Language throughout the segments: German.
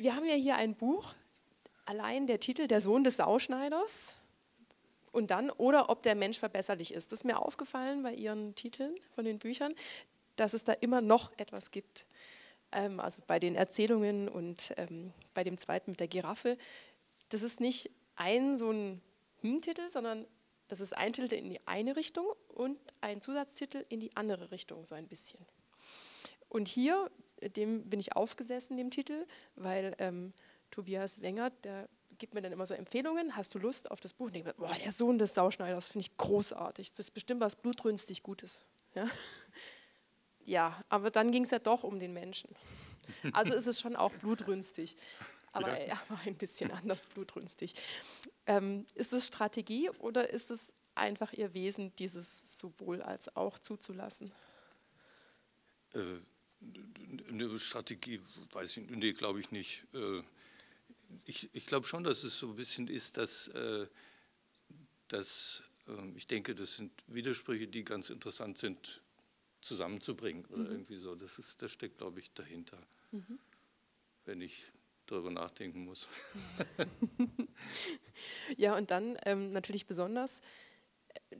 wir haben ja hier ein Buch, allein der Titel Der Sohn des Sauschneiders und dann, oder ob der Mensch verbesserlich ist. Das ist mir aufgefallen bei Ihren Titeln von den Büchern, dass es da immer noch etwas gibt. Ähm, also bei den Erzählungen und ähm, bei dem zweiten mit der Giraffe. Das ist nicht ein so ein Hm-Titel, sondern das ist ein Titel in die eine Richtung und ein Zusatztitel in die andere Richtung, so ein bisschen. Und hier, dem bin ich aufgesessen, dem Titel, weil ähm, Tobias Wenger, der gibt mir dann immer so Empfehlungen, hast du Lust auf das Buch? Und ich denke, boah, der Sohn des Sauschneiders, finde ich großartig. Das ist bestimmt was blutrünstig Gutes. Ja, ja aber dann ging es ja doch um den Menschen. Also ist es schon auch blutrünstig, aber ja. er war ein bisschen anders blutrünstig. Ähm, ist es Strategie oder ist es einfach ihr Wesen, dieses sowohl als auch zuzulassen? Äh, eine Strategie, weiß ich, nee, glaube ich nicht. Äh, ich, ich glaube schon, dass es so ein bisschen ist, dass, äh, dass äh, ich denke, das sind Widersprüche, die ganz interessant sind, zusammenzubringen oder mhm. irgendwie so. Das, ist, das steckt, glaube ich, dahinter, mhm. wenn ich darüber nachdenken muss. ja, und dann ähm, natürlich besonders,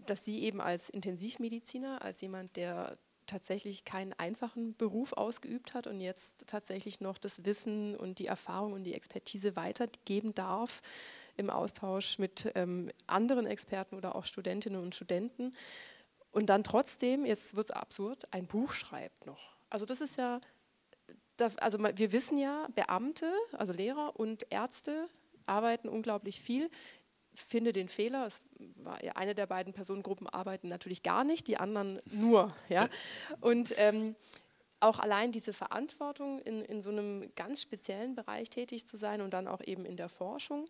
dass Sie eben als Intensivmediziner, als jemand, der tatsächlich keinen einfachen Beruf ausgeübt hat und jetzt tatsächlich noch das Wissen und die Erfahrung und die Expertise weitergeben darf im Austausch mit ähm, anderen Experten oder auch Studentinnen und Studenten. Und dann trotzdem, jetzt wird es absurd, ein Buch schreibt noch. Also das ist ja, also wir wissen ja, Beamte, also Lehrer und Ärzte arbeiten unglaublich viel finde den Fehler, es war eine der beiden Personengruppen arbeiten natürlich gar nicht, die anderen nur. Ja? Und ähm, auch allein diese Verantwortung, in, in so einem ganz speziellen Bereich tätig zu sein und dann auch eben in der Forschung,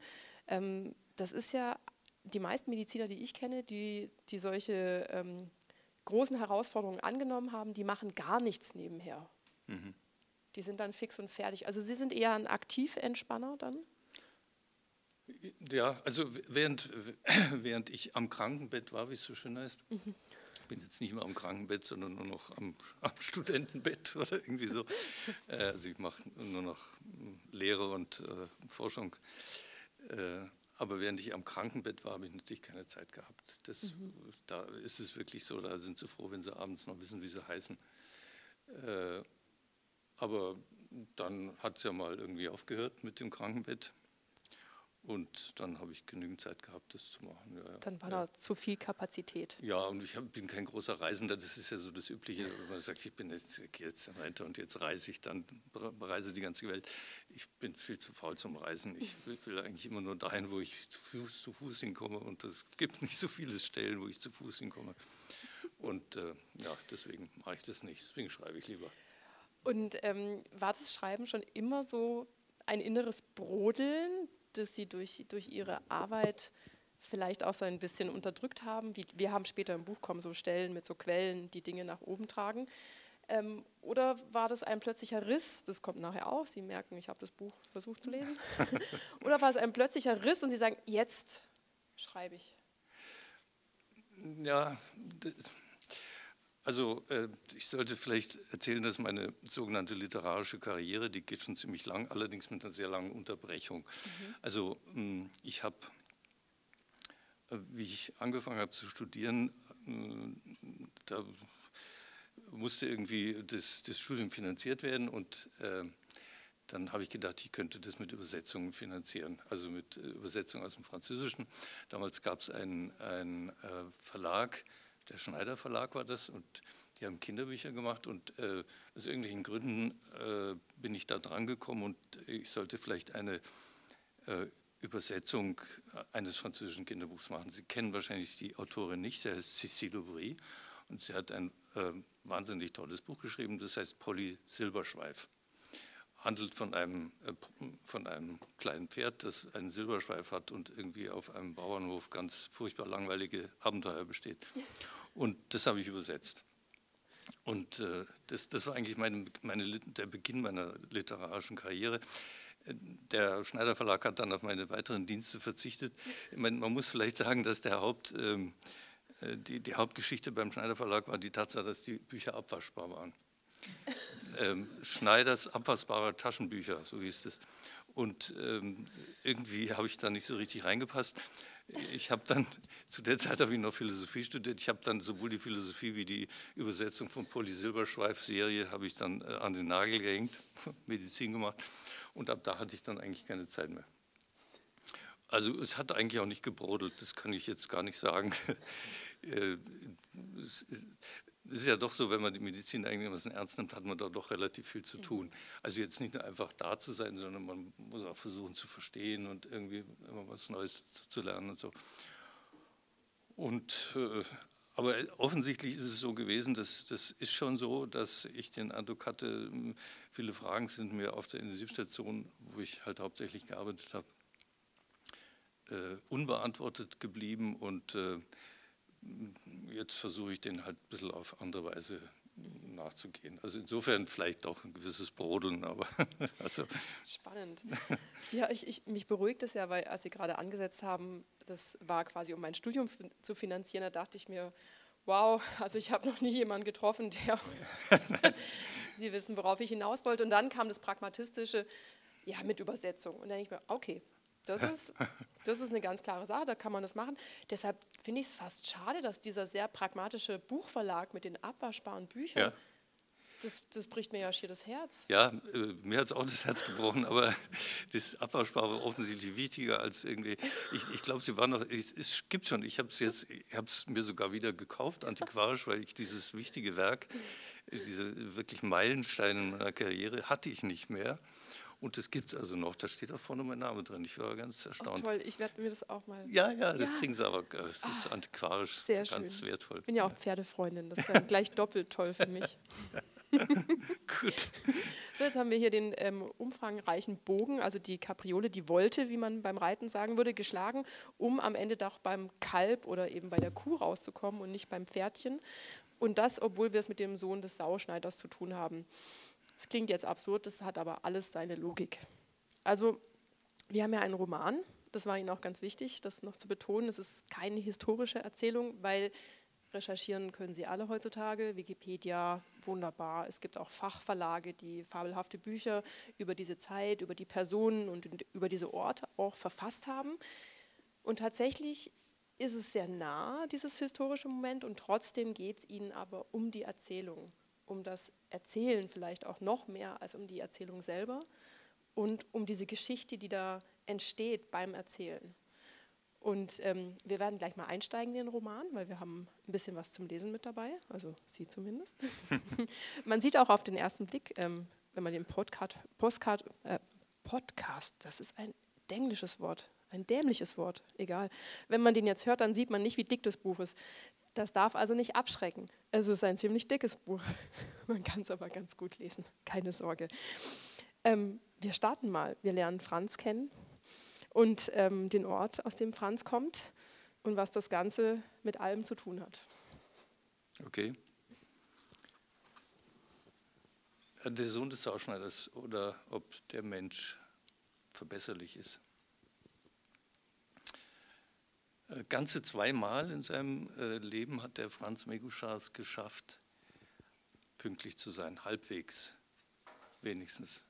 ähm, das ist ja die meisten Mediziner, die ich kenne, die, die solche ähm, großen Herausforderungen angenommen haben, die machen gar nichts nebenher. Mhm. Die sind dann fix und fertig. Also Sie sind eher ein Aktiventspanner dann? Ja, also während, während ich am Krankenbett war, wie es so schön heißt, mhm. ich bin jetzt nicht mehr am Krankenbett, sondern nur noch am, am Studentenbett oder irgendwie so. Äh, also ich mache nur noch Lehre und äh, Forschung. Äh, aber während ich am Krankenbett war, habe ich natürlich keine Zeit gehabt. Das, mhm. Da ist es wirklich so, da sind sie froh, wenn sie abends noch wissen, wie sie heißen. Äh, aber dann hat es ja mal irgendwie aufgehört mit dem Krankenbett. Und dann habe ich genügend Zeit gehabt, das zu machen. Ja, dann war ja. da zu viel Kapazität. Ja, und ich bin kein großer Reisender. Das ist ja so das Übliche, wenn man sagt, ich bin jetzt, jetzt weiter und jetzt reise ich dann, reise die ganze Welt. Ich bin viel zu faul zum Reisen. Ich will, will eigentlich immer nur dahin, wo ich zu Fuß, zu Fuß hinkomme. Und es gibt nicht so viele Stellen, wo ich zu Fuß hinkomme. Und äh, ja, deswegen mache ich das nicht. Deswegen schreibe ich lieber. Und ähm, war das Schreiben schon immer so ein inneres Brodeln, das sie durch, durch ihre Arbeit vielleicht auch so ein bisschen unterdrückt haben. Wie, wir haben später im Buch kommen so Stellen mit so Quellen, die Dinge nach oben tragen. Ähm, oder war das ein plötzlicher Riss? Das kommt nachher auch. Sie merken, ich habe das Buch versucht zu lesen. oder war es ein plötzlicher Riss und Sie sagen, jetzt schreibe ich? Ja, also äh, ich sollte vielleicht erzählen, dass meine sogenannte literarische Karriere, die geht schon ziemlich lang, allerdings mit einer sehr langen Unterbrechung. Mhm. Also hm, ich habe, äh, wie ich angefangen habe zu studieren, äh, da musste irgendwie das, das Studium finanziert werden und dann habe ich gedacht, ich könnte das mit Übersetzungen finanzieren, also mit Übersetzungen aus dem Französischen. Damals gab es einen, einen Verlag, der Schneider Verlag war das und die haben Kinderbücher gemacht und äh, aus irgendwelchen Gründen äh, bin ich da dran gekommen und ich sollte vielleicht eine äh, Übersetzung eines französischen Kinderbuchs machen. Sie kennen wahrscheinlich die Autorin nicht, sie heißt Cécile Aubry und sie hat ein äh, wahnsinnig tolles Buch geschrieben, das heißt Polly Silberschweif handelt von einem, äh, von einem kleinen Pferd, das einen Silberschweif hat und irgendwie auf einem Bauernhof ganz furchtbar langweilige Abenteuer besteht. Und das habe ich übersetzt. Und äh, das, das war eigentlich meine, meine, der Beginn meiner literarischen Karriere. Der Schneider Verlag hat dann auf meine weiteren Dienste verzichtet. Meine, man muss vielleicht sagen, dass der Haupt, ähm, äh, die, die Hauptgeschichte beim Schneider Verlag war die Tatsache, dass die Bücher abwaschbar waren ähm, Schneiders abfassbare Taschenbücher, so hieß es. Und ähm, irgendwie habe ich da nicht so richtig reingepasst. Ich habe dann, zu der Zeit habe ich noch Philosophie studiert, ich habe dann sowohl die Philosophie wie die Übersetzung von Polly Silberschweif-Serie habe ich dann äh, an den Nagel gehängt, Medizin gemacht und ab da hatte ich dann eigentlich keine Zeit mehr. Also es hat eigentlich auch nicht gebrodelt, das kann ich jetzt gar nicht sagen. Es ist ja doch so, wenn man die Medizin einigermaßen ernst nimmt, hat man da doch relativ viel zu tun. Also jetzt nicht nur einfach da zu sein, sondern man muss auch versuchen zu verstehen und irgendwie immer was Neues zu lernen und so. Und, äh, aber offensichtlich ist es so gewesen, dass das ist schon so, dass ich den Eindruck hatte, viele Fragen sind mir auf der Intensivstation, wo ich halt hauptsächlich gearbeitet habe, äh, unbeantwortet geblieben und äh, jetzt versuche ich den halt ein bisschen auf andere Weise nachzugehen. Also insofern vielleicht auch ein gewisses Brodeln, aber also. Spannend. Ja, ich, ich, mich beruhigt es ja, weil als Sie gerade angesetzt haben, das war quasi um mein Studium zu finanzieren, da dachte ich mir, wow, also ich habe noch nie jemanden getroffen, der, Sie wissen, worauf ich hinaus wollte. Und dann kam das Pragmatistische, ja, mit Übersetzung. Und dann denke ich mir, okay, das ist, das ist eine ganz klare Sache, da kann man das machen. Deshalb finde ich es fast schade, dass dieser sehr pragmatische Buchverlag mit den abwaschbaren Büchern, ja. das, das, bricht mir ja schier das Herz. Ja, äh, mir hat es auch das Herz gebrochen, aber das Abwaschbare war offensichtlich wichtiger als irgendwie. Ich, ich glaube, sie waren noch, es, es gibt schon, ich habe es jetzt, ich habe es mir sogar wieder gekauft, antiquarisch, weil ich dieses wichtige Werk, diese wirklich Meilensteine in meiner Karriere hatte ich nicht mehr. Und das gibt es also noch, da steht auch vorne mein Name drin. Ich war ganz erstaunt. Oh, toll, ich werde mir das auch mal. Ja, ja, das ja. kriegen sie aber. Das ist Ach, antiquarisch, sehr ganz schön. wertvoll. Ich bin ja auch Pferdefreundin, das ist dann gleich doppelt toll für mich. Gut. So, jetzt haben wir hier den ähm, umfangreichen Bogen, also die Kapriole, die Wolte, wie man beim Reiten sagen würde, geschlagen, um am Ende doch beim Kalb oder eben bei der Kuh rauszukommen und nicht beim Pferdchen. Und das, obwohl wir es mit dem Sohn des Sauschneiders zu tun haben. Das klingt jetzt absurd, das hat aber alles seine Logik. Also, wir haben ja einen Roman, das war Ihnen auch ganz wichtig, das noch zu betonen. Es ist keine historische Erzählung, weil recherchieren können Sie alle heutzutage. Wikipedia, wunderbar. Es gibt auch Fachverlage, die fabelhafte Bücher über diese Zeit, über die Personen und über diese Orte auch verfasst haben. Und tatsächlich ist es sehr nah, dieses historische Moment, und trotzdem geht es Ihnen aber um die Erzählung um das Erzählen vielleicht auch noch mehr als um die Erzählung selber und um diese Geschichte, die da entsteht beim Erzählen. Und ähm, wir werden gleich mal einsteigen in den Roman, weil wir haben ein bisschen was zum Lesen mit dabei, also Sie zumindest. man sieht auch auf den ersten Blick, ähm, wenn man den Podcast, Postcard, äh, Podcast, das ist ein englisches Wort, ein dämliches Wort, egal. Wenn man den jetzt hört, dann sieht man nicht, wie dick das Buch ist. Das darf also nicht abschrecken. Es ist ein ziemlich dickes Buch. Man kann es aber ganz gut lesen, keine Sorge. Ähm, wir starten mal. Wir lernen Franz kennen und ähm, den Ort, aus dem Franz kommt und was das Ganze mit allem zu tun hat. Okay. Der Sohn des Sauschneiders oder ob der Mensch verbesserlich ist. Äh, ganze zweimal in seinem äh, Leben hat der Franz Meguschas geschafft, pünktlich zu sein, halbwegs wenigstens.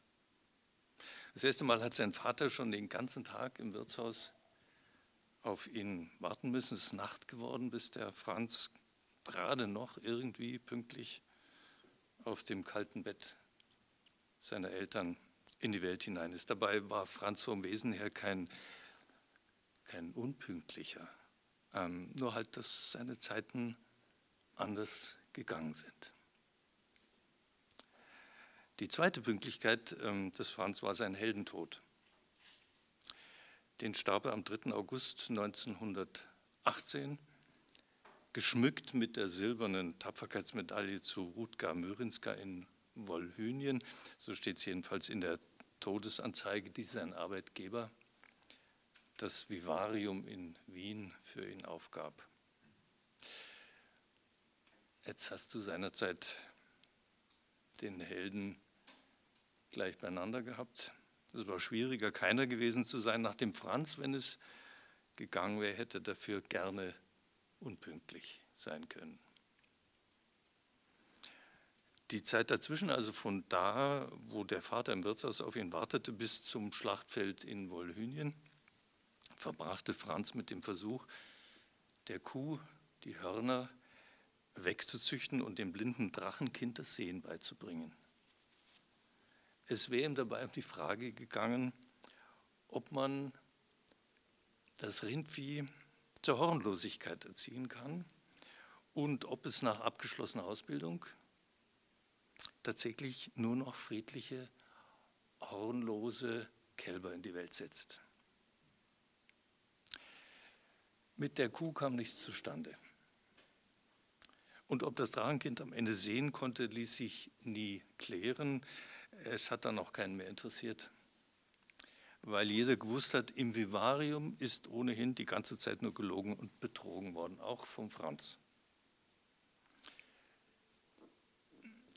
Das erste Mal hat sein Vater schon den ganzen Tag im Wirtshaus auf ihn warten müssen. Es ist Nacht geworden, bis der Franz gerade noch irgendwie pünktlich auf dem kalten Bett seiner Eltern in die Welt hinein ist. Dabei war Franz vom Wesen her kein kein unpünktlicher, ähm, nur halt, dass seine Zeiten anders gegangen sind. Die zweite Pünktlichkeit ähm, des Franz war sein Heldentod. Den starb er am 3. August 1918, geschmückt mit der silbernen Tapferkeitsmedaille zu Rutger Mürinska in Wolhynien. So steht es jedenfalls in der Todesanzeige, die sein Arbeitgeber das Vivarium in Wien für ihn aufgab. Jetzt hast du seinerzeit den Helden gleich beieinander gehabt. Es war schwieriger, keiner gewesen zu sein. Nach dem Franz, wenn es gegangen wäre, hätte dafür gerne unpünktlich sein können. Die Zeit dazwischen, also von da, wo der Vater im Wirtshaus auf ihn wartete, bis zum Schlachtfeld in Wolhynien, verbrachte Franz mit dem Versuch, der Kuh die Hörner wegzuzüchten und dem blinden Drachenkind das Sehen beizubringen. Es wäre ihm dabei um die Frage gegangen, ob man das Rindvieh zur Hornlosigkeit erziehen kann und ob es nach abgeschlossener Ausbildung tatsächlich nur noch friedliche, hornlose Kälber in die Welt setzt. Mit der Kuh kam nichts zustande. Und ob das Drachenkind am Ende sehen konnte, ließ sich nie klären. Es hat dann auch keinen mehr interessiert, weil jeder gewusst hat, im Vivarium ist ohnehin die ganze Zeit nur gelogen und betrogen worden, auch vom Franz.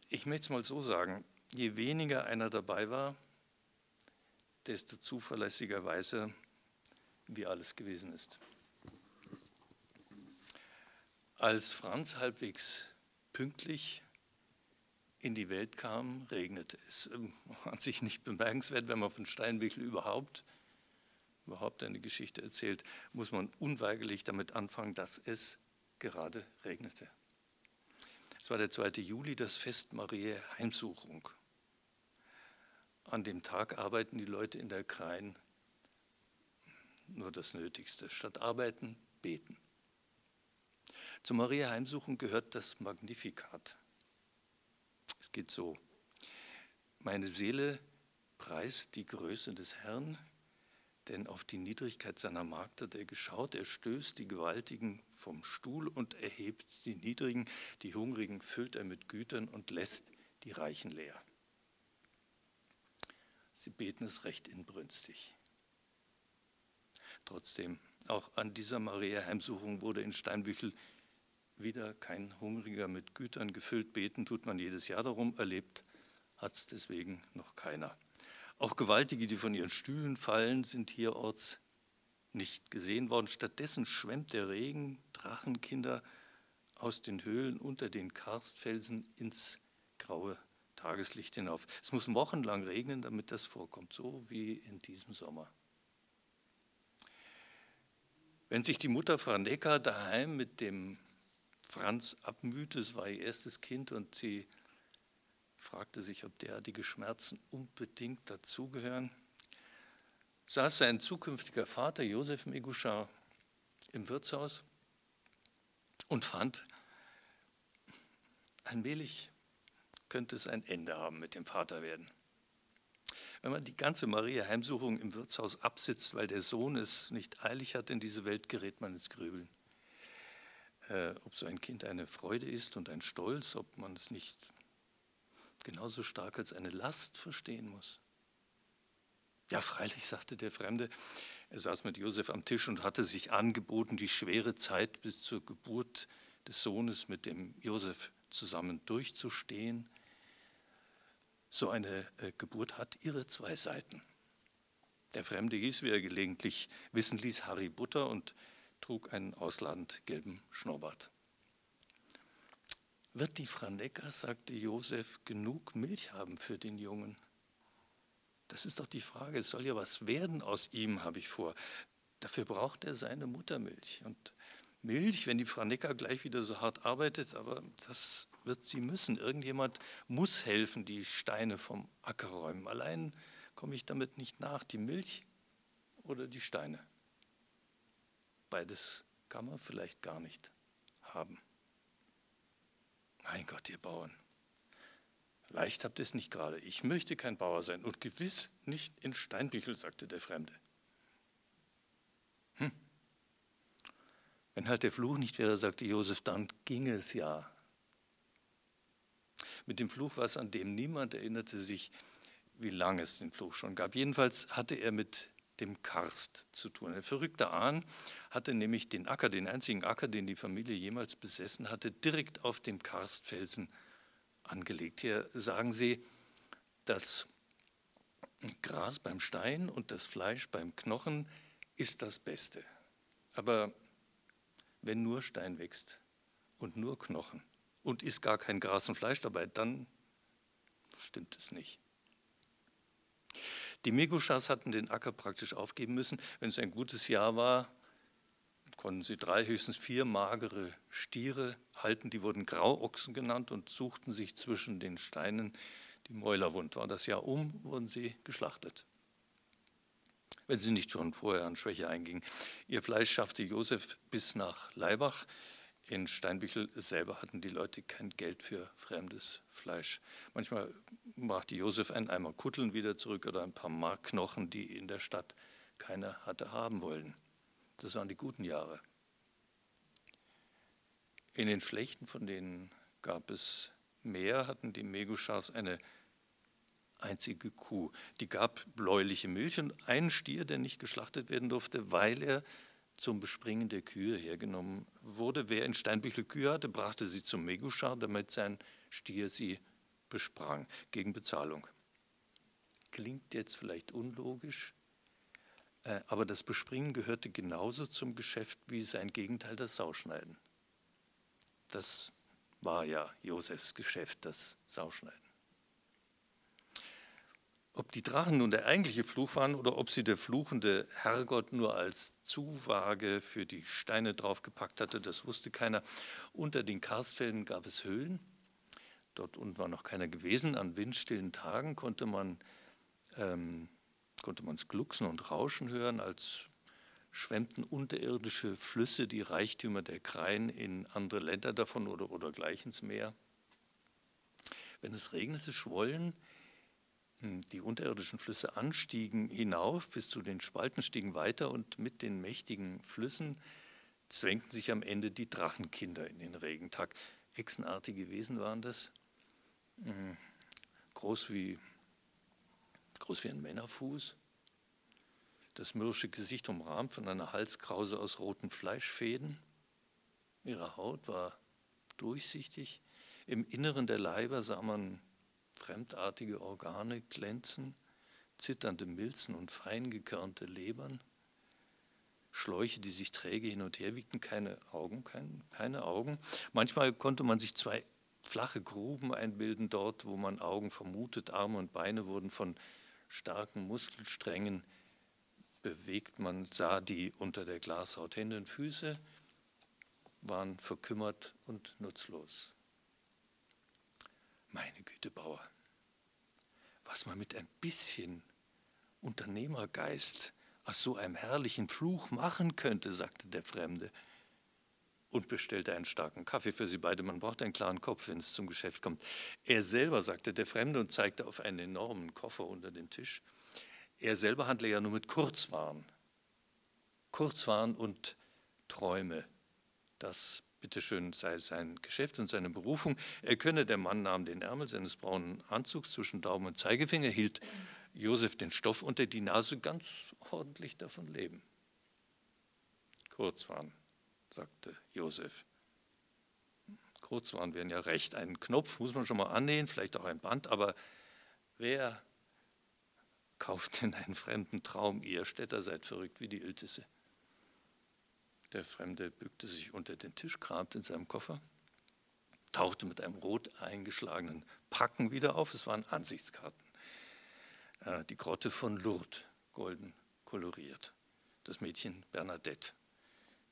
Ich möchte es mal so sagen, je weniger einer dabei war, desto zuverlässigerweise wie alles gewesen ist. Als Franz halbwegs pünktlich in die Welt kam, regnete es. Ähm, an sich nicht bemerkenswert, wenn man von Steinwickel überhaupt, überhaupt eine Geschichte erzählt, muss man unweigerlich damit anfangen, dass es gerade regnete. Es war der 2. Juli, das Fest Mariä Heimsuchung. An dem Tag arbeiten die Leute in der Krein nur das Nötigste. Statt arbeiten, beten. Zur Maria Heimsuchung gehört das Magnificat. Es geht so. Meine Seele preist die Größe des Herrn, denn auf die Niedrigkeit seiner Magd hat er geschaut. Er stößt die Gewaltigen vom Stuhl und erhebt die Niedrigen. Die Hungrigen füllt er mit Gütern und lässt die Reichen leer. Sie beten es recht inbrünstig. Trotzdem, auch an dieser Maria-Heimsuchung wurde in Steinbüchel wieder kein Hungriger mit Gütern gefüllt. Beten tut man jedes Jahr darum, erlebt hat es deswegen noch keiner. Auch Gewaltige, die von ihren Stühlen fallen, sind hierorts nicht gesehen worden. Stattdessen schwemmt der Regen Drachenkinder aus den Höhlen unter den Karstfelsen ins graue Tageslicht hinauf. Es muss wochenlang regnen, damit das vorkommt, so wie in diesem Sommer. Wenn sich die Mutter Franeka daheim mit dem Franz abmühte. Es war ihr erstes Kind und sie fragte sich, ob derartige Schmerzen unbedingt dazugehören. Saß sein zukünftiger Vater Josef Meguschar im Wirtshaus und fand, allmählich könnte es ein Ende haben mit dem Vaterwerden. Wenn man die ganze Maria-Heimsuchung im Wirtshaus absitzt, weil der Sohn es nicht eilig hat in diese Welt, gerät man ins Grübeln ob so ein Kind eine Freude ist und ein Stolz, ob man es nicht genauso stark als eine Last verstehen muss. Ja, freilich, sagte der Fremde. Er saß mit Josef am Tisch und hatte sich angeboten, die schwere Zeit bis zur Geburt des Sohnes mit dem Josef zusammen durchzustehen. So eine äh, Geburt hat ihre zwei Seiten. Der Fremde hieß, wie er gelegentlich wissen ließ, Harry Butter und trug einen ausladend gelben Schnurrbart. Wird die Franecker, sagte Josef, genug Milch haben für den Jungen? Das ist doch die Frage. Es soll ja was werden aus ihm, habe ich vor. Dafür braucht er seine Muttermilch. Und Milch, wenn die Franecker gleich wieder so hart arbeitet, aber das wird sie müssen. Irgendjemand muss helfen, die Steine vom Acker räumen. Allein komme ich damit nicht nach. Die Milch oder die Steine? Beides kann man vielleicht gar nicht haben. Mein Gott, ihr Bauern, leicht habt ihr es nicht gerade. Ich möchte kein Bauer sein und gewiss nicht in Steinbüchel, sagte der Fremde. Hm. Wenn halt der Fluch nicht wäre, sagte Josef, dann ging es ja. Mit dem Fluch war es an dem niemand erinnerte sich, wie lange es den Fluch schon gab. Jedenfalls hatte er mit dem Karst zu tun. Ein verrückter Ahn hatte nämlich den Acker, den einzigen Acker, den die Familie jemals besessen hatte, direkt auf dem Karstfelsen angelegt. Hier sagen sie, das Gras beim Stein und das Fleisch beim Knochen ist das Beste. Aber wenn nur Stein wächst und nur Knochen und ist gar kein Gras und Fleisch dabei, dann stimmt es nicht. Die Meguschas hatten den Acker praktisch aufgeben müssen. Wenn es ein gutes Jahr war, konnten sie drei, höchstens vier magere Stiere halten. Die wurden Grauochsen genannt und suchten sich zwischen den Steinen die Mäuler wund. War das Jahr um, wurden sie geschlachtet. Wenn sie nicht schon vorher an Schwäche eingingen. Ihr Fleisch schaffte Josef bis nach Leibach. In Steinbüchel selber hatten die Leute kein Geld für fremdes Fleisch. Manchmal brachte Josef einen Eimer Kutteln wieder zurück oder ein paar Markknochen, die in der Stadt keiner hatte haben wollen. Das waren die guten Jahre. In den schlechten, von denen gab es mehr, hatten die Meguschas eine einzige Kuh. Die gab bläuliche Milch und einen Stier, der nicht geschlachtet werden durfte, weil er zum Bespringen der Kühe hergenommen wurde. Wer in Steinbüchel Kühe hatte, brachte sie zum Meguschar, damit sein Stier sie besprang, gegen Bezahlung. Klingt jetzt vielleicht unlogisch, äh, aber das Bespringen gehörte genauso zum Geschäft wie sein Gegenteil, das Sauschneiden. Das war ja Josefs Geschäft, das Sauschneiden. Ob die Drachen nun der eigentliche Fluch waren oder ob sie der fluchende Herrgott nur als Zuwage für die Steine draufgepackt hatte, das wusste keiner. Unter den Karstfelden gab es Höhlen. Dort unten war noch keiner gewesen. An windstillen Tagen konnte man ähm, konnte man es glucksen und rauschen hören, als schwemmten unterirdische Flüsse die Reichtümer der Kreien in andere Länder davon oder, oder gleich ins Meer. Wenn es regnete, schwollen die unterirdischen Flüsse anstiegen hinauf bis zu den Spalten, stiegen weiter und mit den mächtigen Flüssen zwängten sich am Ende die Drachenkinder in den Regentag. Echsenartige Wesen waren das, hm, groß wie, groß wie ein Männerfuß, das mürrische Gesicht umrahmt von einer Halskrause aus roten Fleischfäden. Ihre Haut war durchsichtig. Im Inneren der Leiber sah man fremdartige Organe glänzen, zitternde Milzen und feingekörnte Lebern, Schläuche, die sich träge hin und her wiegten, keine Augen, kein, keine Augen. Manchmal konnte man sich zwei flache Gruben einbilden dort, wo man Augen vermutet. Arme und Beine wurden von starken Muskelsträngen bewegt. Man sah die unter der Glashaut. Hände und Füße waren verkümmert und nutzlos. Meine Güte, Bauer, was man mit ein bisschen Unternehmergeist aus so einem herrlichen Fluch machen könnte, sagte der Fremde und bestellte einen starken Kaffee für sie beide. Man braucht einen klaren Kopf, wenn es zum Geschäft kommt. Er selber, sagte der Fremde und zeigte auf einen enormen Koffer unter dem Tisch. Er selber handle ja nur mit Kurzwaren. Kurzwaren und Träume. Das bitteschön sei sein Geschäft und seine Berufung. Er könne, der Mann nahm den Ärmel seines braunen Anzugs zwischen Daumen und Zeigefinger, hielt Josef den Stoff unter die Nase, ganz ordentlich davon leben. Kurzwaren, sagte Josef. Kurzwaren wären ja recht. Einen Knopf muss man schon mal annähen, vielleicht auch ein Band, aber wer kauft denn einen fremden Traum? Ihr Städter seid verrückt wie die Iltisse. Der Fremde bückte sich unter den Tisch, kramte in seinem Koffer, tauchte mit einem rot eingeschlagenen Packen wieder auf. Es waren Ansichtskarten. Äh, die Grotte von Lourdes, golden koloriert. Das Mädchen Bernadette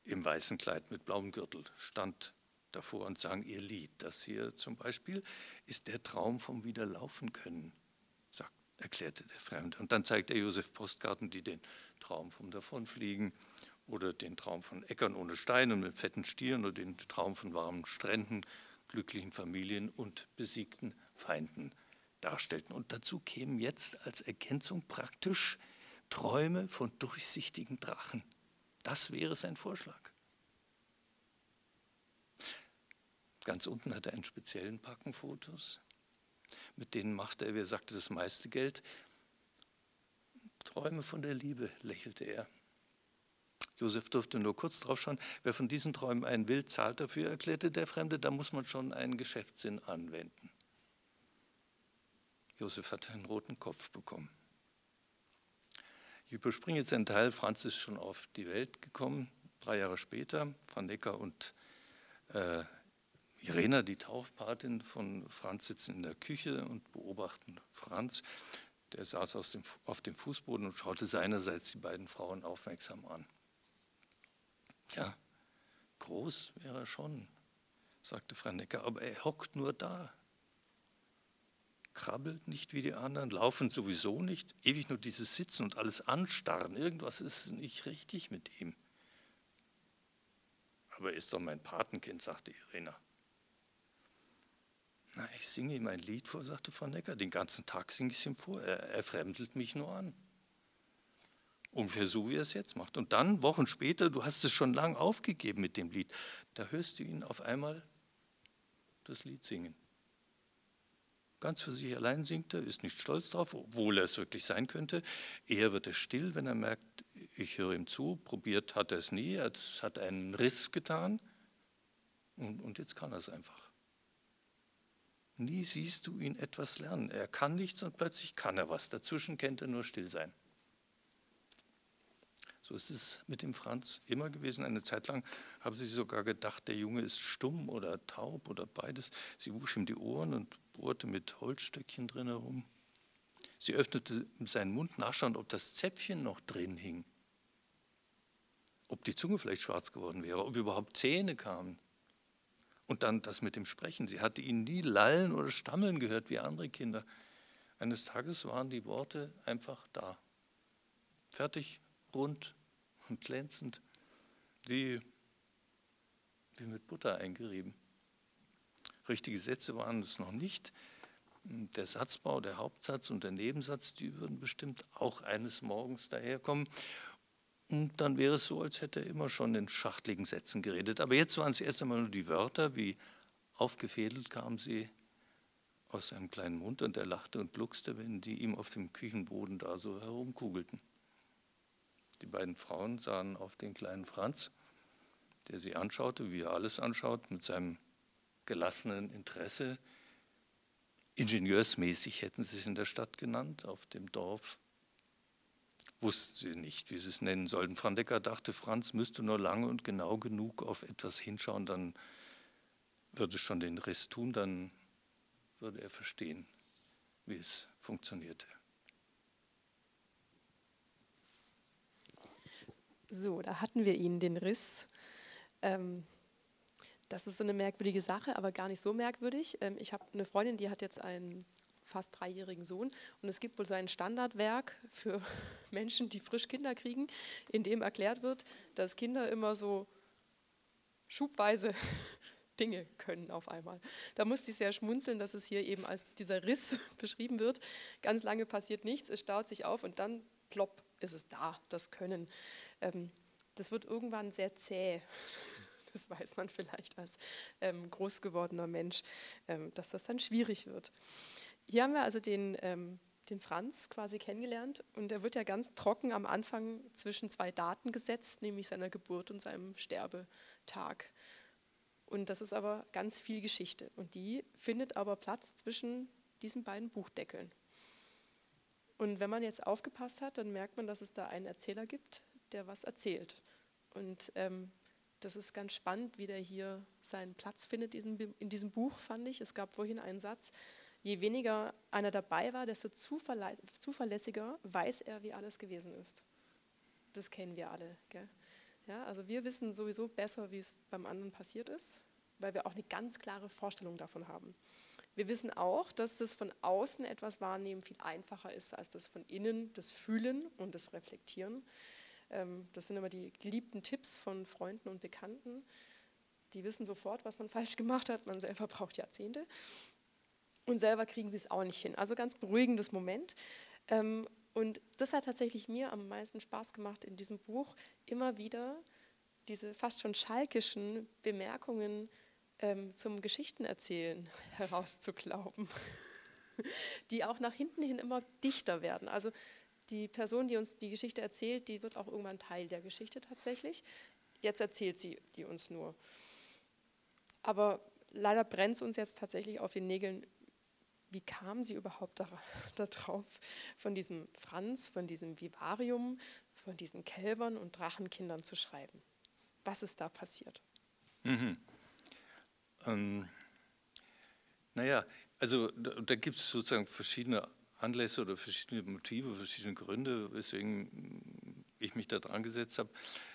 im weißen Kleid mit blauem Gürtel stand davor und sang ihr Lied. Das hier zum Beispiel ist der Traum vom Wiederlaufen können, sagt, erklärte der Fremde. Und dann zeigt er Josef Postkarten, die den Traum vom Davonfliegen oder den Traum von Äckern ohne Steine und mit fetten Stieren oder den Traum von warmen Stränden, glücklichen Familien und besiegten Feinden darstellten. Und dazu kämen jetzt als Ergänzung praktisch Träume von durchsichtigen Drachen. Das wäre sein Vorschlag. Ganz unten hat er einen speziellen Packen Fotos. Mit denen machte er, wie er sagte, das meiste Geld. Träume von der Liebe, lächelte er. Josef durfte nur kurz drauf schauen. Wer von diesen Träumen einen will, zahlt dafür, erklärte der Fremde. Da muss man schon einen Geschäftssinn anwenden. Josef hat einen roten Kopf bekommen. Ich überspringe jetzt einen Teil. Franz ist schon auf die Welt gekommen, drei Jahre später. Van Necker und äh, Irena, die Taufpatin von Franz, sitzen in der Küche und beobachten Franz. Der saß dem, auf dem Fußboden und schaute seinerseits die beiden Frauen aufmerksam an. Ja, groß wäre er schon, sagte Frau Necker, aber er hockt nur da. Krabbelt nicht wie die anderen, laufen sowieso nicht, ewig nur dieses Sitzen und alles anstarren. Irgendwas ist nicht richtig mit ihm. Aber er ist doch mein Patenkind, sagte Irena. Na, ich singe ihm ein Lied vor, sagte Frau Necker. Den ganzen Tag singe ich es ihm vor. Er, er fremdelt mich nur an. Ungefähr so, wie er es jetzt macht. Und dann, Wochen später, du hast es schon lang aufgegeben mit dem Lied, da hörst du ihn auf einmal das Lied singen. Ganz für sich allein singt er, ist nicht stolz drauf, obwohl er es wirklich sein könnte. Eher wird er still, wenn er merkt, ich höre ihm zu. Probiert hat er es nie, es hat einen Riss getan. Und, und jetzt kann er es einfach. Nie siehst du ihn etwas lernen. Er kann nichts und plötzlich kann er was. Dazwischen kennt er nur Stillsein. So ist es mit dem Franz immer gewesen. Eine Zeit lang haben sie sogar gedacht, der Junge ist stumm oder taub oder beides. Sie wusch ihm die Ohren und bohrte mit Holzstöckchen drin herum. Sie öffnete seinen Mund, nachschauen, ob das Zäpfchen noch drin hing. Ob die Zunge vielleicht schwarz geworden wäre, ob überhaupt Zähne kamen. Und dann das mit dem Sprechen. Sie hatte ihn nie lallen oder stammeln gehört wie andere Kinder. Eines Tages waren die Worte einfach da. Fertig, rund und glänzend, wie, wie mit Butter eingerieben. Richtige Sätze waren es noch nicht. Der Satzbau, der Hauptsatz und der Nebensatz, die würden bestimmt auch eines Morgens daherkommen. Und dann wäre es so, als hätte er immer schon in schachtligen Sätzen geredet. Aber jetzt waren es erst einmal nur die Wörter, wie aufgefädelt kamen sie aus seinem kleinen Mund und er lachte und gluckste, wenn die ihm auf dem Küchenboden da so herumkugelten. Die beiden Frauen sahen auf den kleinen Franz, der sie anschaute, wie er alles anschaut, mit seinem gelassenen Interesse. Ingenieursmäßig hätten sie es in der Stadt genannt, auf dem Dorf. Wussten sie nicht, wie sie es nennen sollten. Franz Decker dachte, Franz müsste nur lange und genau genug auf etwas hinschauen, dann würde es schon den Riss tun, dann würde er verstehen, wie es funktionierte. So, da hatten wir ihn, den Riss. Ähm, das ist so eine merkwürdige Sache, aber gar nicht so merkwürdig. Ähm, ich habe eine Freundin, die hat jetzt einen fast dreijährigen Sohn und es gibt wohl so ein Standardwerk für Menschen, die frisch Kinder kriegen, in dem erklärt wird, dass Kinder immer so schubweise Dinge können auf einmal. Da musste ich sehr schmunzeln, dass es hier eben als dieser Riss beschrieben wird. Ganz lange passiert nichts, es staut sich auf und dann plopp ist es da, das Können. Ähm, das wird irgendwann sehr zäh. Das weiß man vielleicht als ähm, groß gewordener Mensch, ähm, dass das dann schwierig wird. Hier haben wir also den, den Franz quasi kennengelernt und er wird ja ganz trocken am Anfang zwischen zwei Daten gesetzt, nämlich seiner Geburt und seinem Sterbetag. Und das ist aber ganz viel Geschichte und die findet aber Platz zwischen diesen beiden Buchdeckeln. Und wenn man jetzt aufgepasst hat, dann merkt man, dass es da einen Erzähler gibt, der was erzählt. Und ähm, das ist ganz spannend, wie der hier seinen Platz findet in diesem Buch, fand ich. Es gab vorhin einen Satz, je weniger einer dabei war, desto zuverlässiger weiß er, wie alles gewesen ist. Das kennen wir alle. Gell? Ja, also wir wissen sowieso besser, wie es beim anderen passiert ist, weil wir auch eine ganz klare Vorstellung davon haben. Wir wissen auch, dass das von außen etwas wahrnehmen viel einfacher ist als das von innen, das Fühlen und das Reflektieren. Ähm, das sind immer die geliebten Tipps von Freunden und Bekannten. Die wissen sofort, was man falsch gemacht hat. Man selber braucht Jahrzehnte. Und selber kriegen sie es auch nicht hin. Also ganz beruhigendes Moment. Ähm, und das hat tatsächlich mir am meisten Spaß gemacht in diesem Buch, immer wieder diese fast schon schalkischen Bemerkungen ähm, zum Geschichtenerzählen herauszuglauben, die auch nach hinten hin immer dichter werden. Also die Person, die uns die Geschichte erzählt, die wird auch irgendwann Teil der Geschichte tatsächlich. Jetzt erzählt sie die uns nur. Aber leider brennt es uns jetzt tatsächlich auf den Nägeln. Wie kam sie überhaupt darauf, von diesem Franz, von diesem Vivarium, von diesen Kälbern und Drachenkindern zu schreiben? Was ist da passiert? Mhm. Ähm, naja, also da, da gibt es sozusagen verschiedene Anlässe oder verschiedene Motive, verschiedene Gründe, weswegen ich mich da dran gesetzt habe.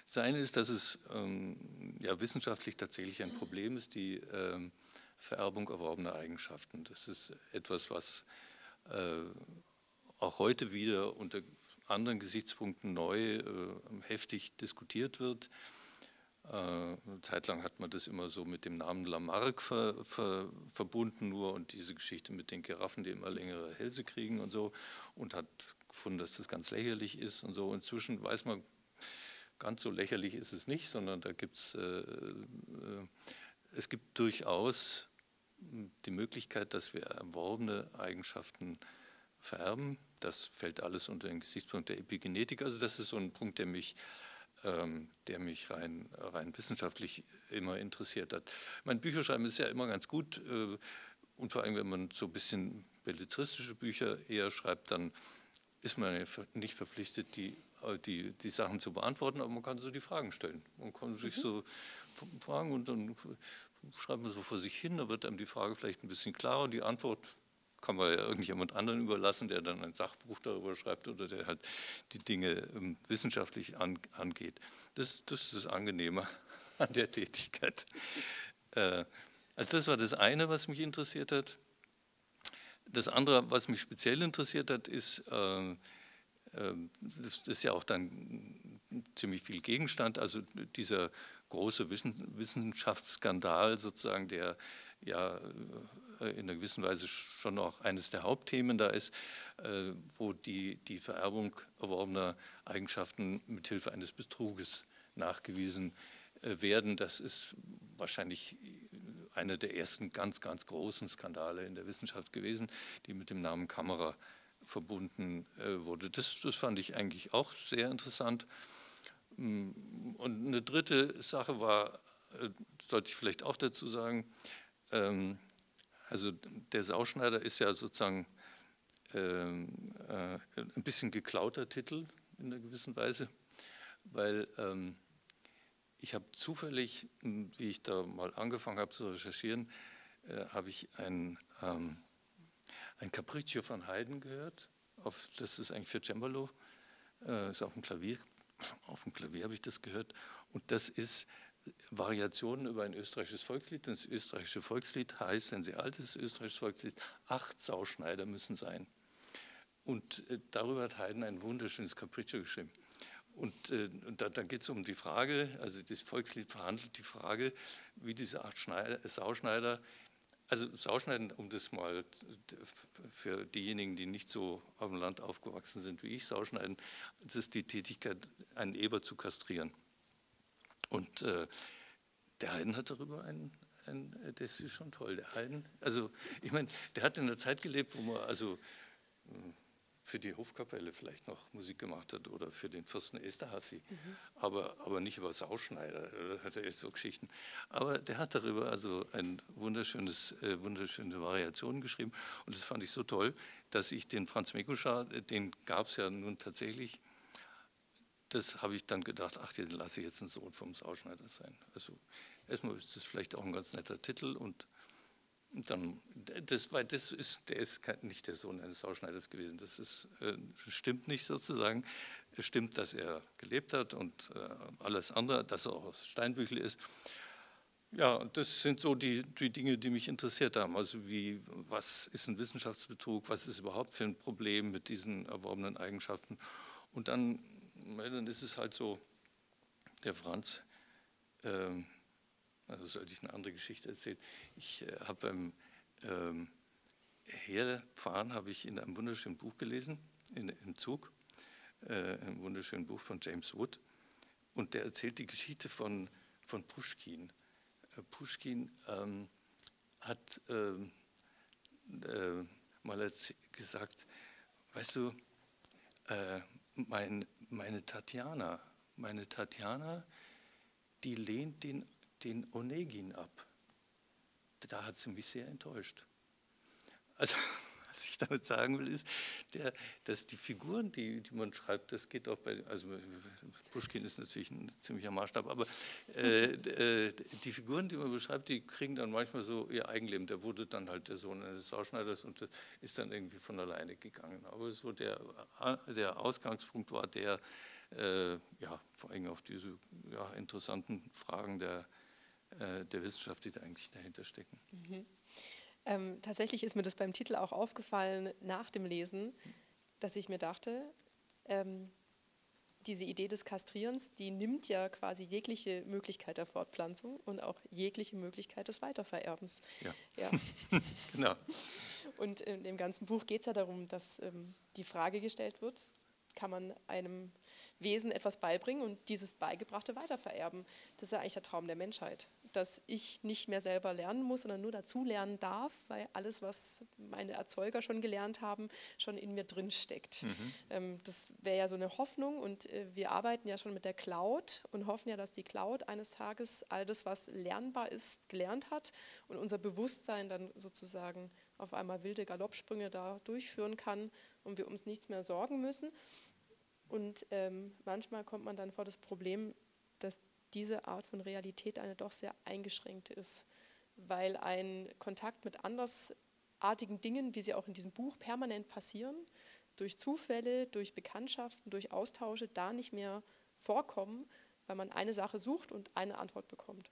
Das eine ist, dass es ähm, ja, wissenschaftlich tatsächlich ein Problem ist, die ähm, Vererbung erworbener Eigenschaften. Das ist etwas, was äh, auch heute wieder unter anderen Gesichtspunkten neu äh, heftig diskutiert wird. Äh, eine Zeit lang hat man das immer so mit dem Namen Lamarck ver, ver, verbunden nur und diese Geschichte mit den Giraffen, die immer längere Hälse kriegen und so und hat gefunden, dass das ganz lächerlich ist und so. Inzwischen weiß man, ganz so lächerlich ist es nicht, sondern da gibt es, äh, äh, es gibt durchaus die Möglichkeit, dass wir erworbene Eigenschaften vererben. Das fällt alles unter den Gesichtspunkt der Epigenetik. Also das ist so ein Punkt, der mich, der mich rein, rein wissenschaftlich immer interessiert hat. Mein Bücherschreiben ist ja immer ganz gut äh, und vor allem, wenn man so ein bisschen belletristische Bücher eher schreibt, dann ist man nicht verpflichtet, die, äh, die, die Sachen zu beantworten, aber man kann so die Fragen stellen. Man kann sich mhm. so fragen und dann schreibt man so vor sich hin, da wird einem die Frage vielleicht ein bisschen klarer und die Antwort kann man ja irgendjemand anderen überlassen, der dann ein Sachbuch darüber schreibt oder der halt die Dinge ähm, wissenschaftlich an, angeht. Das, das ist das Angenehme an der Tätigkeit. Äh, also das war das eine, was mich interessiert hat. Das andere, was mich speziell interessiert hat, ist, äh, äh, das ist ja auch dann ziemlich viel Gegenstand, also dieser große Wissenschaftsskandal sozusagen, der ja äh, in einer gewissen Weise schon auch eines der Hauptthemen da ist, äh, wo die, die Vererbung erworbener Eigenschaften mithilfe eines Betruges nachgewiesen äh, werden. Das ist wahrscheinlich einer der ersten ganz, ganz großen Skandale in der Wissenschaft gewesen, die mit dem Namen Kamera verbunden wurde. Das, das fand ich eigentlich auch sehr interessant. Mm, und eine dritte Sache war, sollte ich vielleicht auch dazu sagen, ähm, also der Sauschneider ist ja sozusagen ähm, äh, ein bisschen geklauter Titel in einer gewissen Weise, weil ähm, ich habe zufällig, wie ich da mal angefangen habe zu recherchieren, äh, habe ich ein, ähm, ein Capriccio von Haydn gehört. Auf, das ist eigentlich für Cembalo, äh, ist auf dem Klavier. Auf dem Klavier habe ich das gehört. Und das ist Variationen über ein österreichisches Volkslied. Das österreichische Volkslied heißt, ein sehr altes österreichisches Volkslied, acht Sauschneider müssen sein. Und äh, darüber hat Haydn ein wunderschönes Capriccio geschrieben. Und äh, da, da geht es um die Frage, also das Volkslied verhandelt die Frage, wie diese acht Schneider, Sauschneider, also Sauschneiden, um das mal für diejenigen, die nicht so auf dem Land aufgewachsen sind wie ich, Sauschneiden, das ist die Tätigkeit, einen Eber zu kastrieren. Und äh, der Haydn hat darüber einen, ein, das ist schon toll. Der Haydn, also ich meine, der hat in einer Zeit gelebt, wo man also hm, für die Hofkapelle vielleicht noch Musik gemacht hat oder für den Fürsten Esterhazy, mhm. aber, aber nicht über Sauschneider, da hat er jetzt so Geschichten. Aber der hat darüber also ein wunderschönes, äh, wunderschöne Variation geschrieben und das fand ich so toll, dass ich den Franz Mekuschar, den gab es ja nun tatsächlich, das habe ich dann gedacht, ach, den lasse ich jetzt einen Sohn vom Sauschneider sein. Also erstmal ist das vielleicht auch ein ganz netter Titel und dann, das, weil das ist, der ist nicht der Sohn eines Sauschneiders gewesen. Das ist, äh, stimmt nicht sozusagen. Es stimmt, dass er gelebt hat und äh, alles andere, dass er auch aus Steinbüchel ist. Ja, das sind so die, die Dinge, die mich interessiert haben. Also wie, was ist ein Wissenschaftsbetrug, was ist überhaupt für ein Problem mit diesen erworbenen Eigenschaften. Und dann dann ist es halt so, der Franz, ähm, also sollte ich eine andere Geschichte erzählen. Ich äh, habe beim ähm, Herfahren habe ich in einem wunderschönen Buch gelesen, in, im Zug, äh, ein wunderschönes Buch von James Wood. Und der erzählt die Geschichte von, von Pushkin. Äh, Pushkin ähm, hat ähm, äh, mal gesagt, weißt du, äh, mein, meine Tatjana, meine Tatjana, die lehnt den, den Onegin ab. Da hat sie mich sehr enttäuscht. Also, was ich damit sagen will, ist, der, dass die Figuren, die, die man schreibt, das geht auch bei, also Pushkin ist natürlich ein ziemlicher Maßstab, aber äh, äh, die Figuren, die man beschreibt, die kriegen dann manchmal so ihr Eigenleben. Der wurde dann halt der Sohn eines Sauschneiders und das ist dann irgendwie von alleine gegangen. Aber so der, der Ausgangspunkt war der, äh, ja, vor allem auch diese ja, interessanten Fragen der, äh, der Wissenschaft, die da eigentlich dahinter stecken. Mhm. Ähm, tatsächlich ist mir das beim Titel auch aufgefallen nach dem Lesen, dass ich mir dachte, ähm, diese Idee des Kastrierens, die nimmt ja quasi jegliche Möglichkeit der Fortpflanzung und auch jegliche Möglichkeit des Weitervererbens. Ja, ja. genau. Und in dem ganzen Buch geht es ja darum, dass ähm, die Frage gestellt wird, kann man einem Wesen etwas beibringen und dieses Beigebrachte weitervererben. Das ist ja eigentlich der Traum der Menschheit, dass ich nicht mehr selber lernen muss, sondern nur dazu lernen darf, weil alles, was meine Erzeuger schon gelernt haben, schon in mir drin steckt. Mhm. Ähm, das wäre ja so eine Hoffnung und äh, wir arbeiten ja schon mit der Cloud und hoffen ja, dass die Cloud eines Tages all das, was lernbar ist, gelernt hat und unser Bewusstsein dann sozusagen auf einmal wilde Galoppsprünge da durchführen kann und wir uns nichts mehr sorgen müssen. Und ähm, manchmal kommt man dann vor das Problem, dass diese Art von Realität eine doch sehr eingeschränkte ist, weil ein Kontakt mit andersartigen Dingen, wie sie auch in diesem Buch permanent passieren, durch Zufälle, durch Bekanntschaften, durch Austausche da nicht mehr vorkommen, weil man eine Sache sucht und eine Antwort bekommt.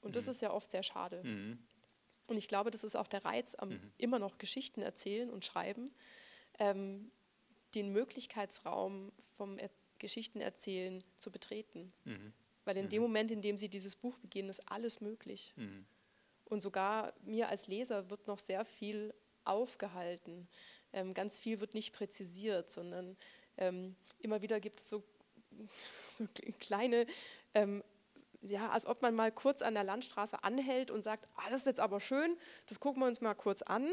Und mhm. das ist ja oft sehr schade. Mhm. Und ich glaube, das ist auch der Reiz am mhm. immer noch Geschichten erzählen und schreiben, ähm, den Möglichkeitsraum vom er Geschichtenerzählen zu betreten. Weil in dem mhm. Moment, in dem Sie dieses Buch beginnen, ist alles möglich. Mhm. Und sogar mir als Leser wird noch sehr viel aufgehalten. Ähm, ganz viel wird nicht präzisiert, sondern ähm, immer wieder gibt es so, so kleine, ähm, ja, als ob man mal kurz an der Landstraße anhält und sagt, ah, das ist jetzt aber schön, das gucken wir uns mal kurz an.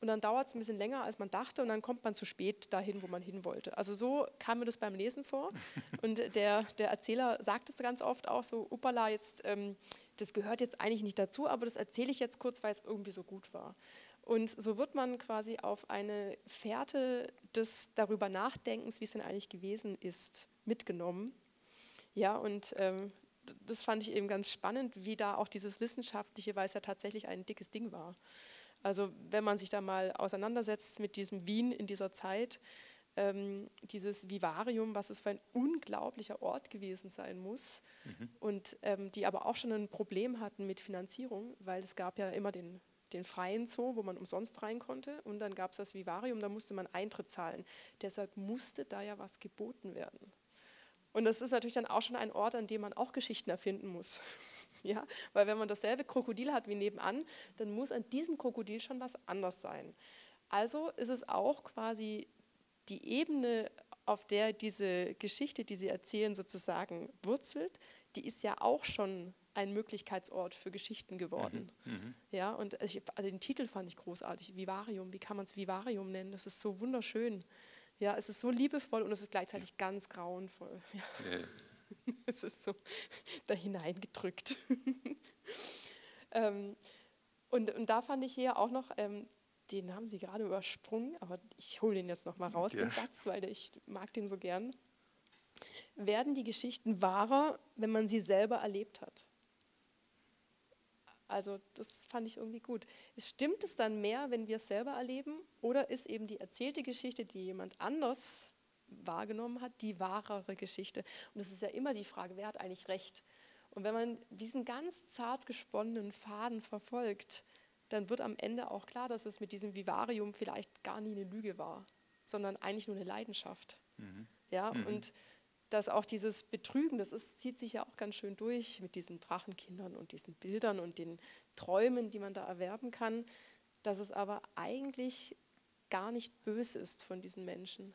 Und dann dauert es ein bisschen länger, als man dachte, und dann kommt man zu spät dahin, wo man hin wollte. Also so kam mir das beim Lesen vor. Und der, der Erzähler sagt es ganz oft auch so, Uppala, jetzt, ähm, das gehört jetzt eigentlich nicht dazu, aber das erzähle ich jetzt kurz, weil es irgendwie so gut war. Und so wird man quasi auf eine Fährte des darüber Nachdenkens, wie es denn eigentlich gewesen ist, mitgenommen. Ja, und ähm, das fand ich eben ganz spannend, wie da auch dieses Wissenschaftliche, weil es ja tatsächlich ein dickes Ding war. Also wenn man sich da mal auseinandersetzt mit diesem Wien in dieser Zeit, ähm, dieses Vivarium, was es für ein unglaublicher Ort gewesen sein muss mhm. und ähm, die aber auch schon ein Problem hatten mit Finanzierung, weil es gab ja immer den, den freien Zoo, wo man umsonst rein konnte und dann gab es das Vivarium, da musste man Eintritt zahlen. Deshalb musste da ja was geboten werden. Und das ist natürlich dann auch schon ein Ort, an dem man auch Geschichten erfinden muss. Ja? Weil wenn man dasselbe Krokodil hat wie nebenan, dann muss an diesem Krokodil schon was anders sein. Also ist es auch quasi die Ebene, auf der diese Geschichte, die Sie erzählen, sozusagen wurzelt, die ist ja auch schon ein Möglichkeitsort für Geschichten geworden. Mhm. Mhm. Ja, und also den Titel fand ich großartig, Vivarium. Wie kann man es Vivarium nennen? Das ist so wunderschön. Ja, es ist so liebevoll und es ist gleichzeitig ganz grauenvoll. Ja. Ja. es ist so da hineingedrückt. ähm, und, und da fand ich hier auch noch, ähm, den haben Sie gerade übersprungen, aber ich hole den jetzt noch mal raus, ja. den Satz, weil ich mag den so gern. Werden die Geschichten wahrer, wenn man sie selber erlebt hat? Also das fand ich irgendwie gut. Stimmt es dann mehr, wenn wir es selber erleben? Oder ist eben die erzählte Geschichte, die jemand anders wahrgenommen hat, die wahrere Geschichte. Und es ist ja immer die Frage, wer hat eigentlich recht? Und wenn man diesen ganz zart gesponnenen Faden verfolgt, dann wird am Ende auch klar, dass es mit diesem Vivarium vielleicht gar nie eine Lüge war, sondern eigentlich nur eine Leidenschaft. Mhm. Ja, mhm. und dass auch dieses Betrügen, das ist, zieht sich ja auch ganz schön durch mit diesen Drachenkindern und diesen Bildern und den Träumen, die man da erwerben kann, dass es aber eigentlich gar nicht böse ist von diesen Menschen,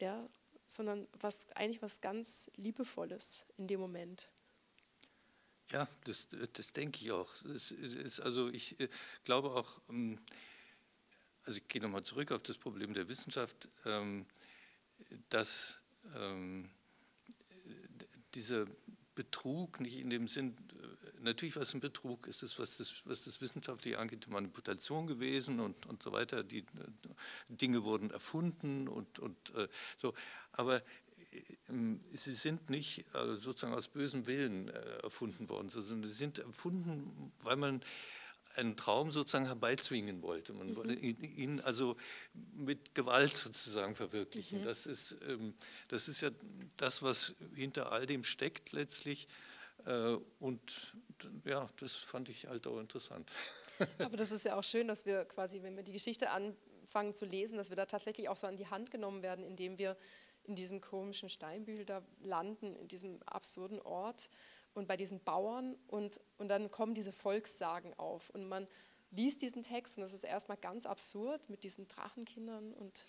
ja, sondern was, eigentlich was ganz Liebevolles in dem Moment. Ja, das, das denke ich auch. Ist, also ich äh, glaube auch, ähm, also ich gehe nochmal zurück auf das Problem der Wissenschaft, ähm, dass ähm, dieser Betrug nicht in dem Sinn, natürlich war es ein Betrug, es ist, was das, was das wissenschaftliche angeht, Manipulation gewesen und, und so weiter. Die Dinge wurden erfunden und, und äh, so. Aber ähm, sie sind nicht äh, sozusagen aus bösem Willen äh, erfunden worden, sondern sie sind erfunden, weil man einen Traum sozusagen herbeizwingen wollte. Man wollte mhm. ihn also mit Gewalt sozusagen verwirklichen. Mhm. Das, ist, ähm, das ist ja das, was hinter all dem steckt letztlich. Äh, und ja, das fand ich halt auch interessant. Aber das ist ja auch schön, dass wir quasi, wenn wir die Geschichte anfangen zu lesen, dass wir da tatsächlich auch so an die Hand genommen werden, indem wir in diesem komischen Steinbügel da landen, in diesem absurden Ort und bei diesen Bauern und, und dann kommen diese Volkssagen auf und man liest diesen Text und es ist erstmal ganz absurd mit diesen Drachenkindern und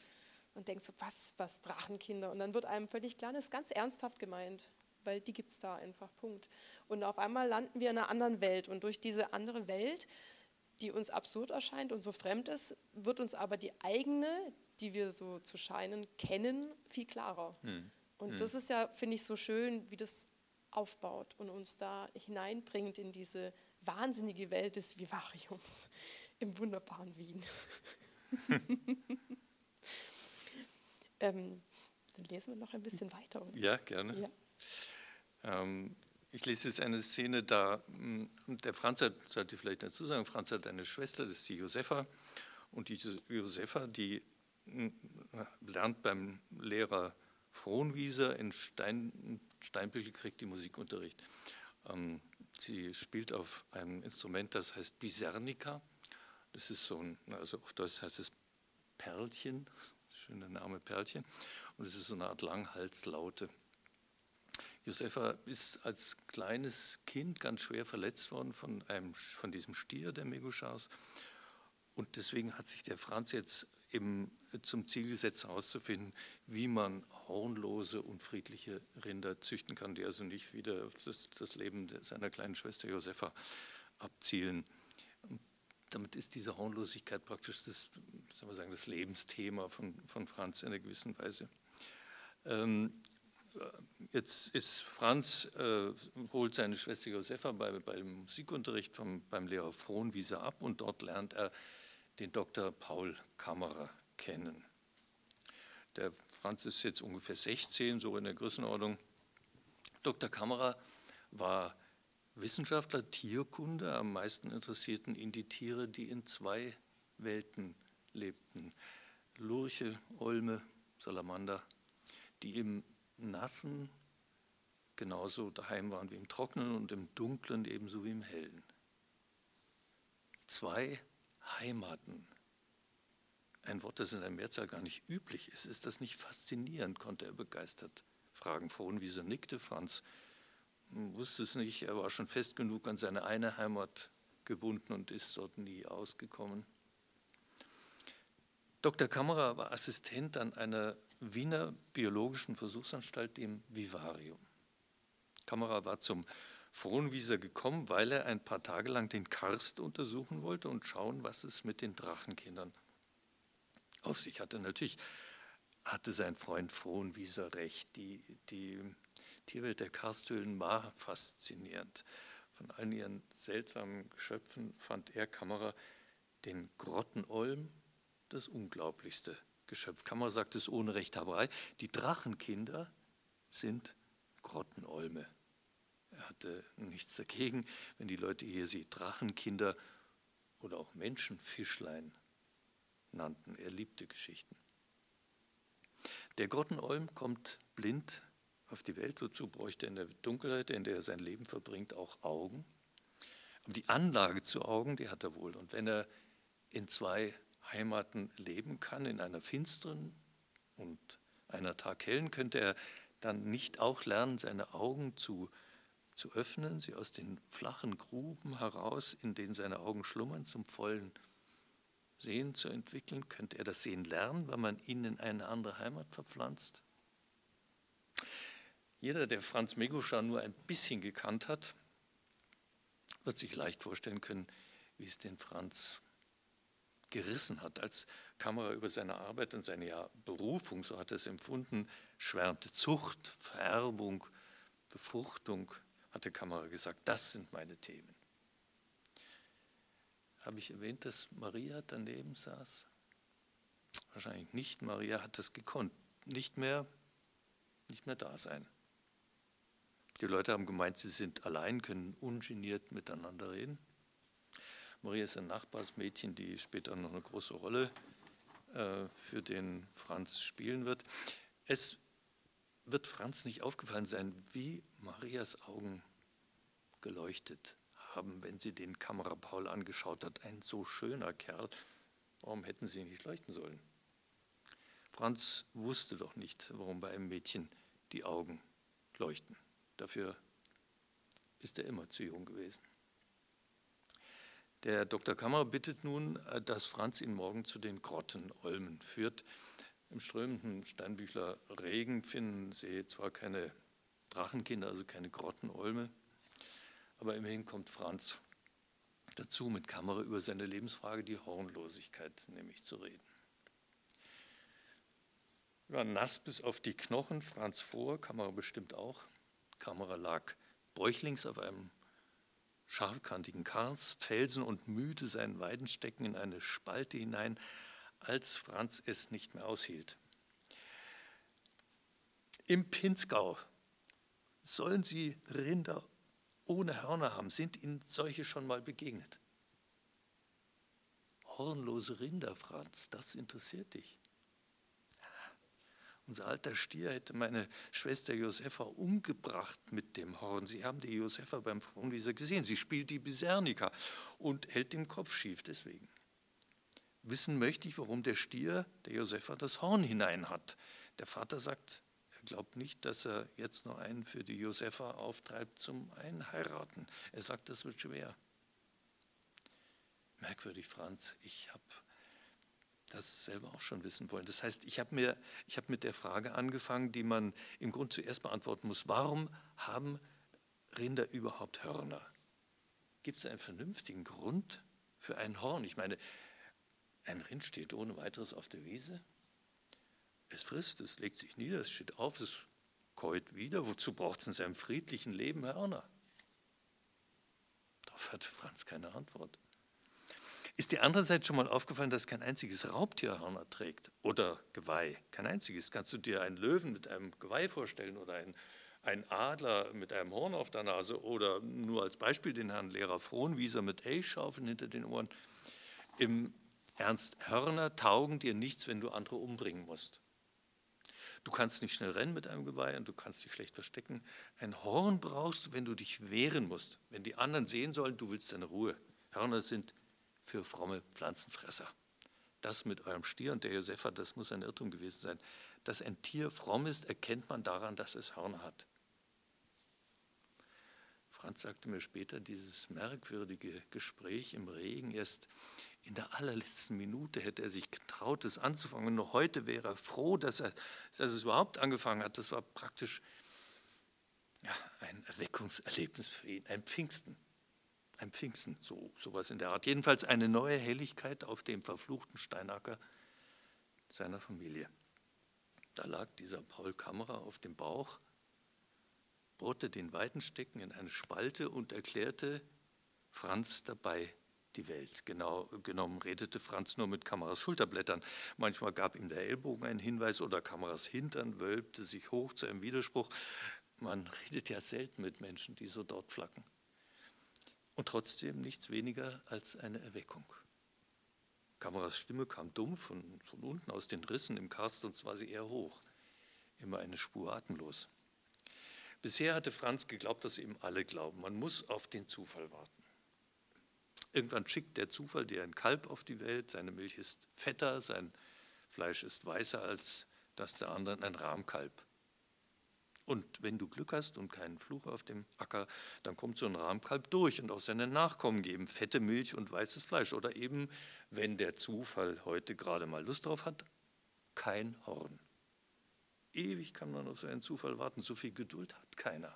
man denkt so, was, was Drachenkinder? Und dann wird einem völlig klar, das ist ganz ernsthaft gemeint, weil die gibt es da einfach, Punkt. Und auf einmal landen wir in einer anderen Welt und durch diese andere Welt, die uns absurd erscheint und so fremd ist, wird uns aber die eigene, die wir so zu scheinen kennen, viel klarer. Hm. Und hm. das ist ja, finde ich, so schön, wie das aufbaut und uns da hineinbringt in diese wahnsinnige Welt des Vivariums im wunderbaren Wien. ähm, dann lesen wir noch ein bisschen weiter. Oder? Ja, gerne. Ja. Ähm, ich lese jetzt eine Szene, da hm, der Franz hat, sollte ich vielleicht dazu sagen, Franz hat eine Schwester, das ist die Josefa. Und die Josefa, die lernt beim Lehrer Frohnwieser in Stein, Steinbüchel, kriegt die Musikunterricht. Ähm, sie spielt auf einem Instrument, das heißt Bisernica. Das ist so ein, also auf Deutsch heißt es Perlchen, schöner Name Perlchen. Und es ist so eine Art Langhalslaute. Josefa ist als kleines Kind ganz schwer verletzt worden von, einem, von diesem Stier der Meguschars. Und deswegen hat sich der Franz jetzt eben zum Ziel gesetzt, herauszufinden, wie man hornlose und friedliche Rinder züchten kann, die also nicht wieder auf das, das Leben seiner kleinen Schwester Josefa abzielen. Und damit ist diese Hornlosigkeit praktisch das, sagen, das Lebensthema von, von Franz in einer gewissen Weise. Ähm, jetzt ist Franz, äh, holt seine Schwester Josefa bei, beim Musikunterricht vom, beim Lehrer Frohnwieser ab und dort lernt er den Dr. Paul Kammerer kennen. Der Franz ist jetzt ungefähr 16, so in der Größenordnung. Dr. Kammerer war Wissenschaftler, Tierkunde, am meisten interessierten in die Tiere, die in zwei Welten lebten. Lurche, Olme, Salamander, die im Nassen genauso daheim waren wie im Trockenen und im Dunklen ebenso wie im Hellen. Zwei Heimaten. Ein Wort, das in der Mehrzahl gar nicht üblich ist. Ist das nicht faszinierend, konnte er begeistert fragen. Frohnwieser nickte, Franz wusste es nicht, er war schon fest genug an seine eine Heimat gebunden und ist dort nie ausgekommen. Dr. Kammerer war Assistent an einer Wiener biologischen Versuchsanstalt, dem Vivarium. Kammerer war zum Frohnwieser gekommen, weil er ein paar Tage lang den Karst untersuchen wollte und schauen, was es mit den Drachenkindern auf sich hatte. Natürlich hatte sein Freund Frohnwieser recht. Die, die Tierwelt der Karsthöhlen war faszinierend. Von allen ihren seltsamen Geschöpfen fand er Kamera den Grottenolm das unglaublichste Geschöpf. Kamera sagt es ohne Rechthaberei. Die Drachenkinder sind Grottenolme. Er hatte nichts dagegen, wenn die Leute hier sie Drachenkinder oder auch Menschenfischlein nannten. Er liebte Geschichten. Der Grottenolm kommt blind auf die Welt. Wozu bräuchte er in der Dunkelheit, in der er sein Leben verbringt, auch Augen? Aber die Anlage zu Augen, die hat er wohl. Und wenn er in zwei Heimaten leben kann, in einer finsteren und einer taghellen, könnte er dann nicht auch lernen, seine Augen zu zu öffnen, sie aus den flachen Gruben heraus, in denen seine Augen schlummern, zum vollen Sehen zu entwickeln? Könnte er das Sehen lernen, weil man ihn in eine andere Heimat verpflanzt? Jeder, der Franz Meguschar nur ein bisschen gekannt hat, wird sich leicht vorstellen können, wie es den Franz gerissen hat, als Kamera über seine Arbeit und seine ja, Berufung, so hat er es empfunden, schwärmte Zucht, Vererbung, Befruchtung, hatte Kamera gesagt, das sind meine Themen. Habe ich erwähnt, dass Maria daneben saß? Wahrscheinlich nicht. Maria hat das gekonnt. Nicht mehr, nicht mehr da sein. Die Leute haben gemeint, sie sind allein, können ungeniert miteinander reden. Maria ist ein Nachbarsmädchen, die später noch eine große Rolle äh, für den Franz spielen wird. Es wird Franz nicht aufgefallen sein, wie Marias Augen geleuchtet haben, wenn sie den Kamerapaul angeschaut hat. Ein so schöner Kerl. Warum hätten sie nicht leuchten sollen? Franz wusste doch nicht, warum bei einem Mädchen die Augen leuchten. Dafür ist er immer zu jung gewesen. Der Dr. Kammer bittet nun, äh, dass Franz ihn morgen zu den Grottenolmen führt. Im strömenden Steinbüchler Regen finden sie zwar keine Drachenkinder, also keine Grottenolme, aber immerhin kommt Franz dazu, mit Kamera über seine Lebensfrage, die Hornlosigkeit, nämlich zu reden. War nass bis auf die Knochen, Franz vor, Kamera bestimmt auch. Kamera lag bäuchlings auf einem scharfkantigen Karst, Felsen und müde seinen Weidenstecken in eine Spalte hinein, als Franz es nicht mehr aushielt. Im Pinzgau sollen Sie Rinder ohne Hörner haben. Sind Ihnen solche schon mal begegnet? Hornlose Rinder, Franz, das interessiert dich. Unser alter Stier hätte meine Schwester Josefa umgebracht mit dem Horn. Sie haben die Josefa beim Fronwieser gesehen. Sie spielt die Bisernika und hält den Kopf schief deswegen. Wissen möchte ich, warum der Stier der Josefa das Horn hinein hat. Der Vater sagt, er glaubt nicht, dass er jetzt noch einen für die Josefa auftreibt zum Einheiraten. Er sagt, das wird schwer. Merkwürdig, Franz, ich habe das selber auch schon wissen wollen. Das heißt, ich habe mir, ich habe mit der Frage angefangen, die man im Grunde zuerst beantworten muss: Warum haben Rinder überhaupt Hörner? Gibt es einen vernünftigen Grund für ein Horn? Ich meine, ein Rind steht ohne weiteres auf der Wiese. Es frisst, es legt sich nieder, es steht auf, es keut wieder. Wozu braucht es in seinem friedlichen Leben Hörner? Darauf hatte Franz keine Antwort. Ist dir andererseits schon mal aufgefallen, dass kein einziges Raubtier Hörner trägt oder Geweih? Kein einziges. Kannst du dir einen Löwen mit einem Geweih vorstellen oder einen, einen Adler mit einem Horn auf der Nase oder nur als Beispiel den Herrn Lehrer Frohnwieser mit Elchschaufeln hinter den Ohren? Im Ernst, Hörner taugen dir nichts, wenn du andere umbringen musst. Du kannst nicht schnell rennen mit einem Geweih und du kannst dich schlecht verstecken. Ein Horn brauchst du, wenn du dich wehren musst. Wenn die anderen sehen sollen, du willst deine Ruhe. Hörner sind für fromme Pflanzenfresser. Das mit eurem Stier und der Josefa, das muss ein Irrtum gewesen sein. Dass ein Tier fromm ist, erkennt man daran, dass es Hörner hat. Franz sagte mir später, dieses merkwürdige Gespräch im Regen, erst in der allerletzten Minute hätte er sich getraut, es anzufangen. Noch heute wäre er froh, dass er, dass es überhaupt angefangen hat. Das war praktisch ja, ein Erweckungserlebnis für ihn, ein Pfingsten ein Pfingsten, so sowas in der Art. Jedenfalls eine neue Helligkeit auf dem verfluchten Steinacker seiner Familie. Da lag dieser Paul Kammerer auf dem Bauch, bohrte den Weitenstecken in eine Spalte und erklärte Franz dabei die Welt. Genau genommen redete Franz nur mit Kameras Schulterblättern. Manchmal gab ihm der Ellbogen einen Hinweis oder Kameras Hintern wölbte sich hoch zu einem Widerspruch. Man redet ja selten mit Menschen, die so dort flacken und trotzdem nichts weniger als eine Erweckung. Kameras Stimme kam dumpf von, von unten aus den Rissen im Karst, sonst war sie eher hoch, immer eine Spur atemlos. Bisher hatte Franz geglaubt, dass eben alle glauben, man muss auf den Zufall warten. Irgendwann schickt der Zufall dir ein Kalb auf die Welt, seine Milch ist fetter, sein Fleisch ist weißer als das der anderen, ein Rahmkalb. Und wenn du Glück hast und keinen Fluch auf dem Acker, dann kommt so ein Rahmkalb durch und auch seine Nachkommen geben fette Milch und weißes Fleisch. Oder eben, wenn der Zufall heute gerade mal Lust drauf hat, kein Horn. Ewig kann man auf so einen Zufall warten, so viel Geduld hat keiner.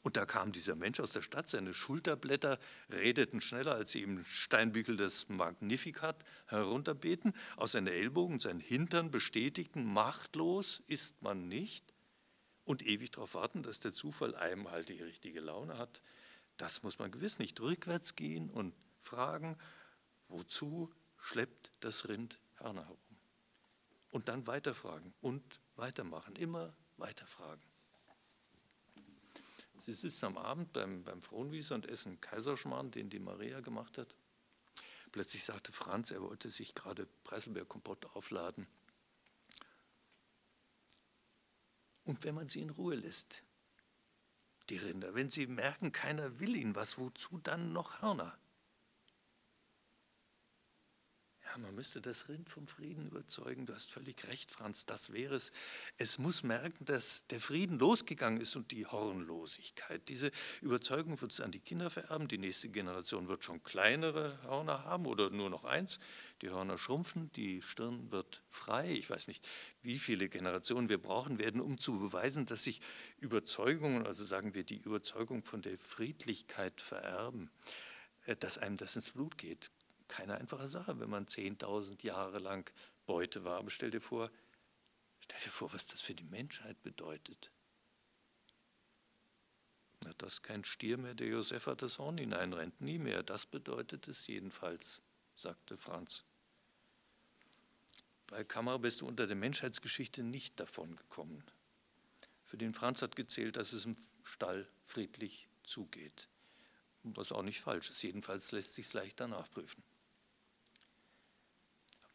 Und da kam dieser Mensch aus der Stadt, seine Schulterblätter redeten schneller, als sie im Steinbügel des Magnificat herunterbeten, aus seinen Ellbogen sein Hintern bestätigten, machtlos ist man nicht. Und ewig darauf warten, dass der Zufall einem halt die richtige Laune hat. Das muss man gewiss nicht. Rückwärts gehen und fragen, wozu schleppt das Rind Hörner herum? Und dann weiterfragen und weitermachen, immer weiterfragen. Sie sitzen am Abend beim, beim Frohnwieser und essen Kaiserschmarrn, den die Maria gemacht hat. Plötzlich sagte Franz, er wollte sich gerade Preiselbeerkompott aufladen. Und wenn man sie in Ruhe lässt, die Rinder, wenn sie merken, keiner will ihnen was, wozu dann noch Hörner? man müsste das Rind vom Frieden überzeugen. Du hast völlig recht, Franz, das wäre es. Es muss merken, dass der Frieden losgegangen ist und die Hornlosigkeit. Diese Überzeugung wird es an die Kinder vererben. Die nächste Generation wird schon kleinere Hörner haben oder nur noch eins. Die Hörner schrumpfen, die Stirn wird frei. Ich weiß nicht, wie viele Generationen wir brauchen werden, um zu beweisen, dass sich Überzeugungen, also sagen wir die Überzeugung von der Friedlichkeit vererben, äh, dass einem das ins Blut geht keine einfache Sache, wenn man 10.000 Jahre lang Beute war. Aber stell dir vor, stell dir vor, was das für die Menschheit bedeutet. Na, dass kein Stier mehr der Josepha das Horn hineinrennt, nie mehr. Das bedeutet es jedenfalls, sagte Franz. Bei Kamera bist du unter der Menschheitsgeschichte nicht davon gekommen. Für den Franz hat gezählt, dass es im Stall friedlich zugeht. Was auch nicht falsch ist. Jedenfalls lässt sich es leichter nachprüfen.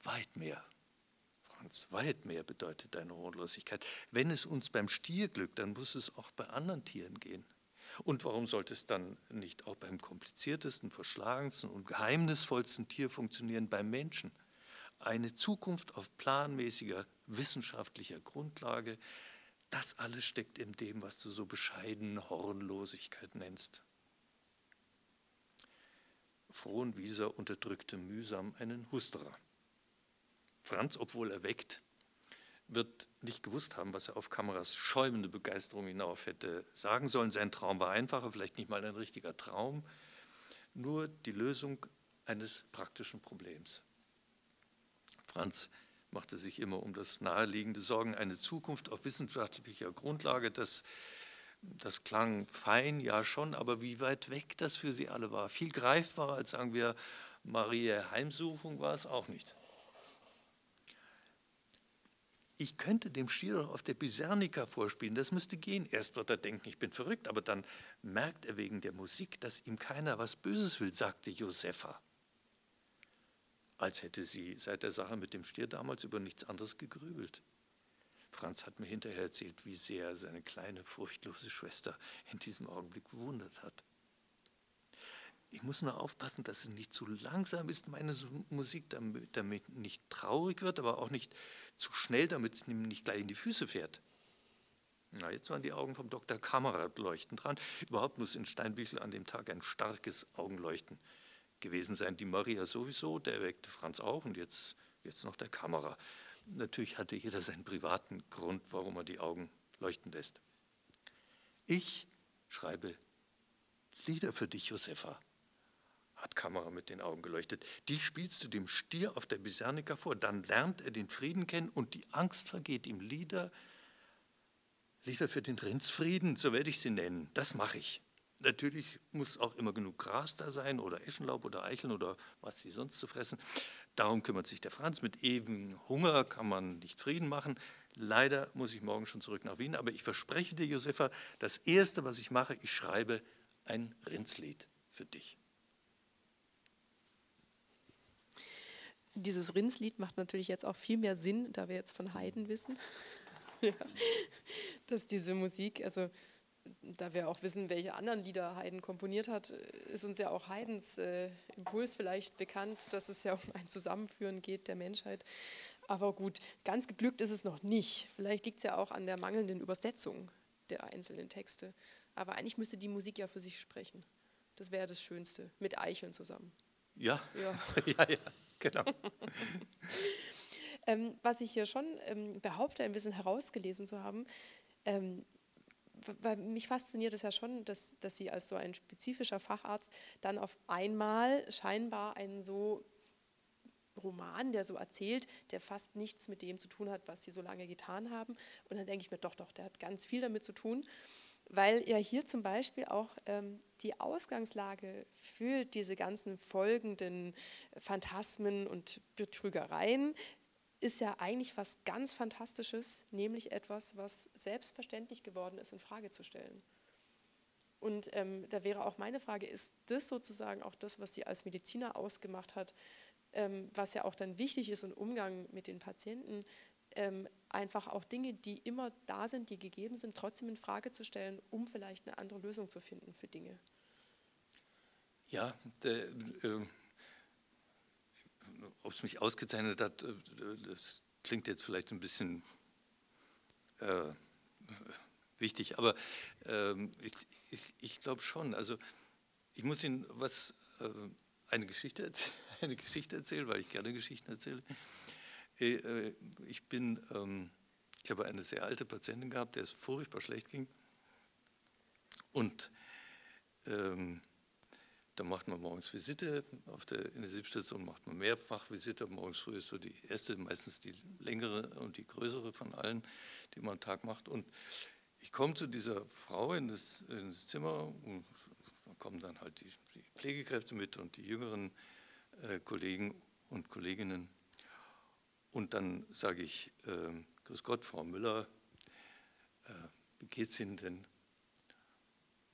Weit mehr, Franz, weit mehr bedeutet deine Hornlosigkeit. Wenn es uns beim Stier glückt, dann muss es auch bei anderen Tieren gehen. Und warum sollte es dann nicht auch beim kompliziertesten, verschlagensten und geheimnisvollsten Tier funktionieren, beim Menschen? Eine Zukunft auf planmäßiger wissenschaftlicher Grundlage, das alles steckt in dem, was du so bescheiden Hornlosigkeit nennst. Frohnwieser unterdrückte mühsam einen Husterer. Franz, obwohl er weckt, wird nicht gewusst haben, was er auf Kameras schäumende Begeisterung hinauf hätte sagen sollen. Sein Traum war einfacher, vielleicht nicht mal ein richtiger Traum, nur die Lösung eines praktischen Problems. Franz machte sich immer um das naheliegende Sorgen, eine Zukunft auf wissenschaftlicher Grundlage. Das, das klang fein, ja schon, aber wie weit weg das für sie alle war. Viel greifbarer als, sagen wir, Maria Heimsuchung war es auch nicht. Ich könnte dem Stier doch auf der Bisernica vorspielen, das müsste gehen. Erst wird er denken, ich bin verrückt, aber dann merkt er wegen der Musik, dass ihm keiner was Böses will, sagte Josefa. Als hätte sie seit der Sache mit dem Stier damals über nichts anderes gegrübelt. Franz hat mir hinterher erzählt, wie sehr seine kleine, furchtlose Schwester in diesem Augenblick bewundert hat. Ich muss nur aufpassen, dass es nicht zu langsam ist, meine Musik, damit, damit nicht traurig wird, aber auch nicht zu schnell, damit es nicht gleich in die Füße fährt. Na, jetzt waren die Augen vom Dr. Kamerad leuchtend dran. Überhaupt muss in Steinbüchel an dem Tag ein starkes Augenleuchten gewesen sein. Die Maria sowieso, der weckte Franz auch und jetzt, jetzt noch der Kamera. Natürlich hatte jeder seinen privaten Grund, warum er die Augen leuchten lässt. Ich schreibe Lieder für dich, Josefa hat Kamera mit den Augen geleuchtet. Die spielst du dem Stier auf der Bisernica vor. Dann lernt er den Frieden kennen und die Angst vergeht ihm. Lieder, Lieder für den Rindsfrieden, so werde ich sie nennen. Das mache ich. Natürlich muss auch immer genug Gras da sein oder Eschenlaub oder Eicheln oder was sie sonst zu fressen. Darum kümmert sich der Franz. Mit ewigem Hunger kann man nicht Frieden machen. Leider muss ich morgen schon zurück nach Wien, aber ich verspreche dir, Josefa, das Erste, was ich mache, ich schreibe ein Rindslied für dich. Dieses Rindslied macht natürlich jetzt auch viel mehr Sinn, da wir jetzt von Haydn wissen, ja, dass diese Musik, also da wir auch wissen, welche anderen Lieder Haydn komponiert hat, ist uns ja auch Haydns äh, Impuls vielleicht bekannt, dass es ja um ein Zusammenführen geht der Menschheit. Aber gut, ganz geglückt ist es noch nicht. Vielleicht liegt es ja auch an der mangelnden Übersetzung der einzelnen Texte. Aber eigentlich müsste die Musik ja für sich sprechen. Das wäre das Schönste, mit Eicheln zusammen. Ja, ja, ja. ja. Genau. ähm, was ich hier schon ähm, behaupte, ein bisschen herausgelesen zu haben, ähm, weil mich fasziniert es ja schon, dass, dass Sie als so ein spezifischer Facharzt dann auf einmal scheinbar einen so Roman, der so erzählt, der fast nichts mit dem zu tun hat, was sie so lange getan haben. Und dann denke ich mir, doch, doch, der hat ganz viel damit zu tun, weil ja hier zum Beispiel auch ähm, die Ausgangslage für diese ganzen folgenden Phantasmen und Betrügereien ist ja eigentlich was ganz Fantastisches, nämlich etwas, was selbstverständlich geworden ist, in Frage zu stellen. Und ähm, da wäre auch meine Frage, ist das sozusagen auch das, was sie als Mediziner ausgemacht hat, ähm, was ja auch dann wichtig ist im Umgang mit den Patienten, ähm, einfach auch Dinge, die immer da sind, die gegeben sind, trotzdem in Frage zu stellen, um vielleicht eine andere Lösung zu finden für Dinge. Ja, der, äh, ob es mich ausgezeichnet hat, äh, das klingt jetzt vielleicht ein bisschen äh, wichtig, aber ähm, ich, ich, ich glaube schon. Also ich muss Ihnen was, äh, eine, Geschichte eine Geschichte erzählen, weil ich gerne Geschichten erzähle. Äh, äh, ich bin, ähm, ich habe eine sehr alte Patientin gehabt, der es furchtbar schlecht ging. Und ähm, da macht man morgens Visite auf der Intensivstation, macht man mehrfach Visite. Morgens früh ist so die erste, meistens die längere und die größere von allen, die man am Tag macht. Und ich komme zu dieser Frau in das, in das Zimmer und da kommen dann halt die, die Pflegekräfte mit und die jüngeren äh, Kollegen und Kolleginnen. Und dann sage ich, äh, Grüß Gott, Frau Müller, äh, wie geht's Ihnen denn?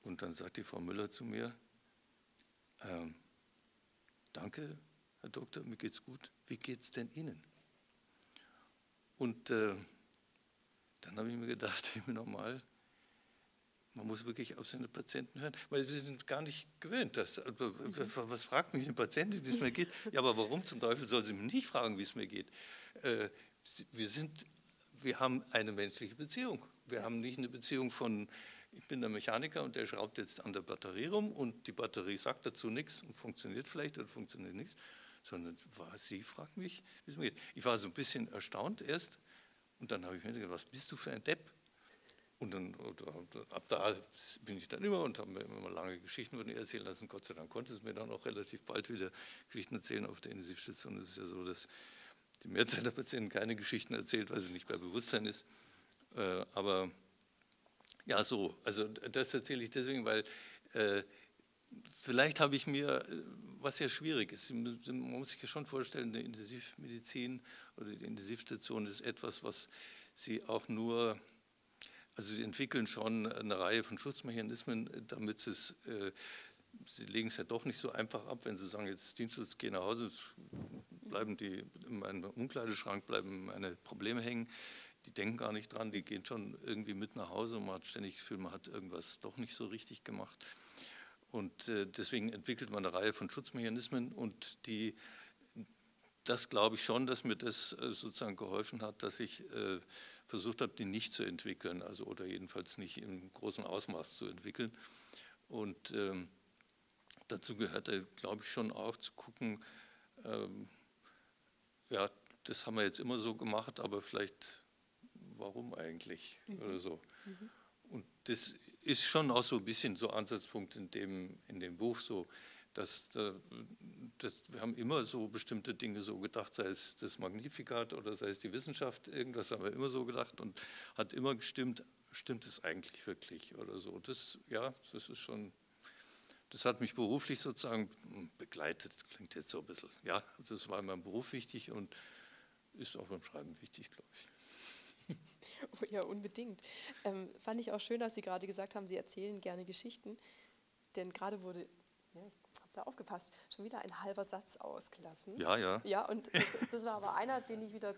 Und dann sagt die Frau Müller zu mir, ähm, danke, Herr Doktor, mir geht's gut. Wie geht's denn Ihnen? Und äh, dann habe ich mir gedacht, immer normal, man muss wirklich auf seine Patienten hören, weil wir sind gar nicht gewöhnt. Dass, äh, was fragt mich eine Patientin, wie es mir geht? Ja, aber warum zum Teufel soll sie mich nicht fragen, wie es mir geht? Äh, wir, sind, wir haben eine menschliche Beziehung. Wir haben nicht eine Beziehung von, ich bin der Mechaniker und der schraubt jetzt an der Batterie rum und die Batterie sagt dazu nichts und funktioniert vielleicht oder funktioniert nichts, sondern sie fragt mich, wie es mir geht. Ich war so ein bisschen erstaunt erst und dann habe ich mir gedacht, was bist du für ein Depp? Und dann ab da bin ich dann immer und habe mir immer lange Geschichten von ihr erzählen lassen. Gott sei Dank konnte es mir dann auch relativ bald wieder Geschichten erzählen auf der Intensivstation. Es ist ja so, dass die Mehrzahl der Patienten keine Geschichten erzählt, weil sie nicht bei Bewusstsein ist. Äh, aber ja, so. Also das erzähle ich deswegen, weil äh, vielleicht habe ich mir, äh, was ja schwierig ist, man muss sich ja schon vorstellen, die Intensivmedizin oder die Intensivstation ist etwas, was sie auch nur also sie entwickeln schon eine Reihe von Schutzmechanismen, damit es, äh, sie legen es ja doch nicht so einfach ab, wenn sie sagen, jetzt Dienstschutz, geh nach Hause, bleiben die in meinem Umkleideschrank, bleiben meine Probleme hängen. Die denken gar nicht dran, die gehen schon irgendwie mit nach Hause und man hat ständig das Gefühl, man hat irgendwas doch nicht so richtig gemacht. Und äh, deswegen entwickelt man eine Reihe von Schutzmechanismen und die, das glaube ich schon, dass mir das äh, sozusagen geholfen hat, dass ich äh, versucht habe, die nicht zu entwickeln, also oder jedenfalls nicht im großen Ausmaß zu entwickeln. Und ähm, dazu gehört, glaube ich, schon auch zu gucken, ähm, ja, das haben wir jetzt immer so gemacht, aber vielleicht, warum eigentlich mhm. oder so. Mhm. Und das ist schon auch so ein bisschen so Ansatzpunkt in dem, in dem Buch so, dass, dass, wir haben immer so bestimmte Dinge so gedacht, sei es das Magnifikat oder sei es die Wissenschaft, irgendwas haben wir immer so gedacht und hat immer gestimmt, stimmt es eigentlich wirklich oder so. Das, ja, das ist schon, das hat mich beruflich sozusagen begleitet, klingt jetzt so ein bisschen, ja, das war in meinem Beruf wichtig und ist auch beim Schreiben wichtig, glaube ich. Oh ja, unbedingt. Ähm, fand ich auch schön, dass Sie gerade gesagt haben, Sie erzählen gerne Geschichten. Denn gerade wurde ja, ich habe da aufgepasst, schon wieder ein halber Satz ausgelassen. Ja, ja. Ja, und das, das war aber einer, den ich wieder,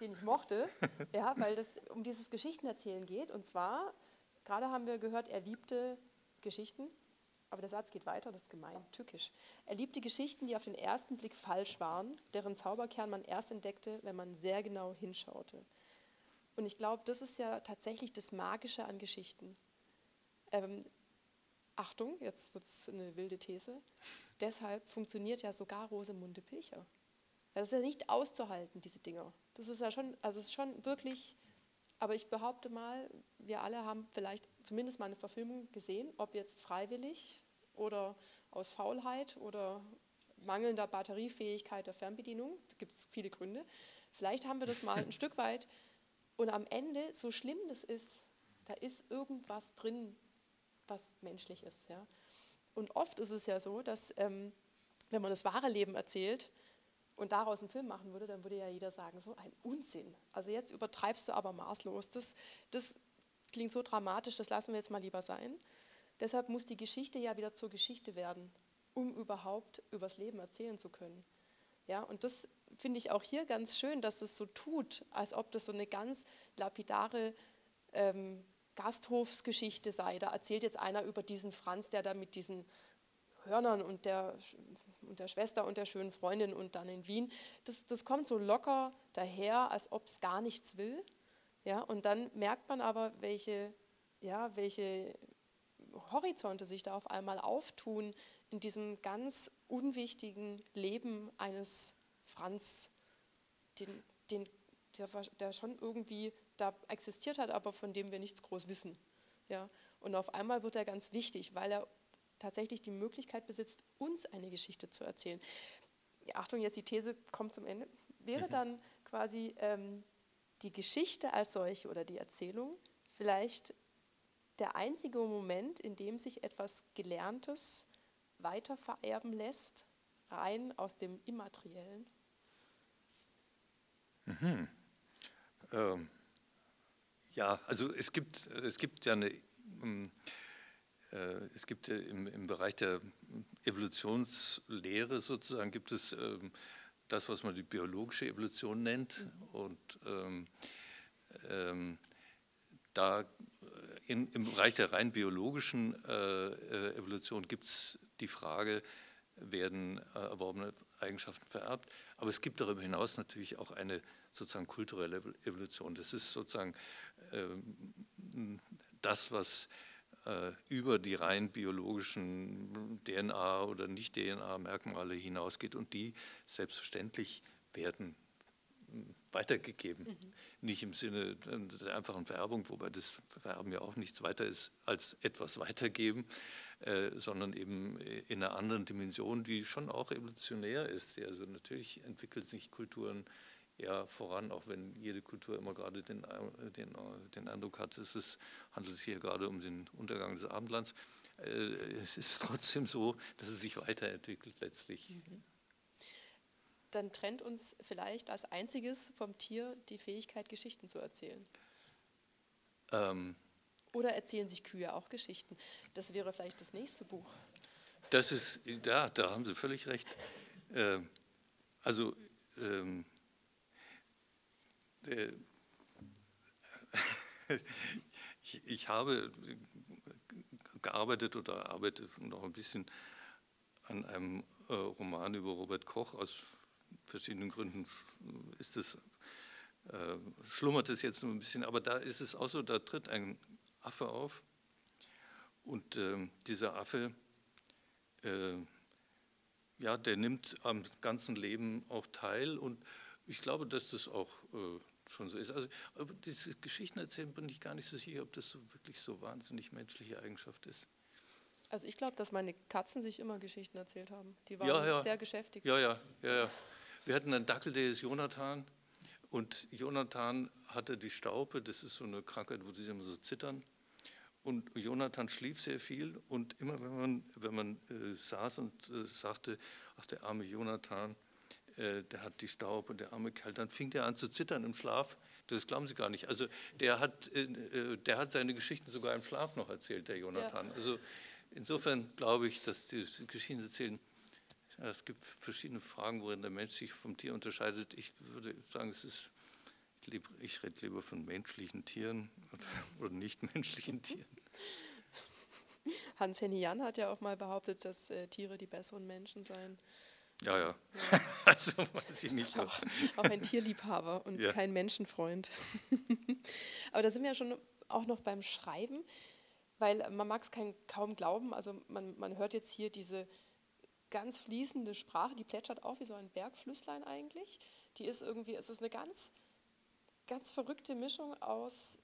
den ich mochte, ja, weil es um dieses Geschichtenerzählen geht. Und zwar, gerade haben wir gehört, er liebte Geschichten, aber der Satz geht weiter, das ist gemein, tückisch. Er liebte Geschichten, die auf den ersten Blick falsch waren, deren Zauberkern man erst entdeckte, wenn man sehr genau hinschaute. Und ich glaube, das ist ja tatsächlich das Magische an Geschichten. Ähm, Achtung, jetzt wird es eine wilde These, deshalb funktioniert ja sogar Rosemunde Pilcher. Das ist ja nicht auszuhalten, diese Dinger. Das ist ja schon, also es ist schon wirklich, aber ich behaupte mal, wir alle haben vielleicht zumindest mal eine Verfilmung gesehen, ob jetzt freiwillig oder aus Faulheit oder mangelnder Batteriefähigkeit der Fernbedienung. Da gibt es viele Gründe. Vielleicht haben wir das mal ein Stück weit. Und am Ende, so schlimm das ist, da ist irgendwas drin, was menschlich ist. Ja? Und oft ist es ja so, dass ähm, wenn man das wahre Leben erzählt und daraus einen Film machen würde, dann würde ja jeder sagen, so ein Unsinn. Also jetzt übertreibst du aber maßlos. Das, das klingt so dramatisch, das lassen wir jetzt mal lieber sein. Deshalb muss die Geschichte ja wieder zur Geschichte werden, um überhaupt übers Leben erzählen zu können. Ja, und das finde ich auch hier ganz schön, dass es so tut, als ob das so eine ganz lapidare ähm, Gasthofsgeschichte sei. Da erzählt jetzt einer über diesen Franz, der da mit diesen Hörnern und der, und der Schwester und der schönen Freundin und dann in Wien. Das, das kommt so locker daher, als ob es gar nichts will. Ja, und dann merkt man aber, welche, ja, welche Horizonte sich da auf einmal auftun in diesem ganz unwichtigen Leben eines Franz, den, den, der, der schon irgendwie da existiert hat, aber von dem wir nichts groß wissen. Ja? Und auf einmal wird er ganz wichtig, weil er tatsächlich die Möglichkeit besitzt, uns eine Geschichte zu erzählen. Achtung, jetzt die These kommt zum Ende. Wäre mhm. dann quasi ähm, die Geschichte als solche oder die Erzählung vielleicht der einzige Moment, in dem sich etwas Gelerntes weitervererben lässt, rein aus dem Immateriellen? Mhm. Ähm, ja, also es gibt, es gibt ja eine, ähm, äh, es gibt im, im Bereich der Evolutionslehre sozusagen, gibt es ähm, das, was man die biologische Evolution nennt. Und ähm, ähm, da in, im Bereich der rein biologischen äh, äh Evolution gibt es die Frage, werden äh, erworbene Eigenschaften vererbt. Aber es gibt darüber hinaus natürlich auch eine sozusagen kulturelle Evolution. Das ist sozusagen äh, das, was äh, über die rein biologischen DNA oder Nicht-DNA-Merkmale hinausgeht und die selbstverständlich werden weitergegeben. Mhm. Nicht im Sinne der einfachen Vererbung, wobei das Vererben ja auch nichts weiter ist als etwas weitergeben, äh, sondern eben in einer anderen Dimension, die schon auch evolutionär ist. Also natürlich entwickeln sich Kulturen ja voran, auch wenn jede Kultur immer gerade den, den, den Eindruck hat, es ist, handelt sich hier gerade um den Untergang des Abendlands. Äh, es ist trotzdem so, dass es sich weiterentwickelt letztlich. Mhm dann trennt uns vielleicht als einziges vom Tier die Fähigkeit, Geschichten zu erzählen. Ähm, Oder erzählen sich Kühe auch Geschichten? Das wäre vielleicht das nächste Buch. Das ist, ja, da haben Sie völlig recht. Äh, also, ähm, der, ich, ich, habe gearbeitet oder arbeite noch ein bisschen an einem äh, Roman über Robert Koch aus verschiedenen Gründen ist es, äh, schlummert es jetzt ein bisschen, aber da ist es auch so, da tritt ein Affe auf und äh, dieser Affe, äh, ja, der nimmt am ganzen Leben auch teil und ich glaube, dass das auch äh, schon so ist. Also, diese Geschichten erzählen bin ich gar nicht so sicher, ob das so wirklich so wahnsinnig menschliche Eigenschaft ist. Also ich glaube, dass meine Katzen sich immer Geschichten erzählt haben. Die waren ja, ja. sehr geschäftig. Ja, ja, ja, ja. Wir hatten einen Dackel, der ist Jonathan. Und Jonathan hatte die Staupe, das ist so eine Krankheit, wo sie immer so zittern. Und Jonathan schlief sehr viel und immer wenn man, wenn man äh, saß und äh, sagte, ach der arme Jonathan, äh, der hat die Staupe, der arme Kerl, dann fing der an zu zittern im Schlaf. Das glauben Sie gar nicht. Also der hat, äh, äh, der hat seine Geschichten sogar im Schlaf noch erzählt, der Jonathan. Ja. Also insofern glaube ich, dass die Geschichten erzählen es gibt verschiedene Fragen, worin der Mensch sich vom Tier unterscheidet. Ich würde sagen, es ist, ich, ich rede lieber von menschlichen Tieren oder, nichtmenschlichen Tieren. Hans-Henny Jan hat ja auch mal behauptet, dass äh, Tiere die besseren Menschen seien. Ja, ja. ja. also weiß ich nicht. Auch, auch ein Tierliebhaber und ja. kein Menschenfreund. Aber da sind wir ja schon auch noch beim Schreiben, weil man mag es kaum glauben. Also man, man hört jetzt hier diese ganz fließende Sprache, die plätschert auch wie so ein Bergflüsslein eigentlich. Die ist irgendwie, es ist eine ganz, ganz verrückte Mischung aus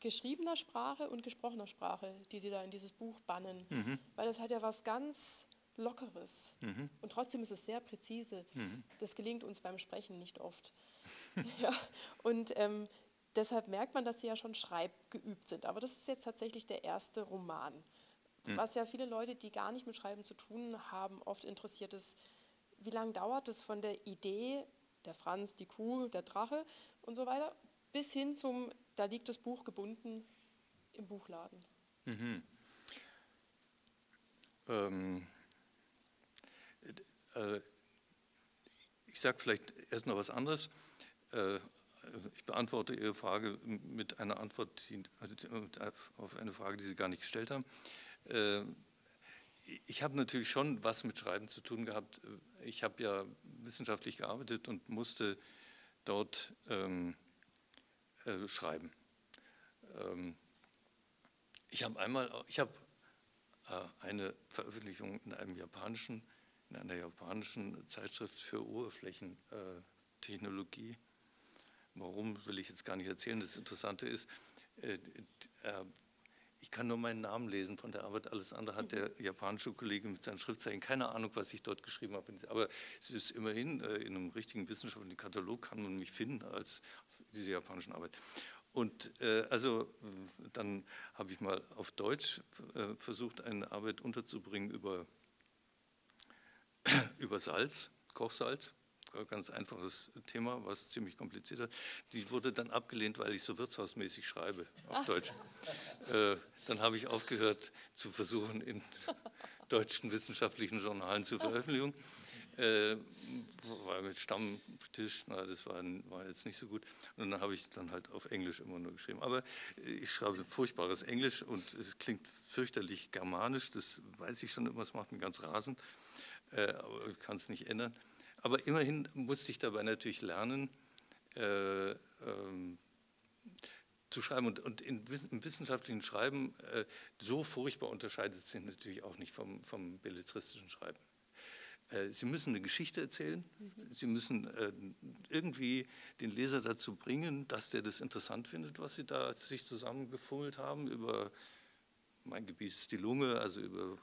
geschriebener Sprache und gesprochener Sprache, die sie da in dieses Buch bannen. Mhm. Weil das hat ja was ganz Lockeres. Mhm. Und trotzdem ist es sehr präzise. Mhm. Das gelingt uns beim Sprechen nicht oft. ja. Und ähm, deshalb merkt man, dass sie ja schon schreibgeübt sind. Aber das ist jetzt tatsächlich der erste Roman. Mhm. Was ja viele Leute, die gar nicht mit Schreiben zu tun haben, oft interessiert ist, wie lange dauert es von der Idee, der Franz, die Kuh, der Drache und so weiter, bis hin zum, da liegt das Buch gebunden im Buchladen. Mhm. Ähm, äh, ich sage vielleicht erst noch was anderes. Äh, ich beantworte Ihre Frage mit einer Antwort die, auf eine Frage, die Sie gar nicht gestellt haben. Äh, ich habe natürlich schon was mit Schreiben zu tun gehabt. Ich habe ja wissenschaftlich gearbeitet und musste dort ähm, äh, schreiben. Ähm, ich habe einmal, ich habe äh, eine Veröffentlichung in einem japanischen, in einer japanischen Zeitschrift für Oberflächentechnologie. Äh, Warum will ich jetzt gar nicht erzählen? Das Interessante ist, äh, äh, ich kann nur meinen Namen lesen von der Arbeit, alles andere hat der mhm. japanische Kollege mit seinen Schriftzeichen. Keine Ahnung, was ich dort geschrieben habe. Aber es ist immerhin äh, in einem richtigen wissenschaftlichen Katalog kann man mich finden als diese japanischen Arbeit. Und äh, also dann habe ich mal auf Deutsch äh, versucht, eine Arbeit unterzubringen über, über Salz, Kochsalz ganz einfaches Thema, was ziemlich kompliziert ist. Die wurde dann abgelehnt, weil ich so wirtshausmäßig schreibe auf Ach. Deutsch. Äh, dann habe ich aufgehört zu versuchen, in deutschen wissenschaftlichen Journalen zu veröffentlichen. Äh, war mit Stammtisch, na, das war, war, jetzt nicht so gut. Und dann habe ich dann halt auf Englisch immer nur geschrieben. Aber ich schreibe furchtbares Englisch und es klingt fürchterlich germanisch, das weiß ich schon immer, es macht mich ganz rasend, äh, aber ich kann es nicht ändern. Aber immerhin musste ich dabei natürlich lernen, äh, ähm, zu schreiben. Und, und in, im wissenschaftlichen Schreiben äh, so furchtbar unterscheidet es sich natürlich auch nicht vom, vom belletristischen Schreiben. Äh, Sie müssen eine Geschichte erzählen. Mhm. Sie müssen äh, irgendwie den Leser dazu bringen, dass der das interessant findet, was Sie da sich zusammengefummelt haben über mein Gebiet ist die Lunge, also über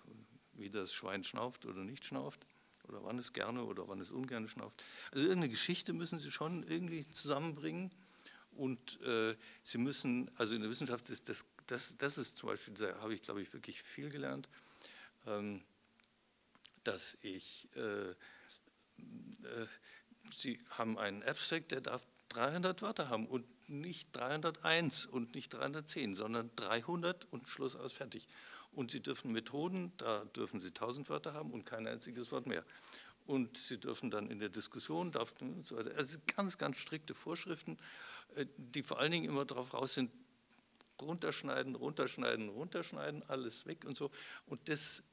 wie das Schwein schnauft oder nicht schnauft oder wann es gerne oder wann es ungern schnauft. Also irgendeine Geschichte müssen Sie schon irgendwie zusammenbringen. Und äh, Sie müssen, also in der Wissenschaft ist das, das, das ist zum Beispiel, da habe ich, glaube ich, wirklich viel gelernt, ähm, dass ich, äh, äh, Sie haben einen Abstract, der darf 300 Wörter haben und nicht 301 und nicht 310, sondern 300 und Schluss aus fertig. Und Sie dürfen Methoden, da dürfen Sie 1000 Wörter haben und kein einziges Wort mehr. Und Sie dürfen dann in der Diskussion, darf, und so weiter. Also ganz, ganz strikte Vorschriften, äh, die vor allen Dingen immer darauf raus sind, runterschneiden, runterschneiden, runterschneiden, alles weg und so. Und das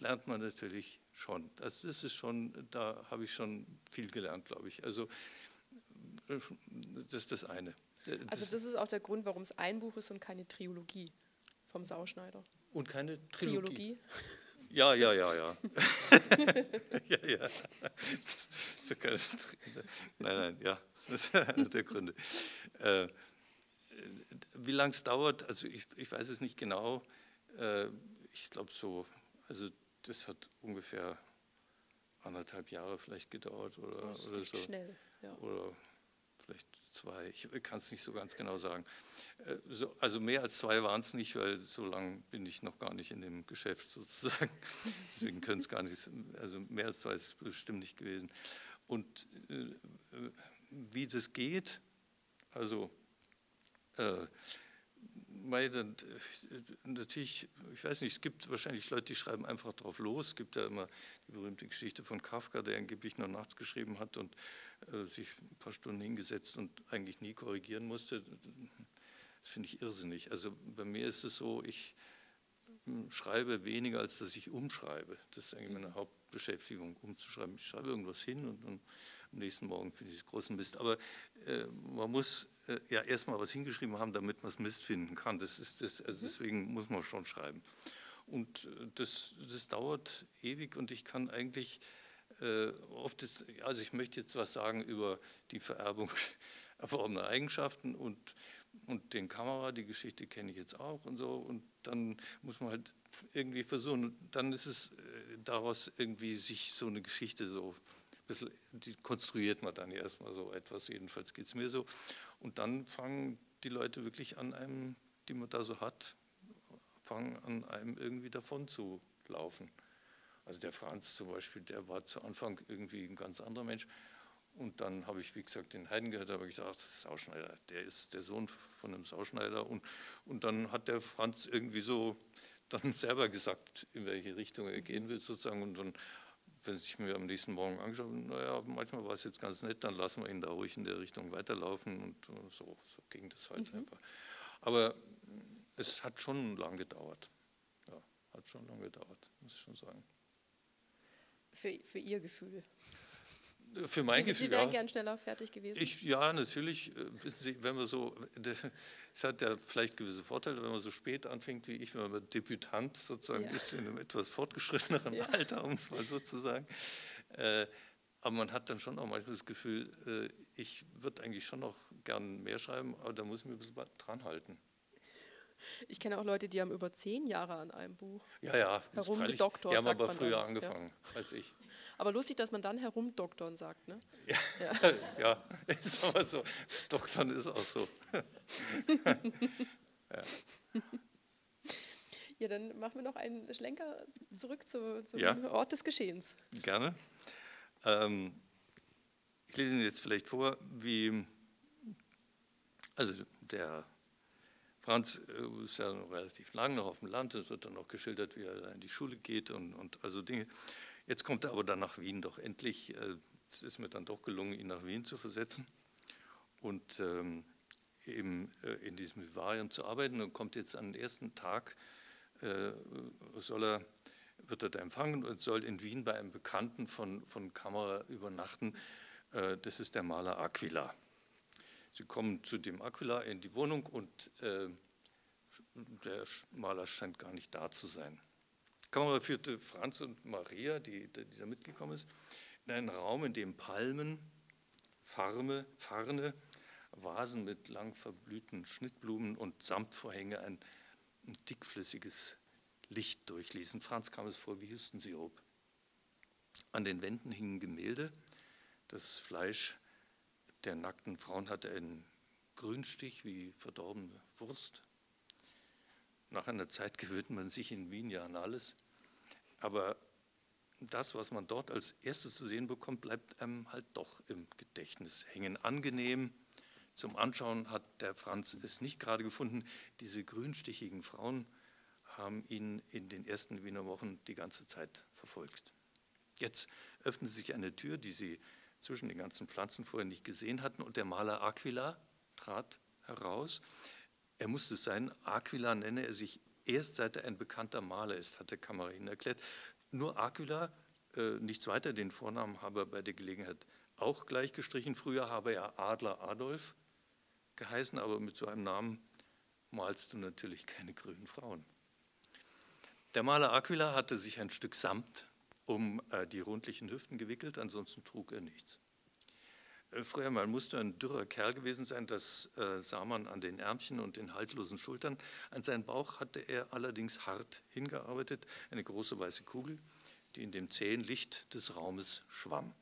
lernt man natürlich schon. Das, das ist schon, da habe ich schon viel gelernt, glaube ich. Also äh, das ist das eine. Das also das ist auch der Grund, warum es ein Buch ist und keine Trilogie vom Sauschneider. Und keine Trilogie. Trilogie. Ja, ja, ja, ja. ja, ja. So keine, nein, nein, ja, das ist einer der Gründe. Äh, wie lange es dauert, also ich, ich weiß es nicht genau. Äh, ich glaube so, also das hat ungefähr anderthalb Jahre vielleicht gedauert oder, das oder so. Schnell, ja. Oder vielleicht zwei, ich kann es nicht so ganz genau sagen. Äh, also mehr als zwei waren es nicht, weil so lange bin ich noch gar nicht in dem Geschäft sozusagen. Deswegen können es gar nicht, also mehr als zwei ist es bestimmt nicht gewesen. Und äh, wie das geht, also äh, natürlich, ich weiß nicht, es gibt wahrscheinlich Leute, die schreiben einfach drauf los. Es gibt ja immer die berühmte Geschichte von Kafka, der angeblich nur nachts geschrieben hat und äh, sich ein paar Stunden hingesetzt und eigentlich nie korrigieren musste. Das finde ich irrsinnig. Also bei mir ist es so, ich hm, schreibe weniger, als dass ich umschreibe. Das ist eigentlich meine Hauptbeschäftigung, umzuschreiben. Ich schreibe irgendwas hin und dann am nächsten Morgen finde ich es großen Mist. Aber äh, man muss äh, ja erstmal was hingeschrieben haben, damit man es Mist finden kann. Das ist das, also mhm. deswegen muss man schon schreiben. Und äh, das, das dauert ewig und ich kann eigentlich äh, oft ist, also ich möchte jetzt was sagen über die Vererbung erworbener Eigenschaften und und den Kamera, die Geschichte kenne ich jetzt auch und so. Und dann muss man halt irgendwie versuchen, dann ist es äh, daraus irgendwie sich so eine Geschichte so bisschen, die konstruiert man dann erstmal so etwas, jedenfalls geht es mir so. Und dann fangen die Leute wirklich an einem, die man da so hat, fangen an einem irgendwie davon zu laufen. Also der Franz zum Beispiel, der war zu Anfang irgendwie ein ganz anderer Mensch. Und dann habe ich, wie gesagt, den Heiden gehört, habe ich gesagt, das ist Sauschneider, der ist der Sohn von einem Sauschneider. Und, und dann hat der Franz irgendwie so dann selber gesagt, in welche Richtung er gehen will sozusagen. Und dann, wenn ich mir am nächsten Morgen angeschaut habe, naja, manchmal war es jetzt ganz nett, dann lassen wir ihn da ruhig in der Richtung weiterlaufen. Und so, so ging das halt mhm. einfach. Aber es hat schon lang gedauert. Ja, hat schon lange gedauert, muss ich schon sagen. Für, für Ihr Gefühl? Für mein Sie, Gefühl. Sie wären ja. gern schneller fertig gewesen? Ich, ja, natürlich. Äh, wissen Sie, wenn man so, es hat ja vielleicht gewisse Vorteile, wenn man so spät anfängt wie ich, wenn man Debütant sozusagen ja. ist, in einem etwas fortgeschritteneren ja. Alter, um es mal so zu sagen. Äh, aber man hat dann schon auch manchmal das Gefühl, äh, ich würde eigentlich schon noch gern mehr schreiben, aber da muss ich mir ein bisschen dran halten. Ich kenne auch Leute, die haben über zehn Jahre an einem Buch ja, ja, herumgedoktort. Die haben aber früher dann. angefangen ja. als ich. Aber lustig, dass man dann herumdoktorn sagt, ne? Ja, ja. ja ist aber so. Das Doktorn ist auch so. ja. ja, dann machen wir noch einen Schlenker zurück zu, zum ja. Ort des Geschehens. Gerne. Ähm, ich lese Ihnen jetzt vielleicht vor, wie, also der Franz äh, ist ja relativ lang noch auf dem Land, es wird dann auch geschildert, wie er in die Schule geht und, und also Dinge. Jetzt kommt er aber dann nach Wien doch endlich. Äh, es ist mir dann doch gelungen, ihn nach Wien zu versetzen und ähm, eben äh, in diesem Vivarium zu arbeiten und kommt jetzt an den ersten Tag, soll er, wird er da empfangen und soll in Wien bei einem Bekannten von, von Kamera übernachten. Das ist der Maler Aquila. Sie kommen zu dem Aquila in die Wohnung und äh, der Maler scheint gar nicht da zu sein. Kamera führte Franz und Maria, die, die da mitgekommen ist, in einen Raum, in dem Palmen, Farme, Farne, Vasen mit lang verblühten Schnittblumen und Samtvorhänge ein, ein dickflüssiges Licht durchließen. Franz kam es vor wie Hüstensirup. An den Wänden hingen Gemälde. Das Fleisch der nackten Frauen hatte einen Grünstich wie verdorbene Wurst. Nach einer Zeit gewöhnt man sich in Wien ja an alles. Aber das, was man dort als erstes zu sehen bekommt, bleibt einem halt doch im Gedächtnis hängen. Angenehm zum Anschauen hat der Franz es nicht gerade gefunden. Diese grünstichigen Frauen haben ihn in den ersten Wiener Wochen die ganze Zeit verfolgt. Jetzt öffnet sich eine Tür, die sie zwischen den ganzen Pflanzen vorher nicht gesehen hatten, und der Maler Aquila trat heraus. Er musste es sein, Aquila nenne er sich erst seit er ein bekannter Maler ist, hatte Kamarin erklärt. Nur Aquila, äh, nichts weiter, den Vornamen habe er bei der Gelegenheit auch gleich gestrichen. Früher habe er Adler Adolf geheißen, aber mit so einem Namen malst du natürlich keine grünen Frauen. Der Maler Aquila hatte sich ein Stück Samt um äh, die rundlichen Hüften gewickelt, ansonsten trug er nichts. Äh, früher mal musste ein dürrer Kerl gewesen sein, das äh, sah man an den Ärmchen und den haltlosen Schultern. An seinen Bauch hatte er allerdings hart hingearbeitet, eine große weiße Kugel, die in dem zähen Licht des Raumes schwamm.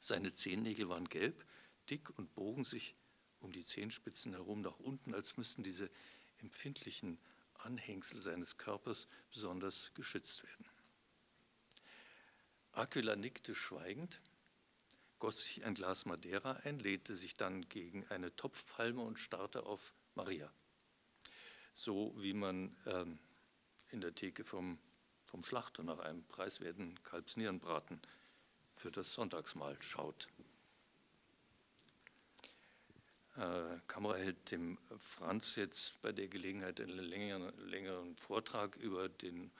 Seine Zehennägel waren gelb, dick und bogen sich um die Zehenspitzen herum nach unten, als müssten diese empfindlichen Anhängsel seines Körpers besonders geschützt werden. Aquila nickte schweigend goss sich ein Glas Madeira ein, lehnte sich dann gegen eine Topfpalme und starrte auf Maria. So wie man ähm, in der Theke vom, vom Schlachter nach einem preiswerten Kalbsnierenbraten für das Sonntagsmahl schaut. Äh, Kamera hält dem Franz jetzt bei der Gelegenheit einen längeren, längeren Vortrag über den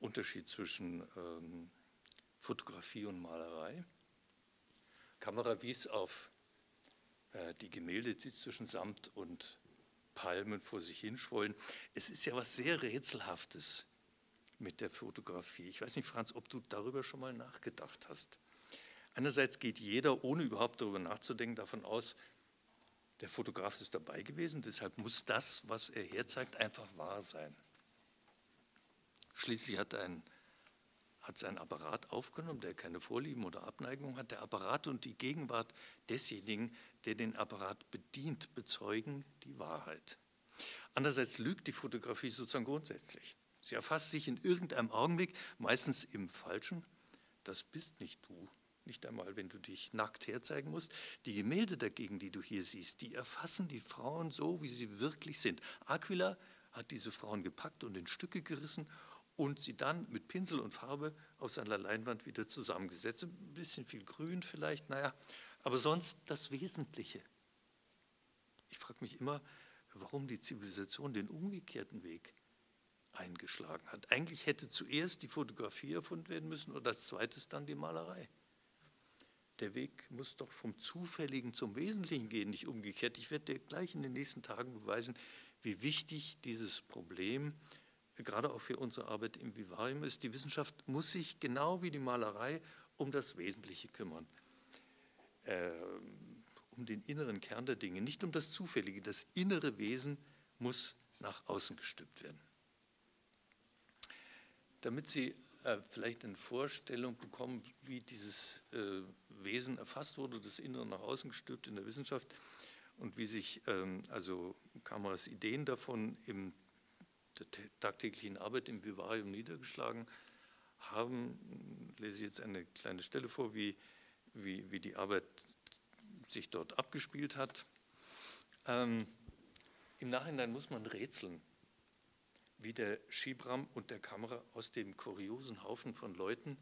Unterschied zwischen ähm, Fotografie und Malerei. Kamera wies auf äh, die Gemälde, die zwischen Samt und Palmen vor sich hinschwollen. Es ist ja was sehr Rätselhaftes mit der Fotografie. Ich weiß nicht, Franz, ob du darüber schon mal nachgedacht hast. Einerseits geht jeder, ohne überhaupt darüber nachzudenken, davon aus, Der Fotograf ist dabei gewesen, deshalb muss das, was er herzeigt, einfach wahr sein. Schließlich hat ein hat sein Apparat aufgenommen, der keine Vorlieben oder Abneigung hat. Der Apparat und die Gegenwart desjenigen, der den Apparat bedient, bezeugen die Wahrheit. Andererseits lügt die Fotografie sozusagen grundsätzlich. Sie erfasst sich in irgendeinem Augenblick, meistens im Falschen. Das bist nicht du, nicht einmal, wenn du dich nackt herzeigen musst. Die Gemälde dagegen, die du hier siehst, die erfassen die Frauen so, wie sie wirklich sind. Aquila hat diese Frauen gepackt und in Stücke gerissen und sie dann mit Pinsel und Farbe auf seiner Leinwand wieder zusammengesetzt. Ein bisschen viel Grün vielleicht, naja, aber sonst das Wesentliche. Ich frage mich immer, warum die Zivilisation den umgekehrten Weg eingeschlagen hat. Eigentlich hätte zuerst die Fotografie erfunden werden müssen und als zweites dann die Malerei. Der Weg muss doch vom Zufälligen zum Wesentlichen gehen, nicht umgekehrt. Ich werde dir gleich in den nächsten Tagen beweisen, wie wichtig dieses Problem ist gerade auch für unsere Arbeit im Vivarium ist, die Wissenschaft muss sich genau wie die Malerei um das Wesentliche kümmern, äh, um den inneren Kern der Dinge, nicht um das Zufällige. Das innere Wesen muss nach außen gestülpt werden. Damit Sie äh, vielleicht eine Vorstellung bekommen, wie dieses äh, Wesen erfasst wurde, das Innere nach außen gestülpt in der Wissenschaft und wie sich ähm, also Kameras Ideen davon im der tagtäglichen Arbeit im Vivarium niedergeschlagen haben, lese ich jetzt eine kleine Stelle vor, wie, wie, wie die Arbeit sich dort abgespielt hat. Ähm, Im Nachhinein muss man rätseln, wie der Schibram und der Kamera aus dem kuriosen Haufen von Leuten,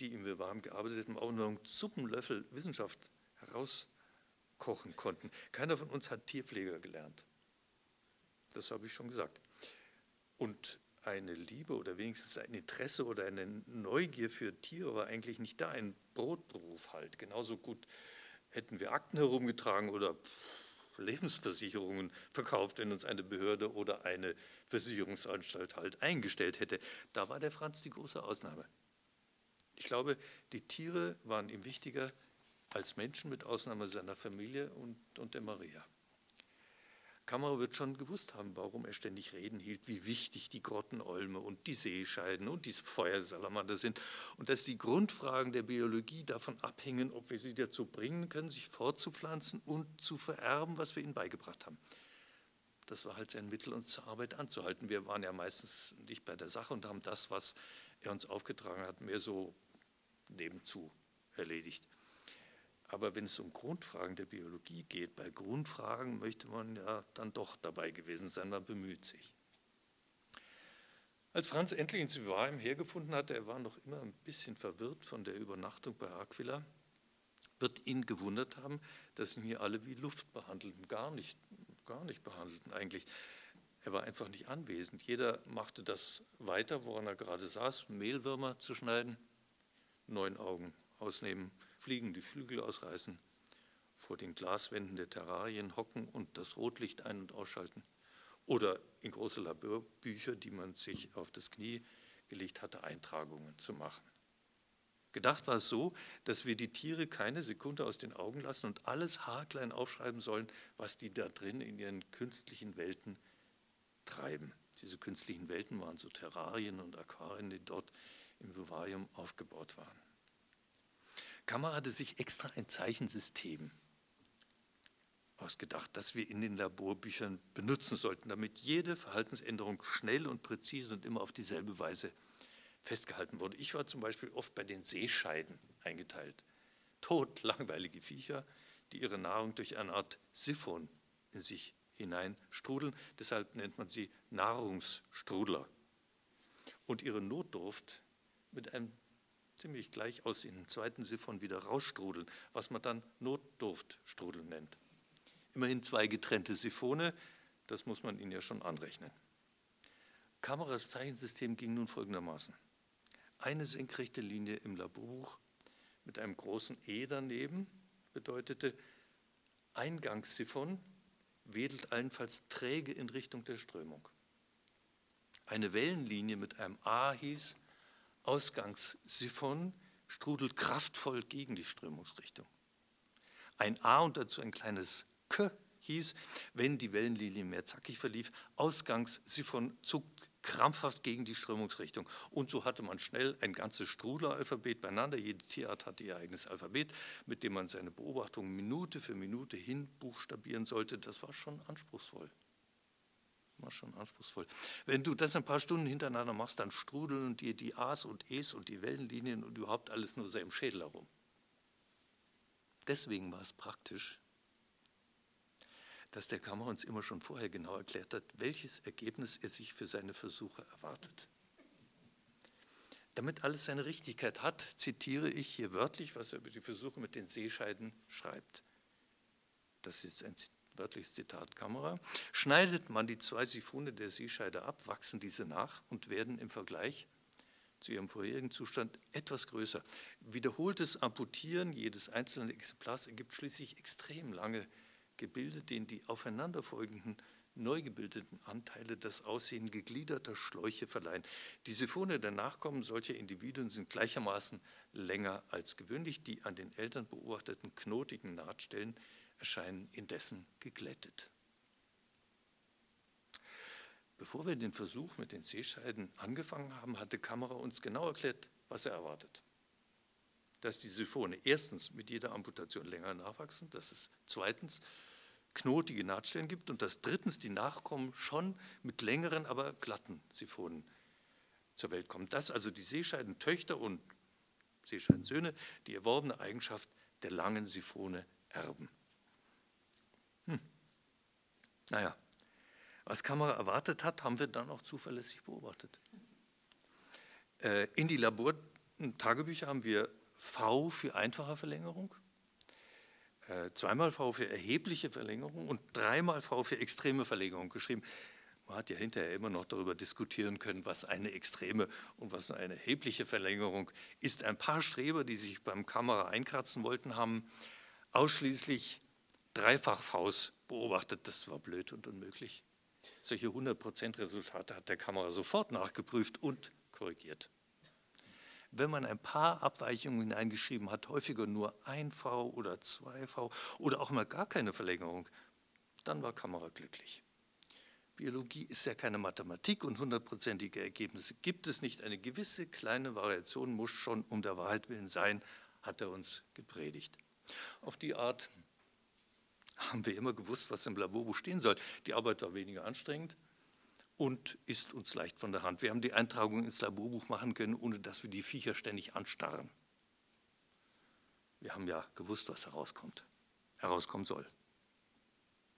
die im Vivarium gearbeitet haben, auch nur einen Suppenlöffel Wissenschaft herauskochen konnten. Keiner von uns hat Tierpfleger gelernt. Das habe ich schon gesagt und eine Liebe oder wenigstens ein Interesse oder eine Neugier für Tiere war eigentlich nicht da, ein Brotberuf halt. Genauso gut hätten wir Akten herumgetragen oder Lebensversicherungen verkauft, wenn uns eine Behörde oder eine Versicherungsanstalt halt eingestellt hätte. Da war der Franz die große Ausnahme. Ich glaube, die Tiere waren ihm wichtiger als Menschen, mit Ausnahme seiner Familie und, und der Maria. Kammerer wird schon gewusst haben, warum er ständig Reden hielt, wie wichtig die Grottenolme und die Seescheiden und die Feuersalamander sind und dass die Grundfragen der Biologie davon abhängen, ob wir sie dazu bringen können, sich fortzupflanzen und zu vererben, was wir ihnen beigebracht haben. Das war halt sein Mittel, uns zur Arbeit anzuhalten. Wir waren ja meistens nicht bei der Sache und haben das, was er uns aufgetragen hat, mehr so nebenzu erledigt. Aber wenn es um Grundfragen der Biologie geht, bei Grundfragen möchte man ja dann doch dabei gewesen sein, man bemüht sich. Als Franz endlich ins Vivarium hergefunden hatte, er war noch immer ein bisschen verwirrt von der Übernachtung bei Aquila, wird ihn gewundert haben, dass ihn hier alle wie Luft behandelten, gar nicht, gar nicht behandelten eigentlich. Er war einfach nicht anwesend. Jeder machte das weiter, woran er gerade saß, Mehlwürmer zu schneiden, neun Augen ausnehmen, Fliegen die Flügel ausreißen, vor den Glaswänden der Terrarien hocken und das Rotlicht ein- und ausschalten. Oder in große Laborbücher, die man sich auf das Knie gelegt hatte, Eintragungen zu machen. Gedacht war es so, dass wir die Tiere keine Sekunde aus den Augen lassen und alles haarklein aufschreiben sollen, was die da drin in ihren künstlichen Welten treiben. Diese künstlichen Welten waren so Terrarien und Aquarien, die dort im Vivarium aufgebaut waren. Kammer hatte sich extra ein Zeichensystem ausgedacht, das wir in den Laborbüchern benutzen sollten, damit jede Verhaltensänderung schnell und präzise und immer auf dieselbe Weise festgehalten wurde. Ich war zum Beispiel oft bei den Seescheiden eingeteilt. Tot langweilige Viecher, die ihre Nahrung durch eine Art Siphon in sich hineinstrudeln. Deshalb nennt man sie Nahrungsstrudler. Und ihre Notdurft mit einem ziemlich gleich aussehen, zweiten Siphon wieder rausstrudeln, was man dann Notdurftstrudel nennt. Immerhin zwei getrennte Siphone, das muss man ihnen ja schon anrechnen. Kameras Zeichensystem ging nun folgendermaßen. Eine senkrechte Linie im Laborbuch mit einem großen E daneben bedeutete, Eingangssiphon wedelt allenfalls träge in Richtung der Strömung. Eine Wellenlinie mit einem A hieß, Ausgangssiphon strudelt kraftvoll gegen die Strömungsrichtung. Ein A und dazu ein kleines K hieß, wenn die Wellenlinie mehr zackig verlief, Ausgangssiphon zuckt krampfhaft gegen die Strömungsrichtung. Und so hatte man schnell ein ganzes Strudelalphabet beieinander. Jede Tierart hatte ihr eigenes Alphabet, mit dem man seine Beobachtungen Minute für Minute hin buchstabieren sollte. Das war schon anspruchsvoll. War schon anspruchsvoll. Wenn du das ein paar Stunden hintereinander machst, dann strudeln dir die A's und E's und die Wellenlinien und überhaupt alles nur so im Schädel herum. Deswegen war es praktisch, dass der Kammer uns immer schon vorher genau erklärt hat, welches Ergebnis er sich für seine Versuche erwartet. Damit alles seine Richtigkeit hat, zitiere ich hier wörtlich, was er über die Versuche mit den Seescheiden schreibt. Das ist ein wörtliches Zitat Kamera. Schneidet man die zwei Siphone der Seescheide ab, wachsen diese nach und werden im Vergleich zu ihrem vorherigen Zustand etwas größer. Wiederholtes Amputieren jedes einzelnen Exemplars ergibt schließlich extrem lange Gebilde, denen die aufeinanderfolgenden neu gebildeten Anteile das Aussehen gegliederter Schläuche verleihen. Die Siphone der Nachkommen solcher Individuen sind gleichermaßen länger als gewöhnlich. Die an den Eltern beobachteten knotigen Nahtstellen erscheinen indessen geglättet. Bevor wir den Versuch mit den Seescheiden angefangen haben, hatte Kamera uns genau erklärt, was er erwartet. Dass die Siphone erstens mit jeder Amputation länger nachwachsen, dass es zweitens knotige Nahtstellen gibt und dass drittens die Nachkommen schon mit längeren, aber glatten Siphonen zur Welt kommen. Dass also die Seescheidentöchter und Seescheidensöhne die erworbene Eigenschaft der langen Siphone erben. Naja, was Kamera erwartet hat, haben wir dann auch zuverlässig beobachtet. Äh, in die Labortagebücher haben wir V für einfache Verlängerung, äh, zweimal V für erhebliche Verlängerung und dreimal V für extreme Verlängerung geschrieben. Man hat ja hinterher immer noch darüber diskutieren können, was eine extreme und was eine erhebliche Verlängerung ist. Ein paar Streber, die sich beim Kamera einkratzen wollten, haben ausschließlich Dreifach-Vs beobachtet. Das war blöd und unmöglich. Solche 100% Resultate hat der Kamera sofort nachgeprüft und korrigiert. Wenn man ein paar Abweichungen hineingeschrieben hat, häufiger nur ein V oder zwei V oder auch mal gar keine Verlängerung, dann war Kamera glücklich. Biologie ist ja keine Mathematik und hundertprozentige Ergebnisse gibt es nicht. Eine gewisse kleine Variation muss schon um der Wahrheit willen sein, hat er uns gepredigt. Auf die Art haben wir immer gewusst, was im Laborbuch stehen soll. Die Arbeit war weniger anstrengend und ist uns leicht von der Hand. Wir haben die Eintragung ins Laborbuch machen können, ohne dass wir die Viecher ständig anstarren. Wir haben ja gewusst, was herauskommt, herauskommen soll.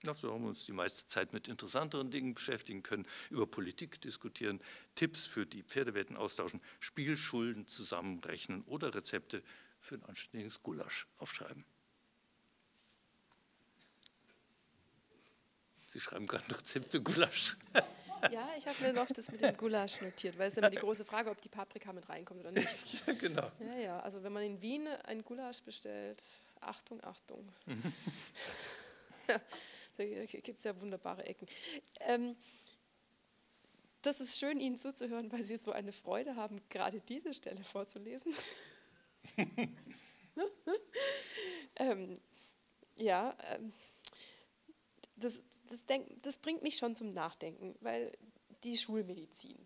So haben wir uns die meiste Zeit mit interessanteren Dingen beschäftigen können, über Politik diskutieren, Tipps für die Pferdewetten austauschen, Spielschulden zusammenrechnen oder Rezepte für ein anständiges Gulasch aufschreiben. Sie schreiben gerade ein Rezept für Gulasch. Ja, ich habe mir noch das mit dem Gulasch notiert, weil es ist immer die große Frage, ob die Paprika mit reinkommt oder nicht. Ja, genau. Ja, ja, also wenn man in Wien ein Gulasch bestellt, Achtung, Achtung. ja, da gibt es ja wunderbare Ecken. Ähm, das ist schön, Ihnen zuzuhören, weil Sie so eine Freude haben, gerade diese Stelle vorzulesen. ähm, ja, ähm, das, das, denk, das bringt mich schon zum Nachdenken, weil die Schulmedizin,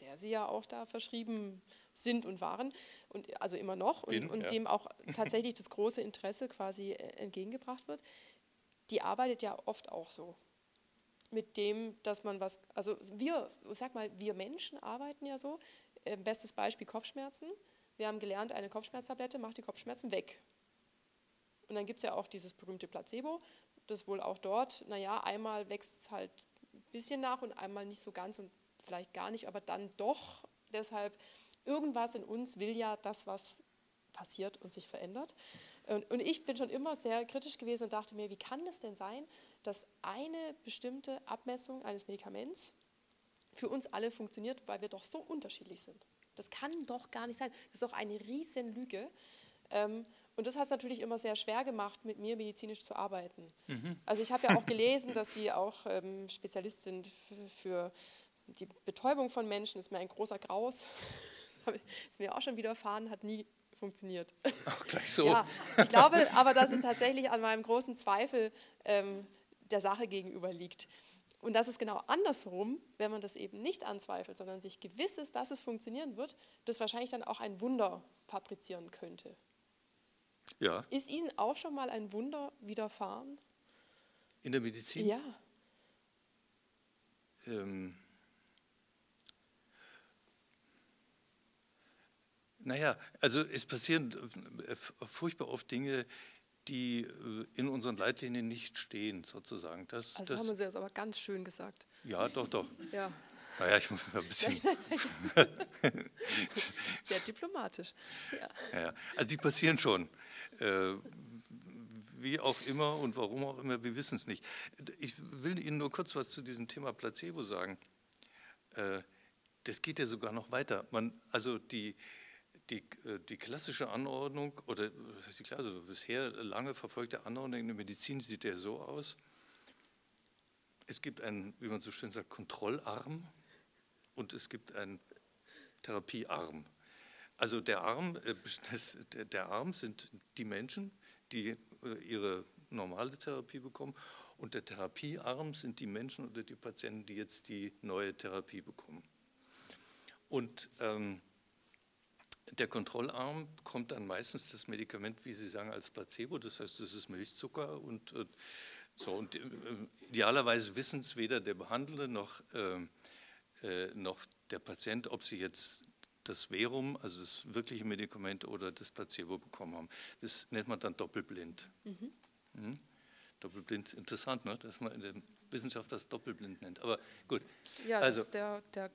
der sie ja auch da verschrieben sind und waren, und also immer noch, und, Bin, und ja. dem auch tatsächlich das große Interesse quasi äh, entgegengebracht wird, die arbeitet ja oft auch so. Mit dem, dass man was, also wir, sag mal, wir Menschen arbeiten ja so. Äh, bestes Beispiel Kopfschmerzen. Wir haben gelernt, eine Kopfschmerztablette macht die Kopfschmerzen weg. Und dann gibt es ja auch dieses berühmte Placebo das wohl auch dort, naja, einmal wächst es halt ein bisschen nach und einmal nicht so ganz und vielleicht gar nicht, aber dann doch. Deshalb, irgendwas in uns will ja das, was passiert und sich verändert. Und, und ich bin schon immer sehr kritisch gewesen und dachte mir, wie kann das denn sein, dass eine bestimmte Abmessung eines Medikaments für uns alle funktioniert, weil wir doch so unterschiedlich sind. Das kann doch gar nicht sein. Das ist doch eine Riesenlüge. Ähm, und das hat es natürlich immer sehr schwer gemacht, mit mir medizinisch zu arbeiten. Mhm. Also ich habe ja auch gelesen, dass Sie auch ähm, Spezialist sind für die Betäubung von Menschen. Das ist mir ein großer Graus. ist mir auch schon widerfahren, hat nie funktioniert. Ach, gleich so. Ja, ich glaube aber, dass es tatsächlich an meinem großen Zweifel ähm, der Sache gegenüber liegt. Und dass es genau andersrum, wenn man das eben nicht anzweifelt, sondern sich gewiss ist, dass es funktionieren wird, das wahrscheinlich dann auch ein Wunder fabrizieren könnte. Ja. Ist Ihnen auch schon mal ein Wunder widerfahren? In der Medizin? Ja. Ähm, naja, also es passieren äh, furchtbar oft Dinge, die äh, in unseren Leitlinien nicht stehen, sozusagen. Das, also das haben Sie jetzt aber ganz schön gesagt. Ja, doch, doch. Ja. Naja, ich muss mal ein bisschen. Sehr diplomatisch. Ja. ja. Also die passieren schon. Äh, wie auch immer und warum auch immer, wir wissen es nicht. Ich will Ihnen nur kurz was zu diesem Thema Placebo sagen. Äh, das geht ja sogar noch weiter. Man, also die, die, äh, die klassische Anordnung oder die also bisher lange verfolgte Anordnung in der Medizin sieht ja so aus. Es gibt einen, wie man so schön sagt, Kontrollarm und es gibt einen Therapiearm. Also der Arm, äh, das, der Arm sind die Menschen, die äh, ihre normale Therapie bekommen und der Therapiearm sind die Menschen oder die Patienten, die jetzt die neue Therapie bekommen. Und ähm, der Kontrollarm bekommt dann meistens das Medikament, wie Sie sagen, als Placebo, das heißt, das ist Milchzucker und äh, so. Und äh, idealerweise wissen es weder der Behandelnde noch, äh, äh, noch der Patient, ob sie jetzt das Verum, also das wirkliche Medikament oder das Placebo bekommen haben. Das nennt man dann doppelblind. Mhm. Mhm. Doppelblind ist interessant, ne? dass man in der Wissenschaft das doppelblind nennt. Aber gut. Ja, also, das ist der, der,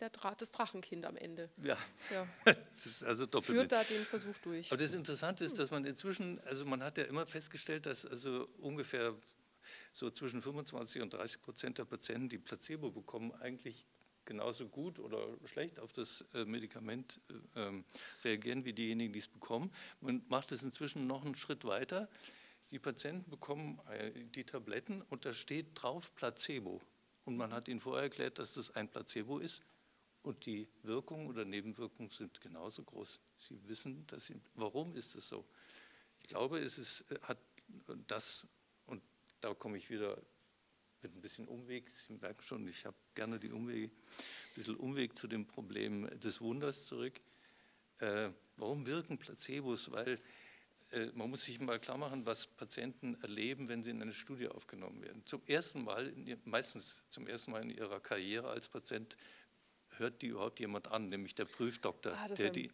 der Draht des Drachenkind am Ende. Ja, ja. das ist also doppelblind. Führt da den Versuch durch. Aber das Interessante ist, dass man inzwischen, also man hat ja immer festgestellt, dass also ungefähr so zwischen 25 und 30 Prozent der Patienten, die Placebo bekommen, eigentlich genauso gut oder schlecht auf das äh, Medikament äh, ähm, reagieren wie diejenigen, die es bekommen. Man macht es inzwischen noch einen Schritt weiter. Die Patienten bekommen äh, die Tabletten und da steht drauf Placebo. Und man hat ihnen vorher erklärt, dass das ein Placebo ist. Und die Wirkungen oder Nebenwirkungen sind genauso groß. Sie wissen, dass sie, warum ist es so? Ich glaube, es ist, hat das, und da komme ich wieder mit ein bisschen Umweg. Sie merken schon, ich habe gerne die Umwege, ein bisschen Umweg zu dem Problem des Wunders zurück. Äh, warum wirken Placebos? Weil äh, man muss sich mal klar machen, was Patienten erleben, wenn sie in eine Studie aufgenommen werden. Zum ersten Mal, meistens zum ersten Mal in ihrer Karriere als Patient, hört die überhaupt jemand an, nämlich der Prüfdoktor, ah, der, die,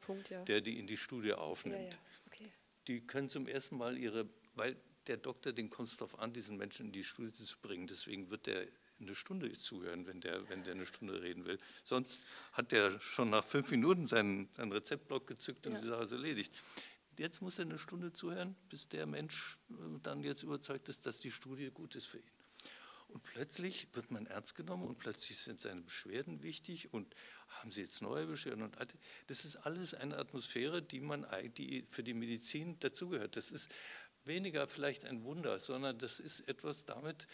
Punkt, ja. der die in die Studie aufnimmt. Ja, ja. Okay. Die können zum ersten Mal ihre, weil der Doktor, den kommt es darauf an, diesen Menschen in die Studie zu bringen. Deswegen wird der eine Stunde zuhören, wenn der, wenn der eine Stunde reden will. Sonst hat der schon nach fünf Minuten seinen, seinen Rezeptblock gezückt und ja. die Sache ist erledigt. Jetzt muss er eine Stunde zuhören, bis der Mensch äh, dann jetzt überzeugt ist, dass die Studie gut ist für ihn. Und plötzlich wird man ernst genommen und plötzlich sind seine Beschwerden wichtig und haben Sie jetzt neue Beschwerden und alte. Das ist alles eine Atmosphäre, die man die für die Medizin dazugehört. Das ist weniger vielleicht ein Wunder, sondern das ist etwas damit,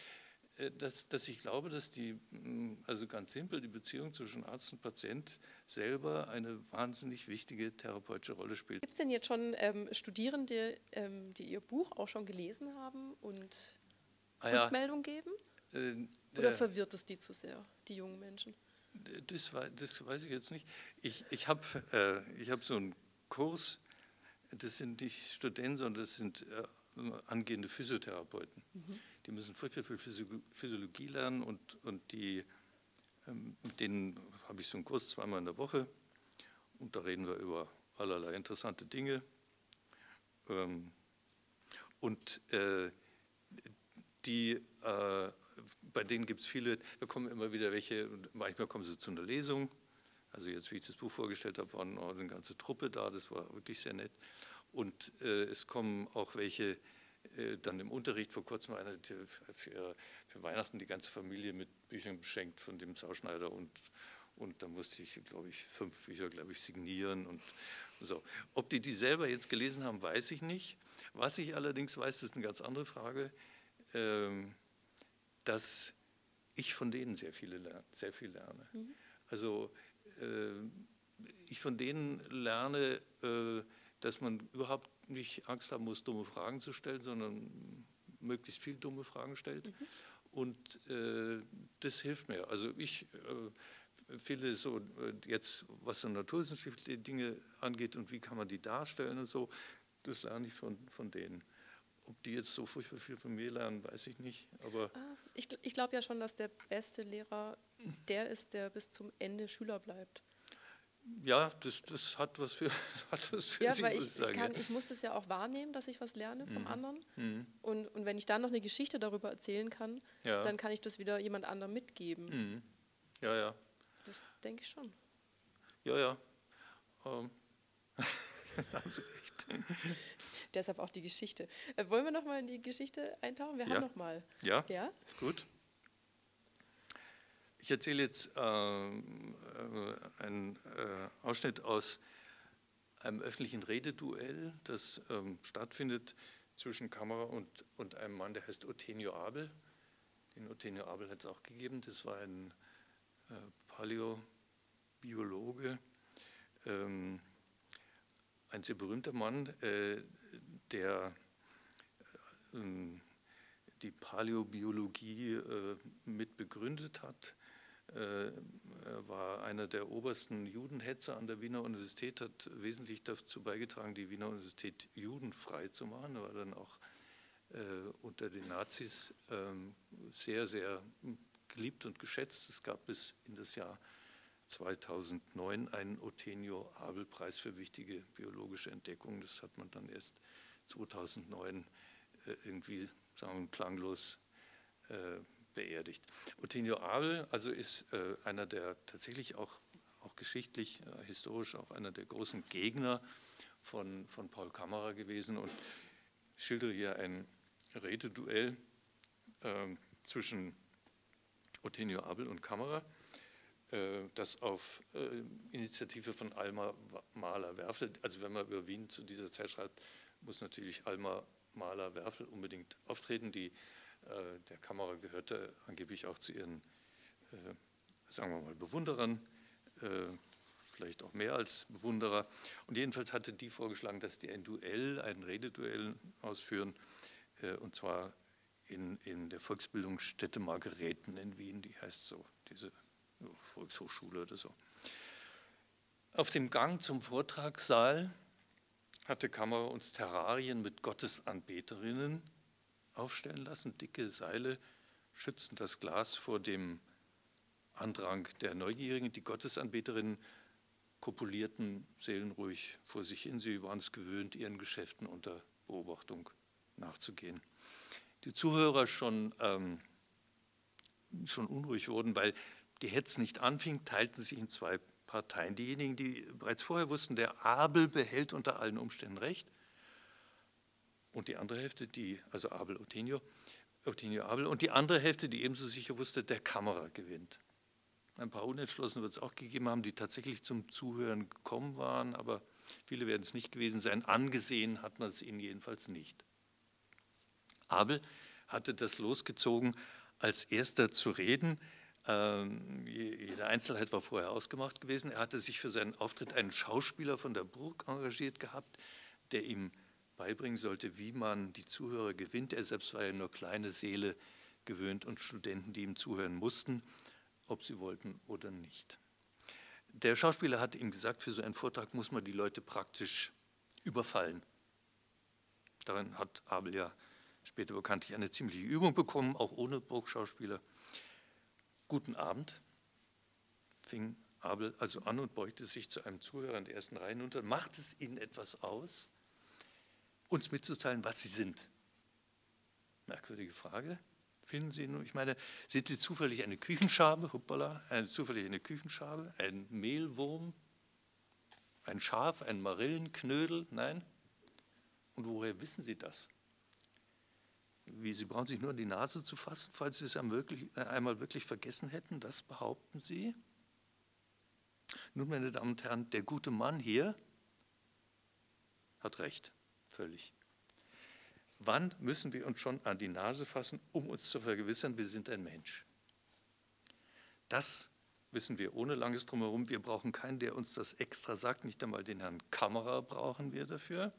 äh, dass, dass ich glaube, dass die, mm, also ganz simpel, die Beziehung zwischen Arzt und Patient selber eine wahnsinnig wichtige therapeutische Rolle spielt. Gibt es denn jetzt schon ähm, Studierende, ähm, die Ihr Buch auch schon gelesen haben und ah, ja. Rückmeldung geben? Äh, Oder verwirrt es die zu sehr, die jungen Menschen? Das, das weiß ich jetzt nicht. Ich, ich habe äh, hab so einen Kurs, das sind nicht Studenten, sondern das sind äh, angehende Physiotherapeuten. Mhm. Die müssen furchtbar viel Physiologie lernen und, und die, ähm, mit denen habe ich so einen Kurs zweimal in der Woche und da reden wir über allerlei interessante Dinge. Ähm, und äh, die, äh, bei denen gibt es viele, da kommen immer wieder welche, manchmal kommen sie zu einer Lesung. Also jetzt, wie ich das Buch vorgestellt habe, waren eine ganze Truppe da, das war wirklich sehr nett. Und äh, es kommen auch welche, äh, dann im Unterricht vor kurzem einer für, für, Weihnachten die ganze Familie mit Büchern beschenkt von dem Sauschneider und, und da musste ich, glaube ich, fünf Bücher, glaube ich, signieren und so. Ob die die selber jetzt gelesen haben, weiß ich nicht. Was ich allerdings weiß, ist eine ganz andere Frage, ähm, dass ich von denen sehr, viele lerne, sehr viel lerne. Mhm. Also äh, ich von denen lerne, äh, dass man überhaupt nicht Angst haben muss, dumme Fragen zu stellen, sondern möglichst viel dumme Fragen stellt. Mhm. Und äh, das hilft mir. Also ich äh, finde so äh, jetzt, was so naturwissenschaftliche Dinge angeht und wie kann man die darstellen und so, das lerne ich von, von denen. Ob die jetzt so furchtbar viel von mir lernen, weiß ich nicht. Aber ah, ich, ich glaube ja schon, dass der beste Lehrer der ist, der bis zum Ende Schüler bleibt. Ja, das, das hat was für, hat was für ja, sich, weil ich, ich, kann, ich, muss das ja auch wahrnehmen, dass ich was lerne vom mhm. anderen. Mhm. Und, und wenn ich dann noch eine Geschichte darüber erzählen kann, ja. dann kann ich das wieder jemand anderem mitgeben. Mhm. Ja, ja. Das denke ich schon. Ja, ja. Ähm. Sie recht. Deshalb auch die Geschichte. Äh, wollen wir noch mal in die Geschichte eintauchen? Wir ja. haben noch mal. Ja. Ja. Gut. Ich erzähle jetzt äh, äh, einen äh, Ausschnitt aus einem öffentlichen Rededuell, das ähm, stattfindet zwischen Kamera und, und einem Mann, der heißt Othenio Abel. Den Othenio Abel hat es auch gegeben. Das war ein äh, Paläobiologe, ähm, ein sehr berühmter Mann, äh, der äh, die Paläobiologie äh, mit begründet hat. Er war einer der obersten Judenhetzer an der Wiener Universität, hat wesentlich dazu beigetragen, die Wiener Universität judenfrei zu machen. Er war dann auch unter den Nazis ähm, sehr, sehr geliebt und geschätzt. Es gab bis in das Jahr 2009 einen Othenio Abel-Preis für wichtige biologische Entdeckungen. Das hat man dann erst 2009 äh, irgendwie sagen klanglos äh, beerdigt. Othenio Abel also ist äh, einer der tatsächlich auch, auch geschichtlich, äh, historisch auch einer der großen Gegner von, von Paul Kammerer gewesen und schildere hier ein Rededuell äh, zwischen Othenio Abel und Kammerer. Äh, das auf äh, Initiative von Alma Mahler-Werfel, also wenn man über Wien zu dieser Zeit schreibt, muss natürlich Alma Mahler-Werfel unbedingt auftreten. Die, der Kamera gehörte angeblich auch zu ihren, sagen wir mal, Bewunderern, vielleicht auch mehr als Bewunderer. Und jedenfalls hatte die vorgeschlagen, dass die ein Duell, ein Rededuell ausführen, und zwar in, in der Volksbildungsstätte Margareten in Wien, die heißt so, diese Volkshochschule oder so. Auf dem Gang zum Vortragssaal hatte Kamera uns Terrarien mit Gottesanbeterinnen aufstellen lassen. Dicke Seile schützten das Glas vor dem Andrang der Neugierigen. Die Gottesanbeterinnen kopulierten seelenruhig vor sich hin. Sie waren es gewöhnt, ihren Geschäften unter Beobachtung nachzugehen. Die Zuhörer schon, ähm, schon unruhig wurden, weil die Hetze nicht anfing, teilten sich in zwei Parteien. Diejenigen, die bereits vorher wussten, der Abel behält unter allen Umständen Recht. Und die andere Hälfte, die, also Abel Othenio, Othenio Abel, und die andere Hälfte, die ebenso sicher wusste, der Kamera gewinnt. Ein paar Unentschlossene wird es auch gegeben haben, die tatsächlich zum Zuhören gekommen waren, aber viele werden es nicht gewesen sein. Angesehen hat man es ihnen jedenfalls nicht. Abel hatte das losgezogen, als erster zu reden. Ähm, jede Einzelheit war vorher ausgemacht gewesen. Er hatte sich für seinen Auftritt einen Schauspieler von der Burg engagiert gehabt, der ihm beibringen sollte, wie man die Zuhörer gewinnt. Er selbst war ja nur kleine Seele gewöhnt und Studenten, die ihm zuhören mussten, ob sie wollten oder nicht. Der Schauspieler hatte ihm gesagt, für so einen Vortrag muss man die Leute praktisch überfallen. Darin hat Abel ja später bekanntlich eine ziemliche Übung bekommen, auch ohne Burgschauspieler. Guten Abend, fing Abel also an und beugte sich zu einem Zuhörer in der ersten Reihe hinunter. Macht es Ihnen etwas aus, uns mitzuteilen, was Sie sind? Merkwürdige Frage. Finden Sie nun, ich meine, sind Sie zufällig eine Küchenschabe, hoppala, eine, zufällig eine Küchenschabe, ein Mehlwurm, ein Schaf, ein Marillenknödel? Nein? Und woher wissen Sie das? Wie, Sie brauchen sich nur an die Nase zu fassen, falls Sie es äh, einmal wirklich vergessen hätten, das behaupten Sie? Nun, meine Damen und Herren, der gute Mann hier hat recht, völlig. Wann müssen wir uns schon an die Nase fassen, um uns zu vergewissern, wir sind ein Mensch? Das wissen wir ohne langes Drumherum, wir brauchen keinen, der uns das extra sagt, nicht einmal den Herrn Kamera brauchen wir dafür.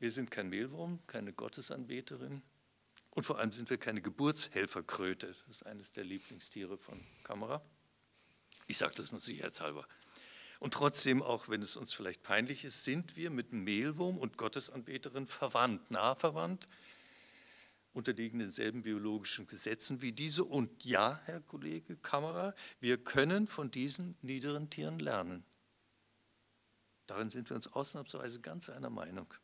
Wir sind kein Mehlwurm, keine Gottesanbeterin und vor allem sind wir keine Geburtshelferkröte. Das ist eines der Lieblingstiere von Kamera. Ich sage das nur sicherheitshalber. Und trotzdem, auch wenn es uns vielleicht peinlich ist, sind wir mit Mehlwurm und Gottesanbeterin verwandt, nah verwandt, unterliegen denselben biologischen Gesetzen wie diese. Und ja, Herr Kollege Kamera, wir können von diesen niederen Tieren lernen. Darin sind wir uns ausnahmsweise ganz einer Meinung.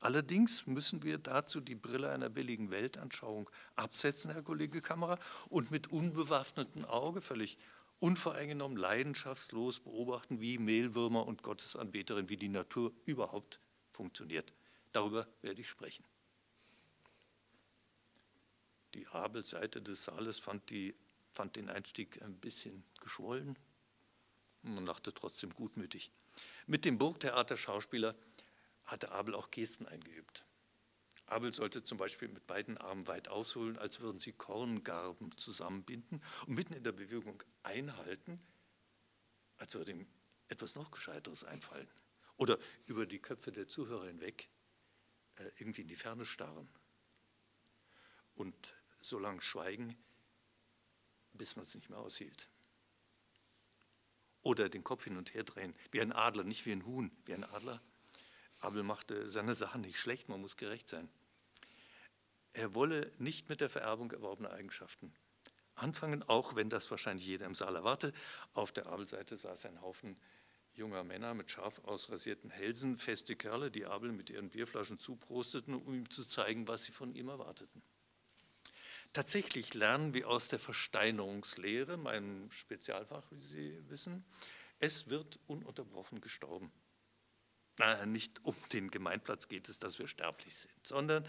Allerdings müssen wir dazu die Brille einer billigen Weltanschauung absetzen, Herr Kollege Kamera, und mit unbewaffnetem Auge, völlig unvoreingenommen, leidenschaftslos beobachten, wie Mehlwürmer und Gottesanbeterin, wie die Natur überhaupt funktioniert. Darüber werde ich sprechen. Die Abelseite des Saales fand, die, fand den Einstieg ein bisschen geschwollen. Man lachte trotzdem gutmütig. Mit dem Burgtheater-Schauspieler hatte Abel auch Gesten eingeübt. Abel sollte zum Beispiel mit beiden Armen weit ausholen, als würden sie Korngarben zusammenbinden und mitten in der Bewegung einhalten, als würde ihm etwas noch Gescheiteres einfallen. Oder über die Köpfe der Zuhörer hinweg äh, irgendwie in die Ferne starren und so lange schweigen, bis man es nicht mehr aushielt. Oder den Kopf hin und her drehen, wie ein Adler, nicht wie ein Huhn, wie ein Adler Abel machte seine Sachen nicht schlecht, man muss gerecht sein. Er wolle nicht mit der Vererbung erworbener Eigenschaften anfangen, auch wenn das wahrscheinlich jeder im Saal erwartet. Auf der Abelseite saß ein Haufen junger Männer mit scharf ausrasierten Hälsen, feste Kerle, die Abel mit ihren Bierflaschen zuprosteten, um ihm zu zeigen, was sie von ihm erwarteten. Tatsächlich lernen wir aus der Versteinerungslehre, meinem Spezialfach, wie Sie wissen, es wird ununterbrochen gestorben. Nicht um den Gemeinplatz geht es, dass wir sterblich sind, sondern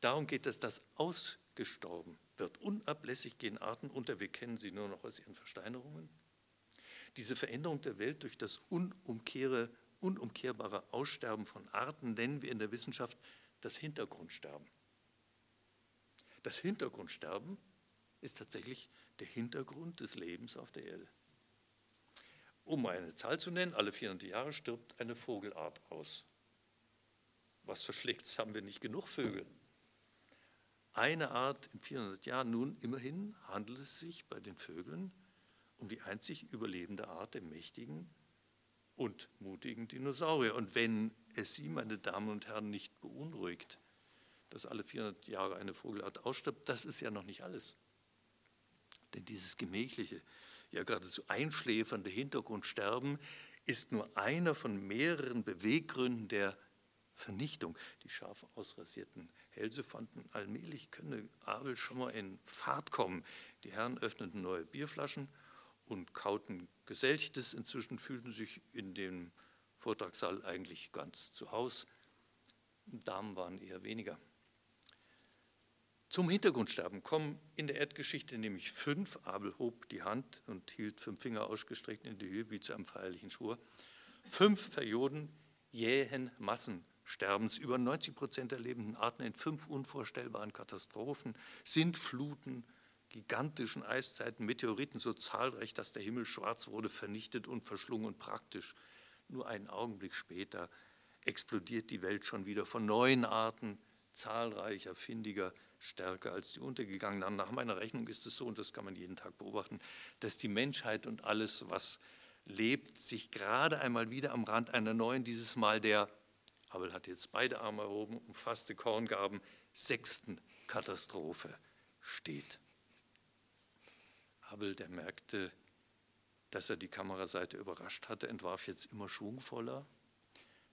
darum geht es, dass ausgestorben wird. Unablässig gehen Arten unter, wir kennen sie nur noch aus ihren Versteinerungen. Diese Veränderung der Welt durch das unumkehrbare Aussterben von Arten nennen wir in der Wissenschaft das Hintergrundsterben. Das Hintergrundsterben ist tatsächlich der Hintergrund des Lebens auf der Erde. Um eine Zahl zu nennen, alle 400 Jahre stirbt eine Vogelart aus. Was verschlägt haben wir nicht genug Vögel? Eine Art in 400 Jahren, nun immerhin handelt es sich bei den Vögeln um die einzig überlebende Art der mächtigen und mutigen Dinosaurier. Und wenn es Sie, meine Damen und Herren, nicht beunruhigt, dass alle 400 Jahre eine Vogelart ausstirbt, das ist ja noch nicht alles. Denn dieses gemächliche, ja geradezu einschläfernde Hintergrundsterben ist nur einer von mehreren Beweggründen der Vernichtung. Die scharf ausrasierten Hälse fanden allmählich, könne Abel schon mal in Fahrt kommen. Die Herren öffneten neue Bierflaschen und kauten Geselchtes. Inzwischen fühlten sich in dem Vortragssaal eigentlich ganz zu Hause. Damen waren eher weniger. Zum Hintergrundsterben kommen in der Erdgeschichte nämlich fünf. Abel hob die Hand und hielt fünf Finger ausgestreckt in die Höhe wie zu einem feierlichen Schwur. Fünf Perioden jähen Massensterbens. Über 90 Prozent der lebenden Arten in fünf unvorstellbaren Katastrophen, Sintfluten, gigantischen Eiszeiten, Meteoriten so zahlreich, dass der Himmel schwarz wurde, vernichtet und verschlungen und praktisch. Nur einen Augenblick später explodiert die Welt schon wieder von neuen Arten, zahlreicher, findiger, stärker als die untergegangenen. Nach meiner Rechnung ist es so, und das kann man jeden Tag beobachten, dass die Menschheit und alles, was lebt, sich gerade einmal wieder am Rand einer neuen, dieses Mal der, Abel hat jetzt beide Arme erhoben, umfasste Korngaben, sechsten Katastrophe steht. Abel, der merkte, dass er die Kameraseite überrascht hatte, entwarf jetzt immer schwungvoller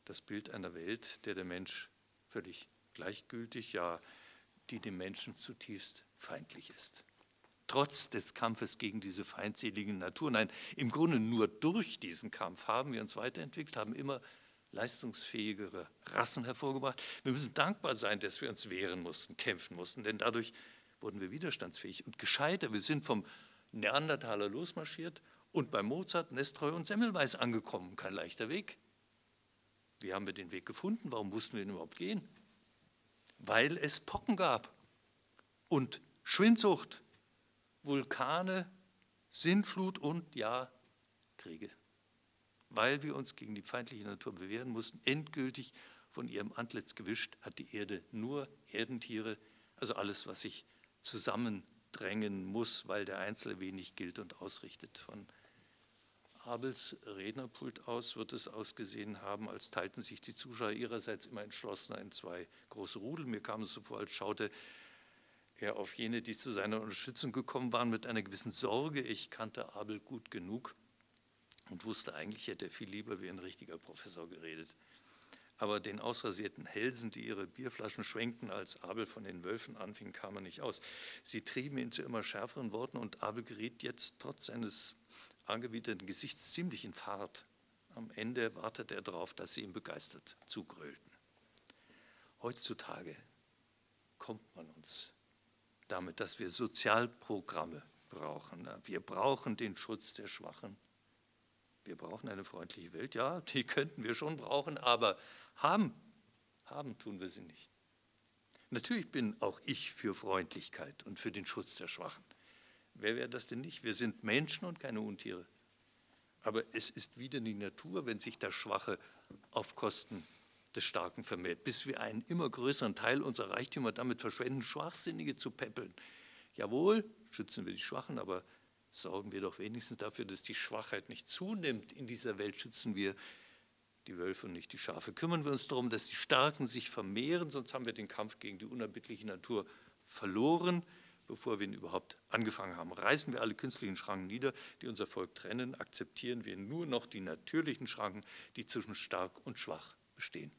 das Bild einer Welt, der der Mensch völlig gleichgültig, ja die dem Menschen zutiefst feindlich ist. Trotz des Kampfes gegen diese feindseligen Natur, nein, im Grunde nur durch diesen Kampf haben wir uns weiterentwickelt, haben immer leistungsfähigere Rassen hervorgebracht. Wir müssen dankbar sein, dass wir uns wehren mussten, kämpfen mussten, denn dadurch wurden wir widerstandsfähig und gescheiter. Wir sind vom Neandertaler losmarschiert und bei Mozart, Nestroy und Semmelweis angekommen. Kein leichter Weg. Wie haben wir den Weg gefunden? Warum mussten wir ihn überhaupt gehen? Weil es Pocken gab und Schwindsucht, Vulkane, Sintflut und ja, Kriege. Weil wir uns gegen die feindliche Natur bewähren mussten, endgültig von ihrem Antlitz gewischt, hat die Erde nur Herdentiere, also alles, was sich zusammendrängen muss, weil der Einzelne wenig gilt und ausrichtet. Von Abels Rednerpult aus wird es ausgesehen haben, als teilten sich die Zuschauer ihrerseits immer entschlossener in zwei große Rudel. Mir kam es so vor, als schaute er auf jene, die zu seiner Unterstützung gekommen waren, mit einer gewissen Sorge. Ich kannte Abel gut genug und wusste eigentlich, hätte er viel lieber wie ein richtiger Professor geredet. Aber den ausrasierten Hälsen, die ihre Bierflaschen schwenkten, als Abel von den Wölfen anfing, kam er nicht aus. Sie trieben ihn zu immer schärferen Worten und Abel geriet jetzt trotz seines angewiderten Gesichts ziemlich in Fahrt. Am Ende wartete er darauf, dass sie ihm begeistert zugrölten. Heutzutage kommt man uns damit, dass wir Sozialprogramme brauchen. Wir brauchen den Schutz der Schwachen. Wir brauchen eine freundliche Welt. Ja, die könnten wir schon brauchen, aber haben, haben tun wir sie nicht. Natürlich bin auch ich für Freundlichkeit und für den Schutz der Schwachen. Wer wäre das denn nicht? Wir sind Menschen und keine Untiere. Aber es ist wieder die Natur, wenn sich der Schwache auf Kosten des Starken vermehrt, bis wir einen immer größeren Teil unserer Reichtümer damit verschwenden, Schwachsinnige zu peppeln. Jawohl, schützen wir die Schwachen, aber sorgen wir doch wenigstens dafür, dass die Schwachheit nicht zunimmt. In dieser Welt schützen wir die Wölfe und nicht die Schafe. Kümmern wir uns darum, dass die Starken sich vermehren, sonst haben wir den Kampf gegen die unerbittliche Natur verloren bevor wir ihn überhaupt angefangen haben. Reißen wir alle künstlichen Schranken nieder, die unser Volk trennen, akzeptieren wir nur noch die natürlichen Schranken, die zwischen stark und schwach bestehen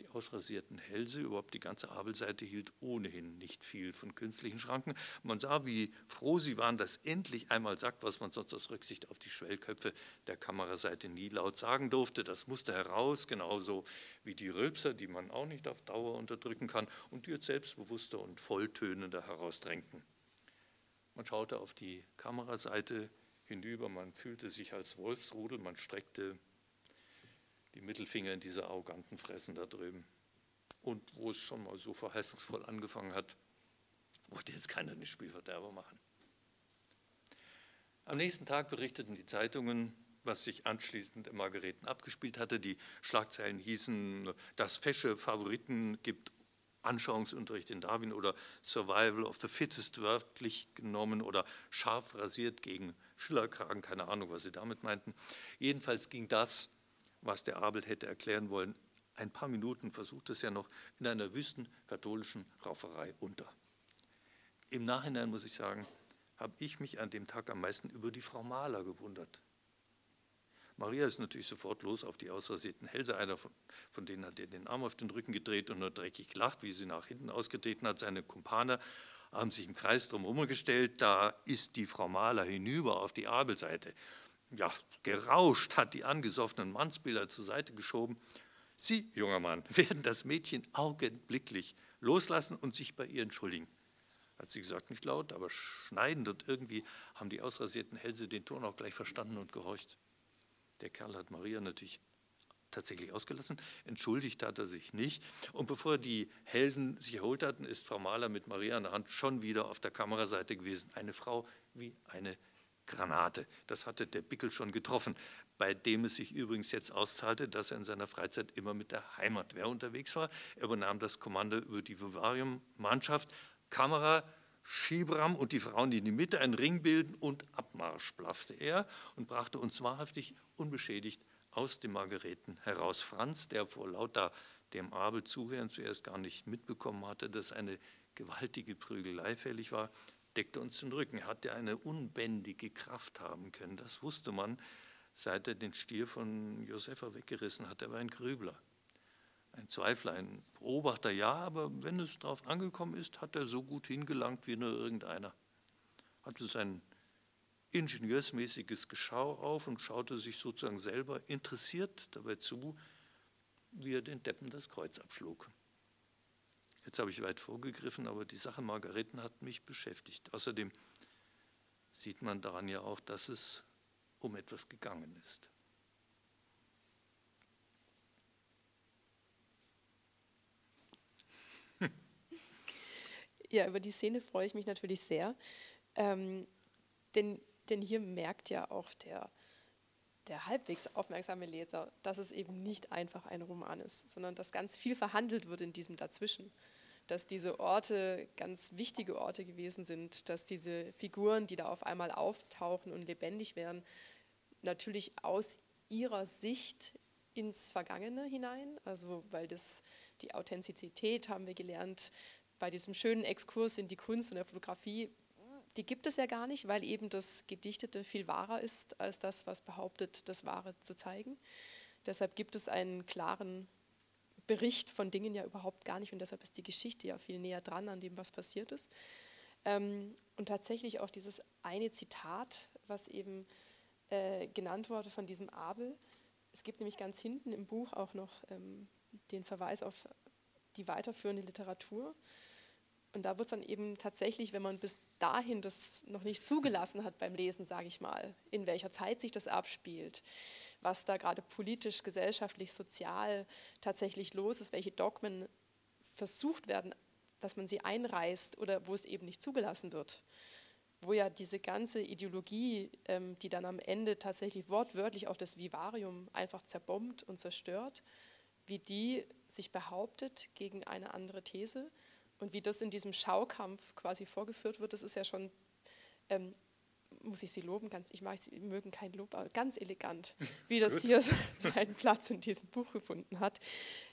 die ausrasierten Hälse, überhaupt die ganze Abelseite hielt ohnehin nicht viel von künstlichen Schranken. Man sah, wie froh sie waren, dass endlich einmal sagt, was man sonst aus Rücksicht auf die Schwellköpfe der Kameraseite nie laut sagen durfte. Das musste heraus, genauso wie die Rülpser, die man auch nicht auf Dauer unterdrücken kann und die jetzt selbstbewusster und volltönender herausdrängten. Man schaute auf die Kameraseite hinüber, man fühlte sich als Wolfsrudel, man streckte die Mittelfinger in diese arroganten Fressen da drüben. Und wo es schon mal so verheißungsvoll angefangen hat, wollte jetzt keiner den Spielverderber machen. Am nächsten Tag berichteten die Zeitungen, was sich anschließend im Margareten abgespielt hatte. Die Schlagzeilen hießen, das fesche Favoriten gibt Anschauungsunterricht in Darwin oder Survival of the Fittest wörtlich genommen oder scharf rasiert gegen Schillerkragen, keine Ahnung, was sie damit meinten. Jedenfalls ging das was der Abel hätte erklären wollen, ein paar Minuten versucht es ja noch in einer wüsten katholischen Rauferei unter. Im Nachhinein muss ich sagen, habe ich mich an dem Tag am meisten über die Frau Mahler gewundert. Maria ist natürlich sofort los auf die ausrasierten Hälse. Einer von, von denen hat ihr den Arm auf den Rücken gedreht und nur dreckig gelacht, wie sie nach hinten ausgetreten hat. Seine Kumpane haben sich im Kreis drumherum gestellt. Da ist die Frau Mahler hinüber auf die Abelseite ja, gerauscht, hat die angesoffenen Mannsbilder zur Seite geschoben. Sie, junger Mann, werden das Mädchen augenblicklich loslassen und sich bei ihr entschuldigen. Hat sie gesagt, nicht laut, aber schneidend und irgendwie haben die ausrasierten Hälse den Ton auch gleich verstanden und gehorcht. Der Kerl hat Maria natürlich tatsächlich ausgelassen. Entschuldigt hat er sich nicht. Und bevor die Helden sich erholt hatten, ist Frau Mahler mit Maria an der Hand schon wieder auf der Kameraseite gewesen. Eine Frau wie eine Granate. Das hatte der Bickel schon getroffen, bei dem es sich übrigens jetzt auszahlte, dass er in seiner Freizeit immer mit der Heimatwehr unterwegs war. Er übernahm das Kommando über die Vivarium-Mannschaft, Kamera, Schibram und die Frauen, die in die Mitte einen Ring bilden und Abmarsch blaffte er und brachte uns wahrhaftig unbeschädigt aus dem Margareten heraus. Franz, der vor lauter dem Abel zuhören zuerst gar nicht mitbekommen hatte, dass eine gewaltige Prügelei fällig war, deckte uns den Rücken. Er hatte eine unbändige Kraft haben können. Das wusste man, seit er den Stier von Josepha weggerissen hat. Er war ein Grübler, ein Zweifler, ein Beobachter, ja, aber wenn es darauf angekommen ist, hat er so gut hingelangt wie nur irgendeiner. Hatte sein ingenieursmäßiges Geschau auf und schaute sich sozusagen selber interessiert dabei zu, wie er den Deppen das Kreuz abschlug. Jetzt habe ich weit vorgegriffen, aber die Sache Margareten hat mich beschäftigt. Außerdem sieht man daran ja auch, dass es um etwas gegangen ist. Ja, über die Szene freue ich mich natürlich sehr. Ähm, denn, denn hier merkt ja auch der, der halbwegs aufmerksame Leser, dass es eben nicht einfach ein Roman ist, sondern dass ganz viel verhandelt wird in diesem Dazwischen. Dass diese Orte ganz wichtige Orte gewesen sind, dass diese Figuren, die da auf einmal auftauchen und lebendig werden, natürlich aus ihrer Sicht ins Vergangene hinein, also weil das die Authentizität haben wir gelernt bei diesem schönen Exkurs in die Kunst und der Fotografie die gibt es ja gar nicht, weil eben das Gedichtete viel wahrer ist als das, was behauptet, das Wahre zu zeigen. Deshalb gibt es einen klaren Bericht von Dingen ja überhaupt gar nicht und deshalb ist die Geschichte ja viel näher dran an dem, was passiert ist. Ähm, und tatsächlich auch dieses eine Zitat, was eben äh, genannt wurde von diesem Abel. Es gibt nämlich ganz hinten im Buch auch noch ähm, den Verweis auf die weiterführende Literatur. Und da wird es dann eben tatsächlich, wenn man bis dahin das noch nicht zugelassen hat beim Lesen, sage ich mal, in welcher Zeit sich das abspielt, was da gerade politisch, gesellschaftlich, sozial tatsächlich los ist, welche Dogmen versucht werden, dass man sie einreißt oder wo es eben nicht zugelassen wird. Wo ja diese ganze Ideologie, ähm, die dann am Ende tatsächlich wortwörtlich auch das Vivarium einfach zerbombt und zerstört, wie die sich behauptet gegen eine andere These und wie das in diesem Schaukampf quasi vorgeführt wird, das ist ja schon, ähm, muss ich Sie loben, ganz, ich mag Sie mögen kein Lob, aber ganz elegant, wie das hier seinen Platz in diesem Buch gefunden hat,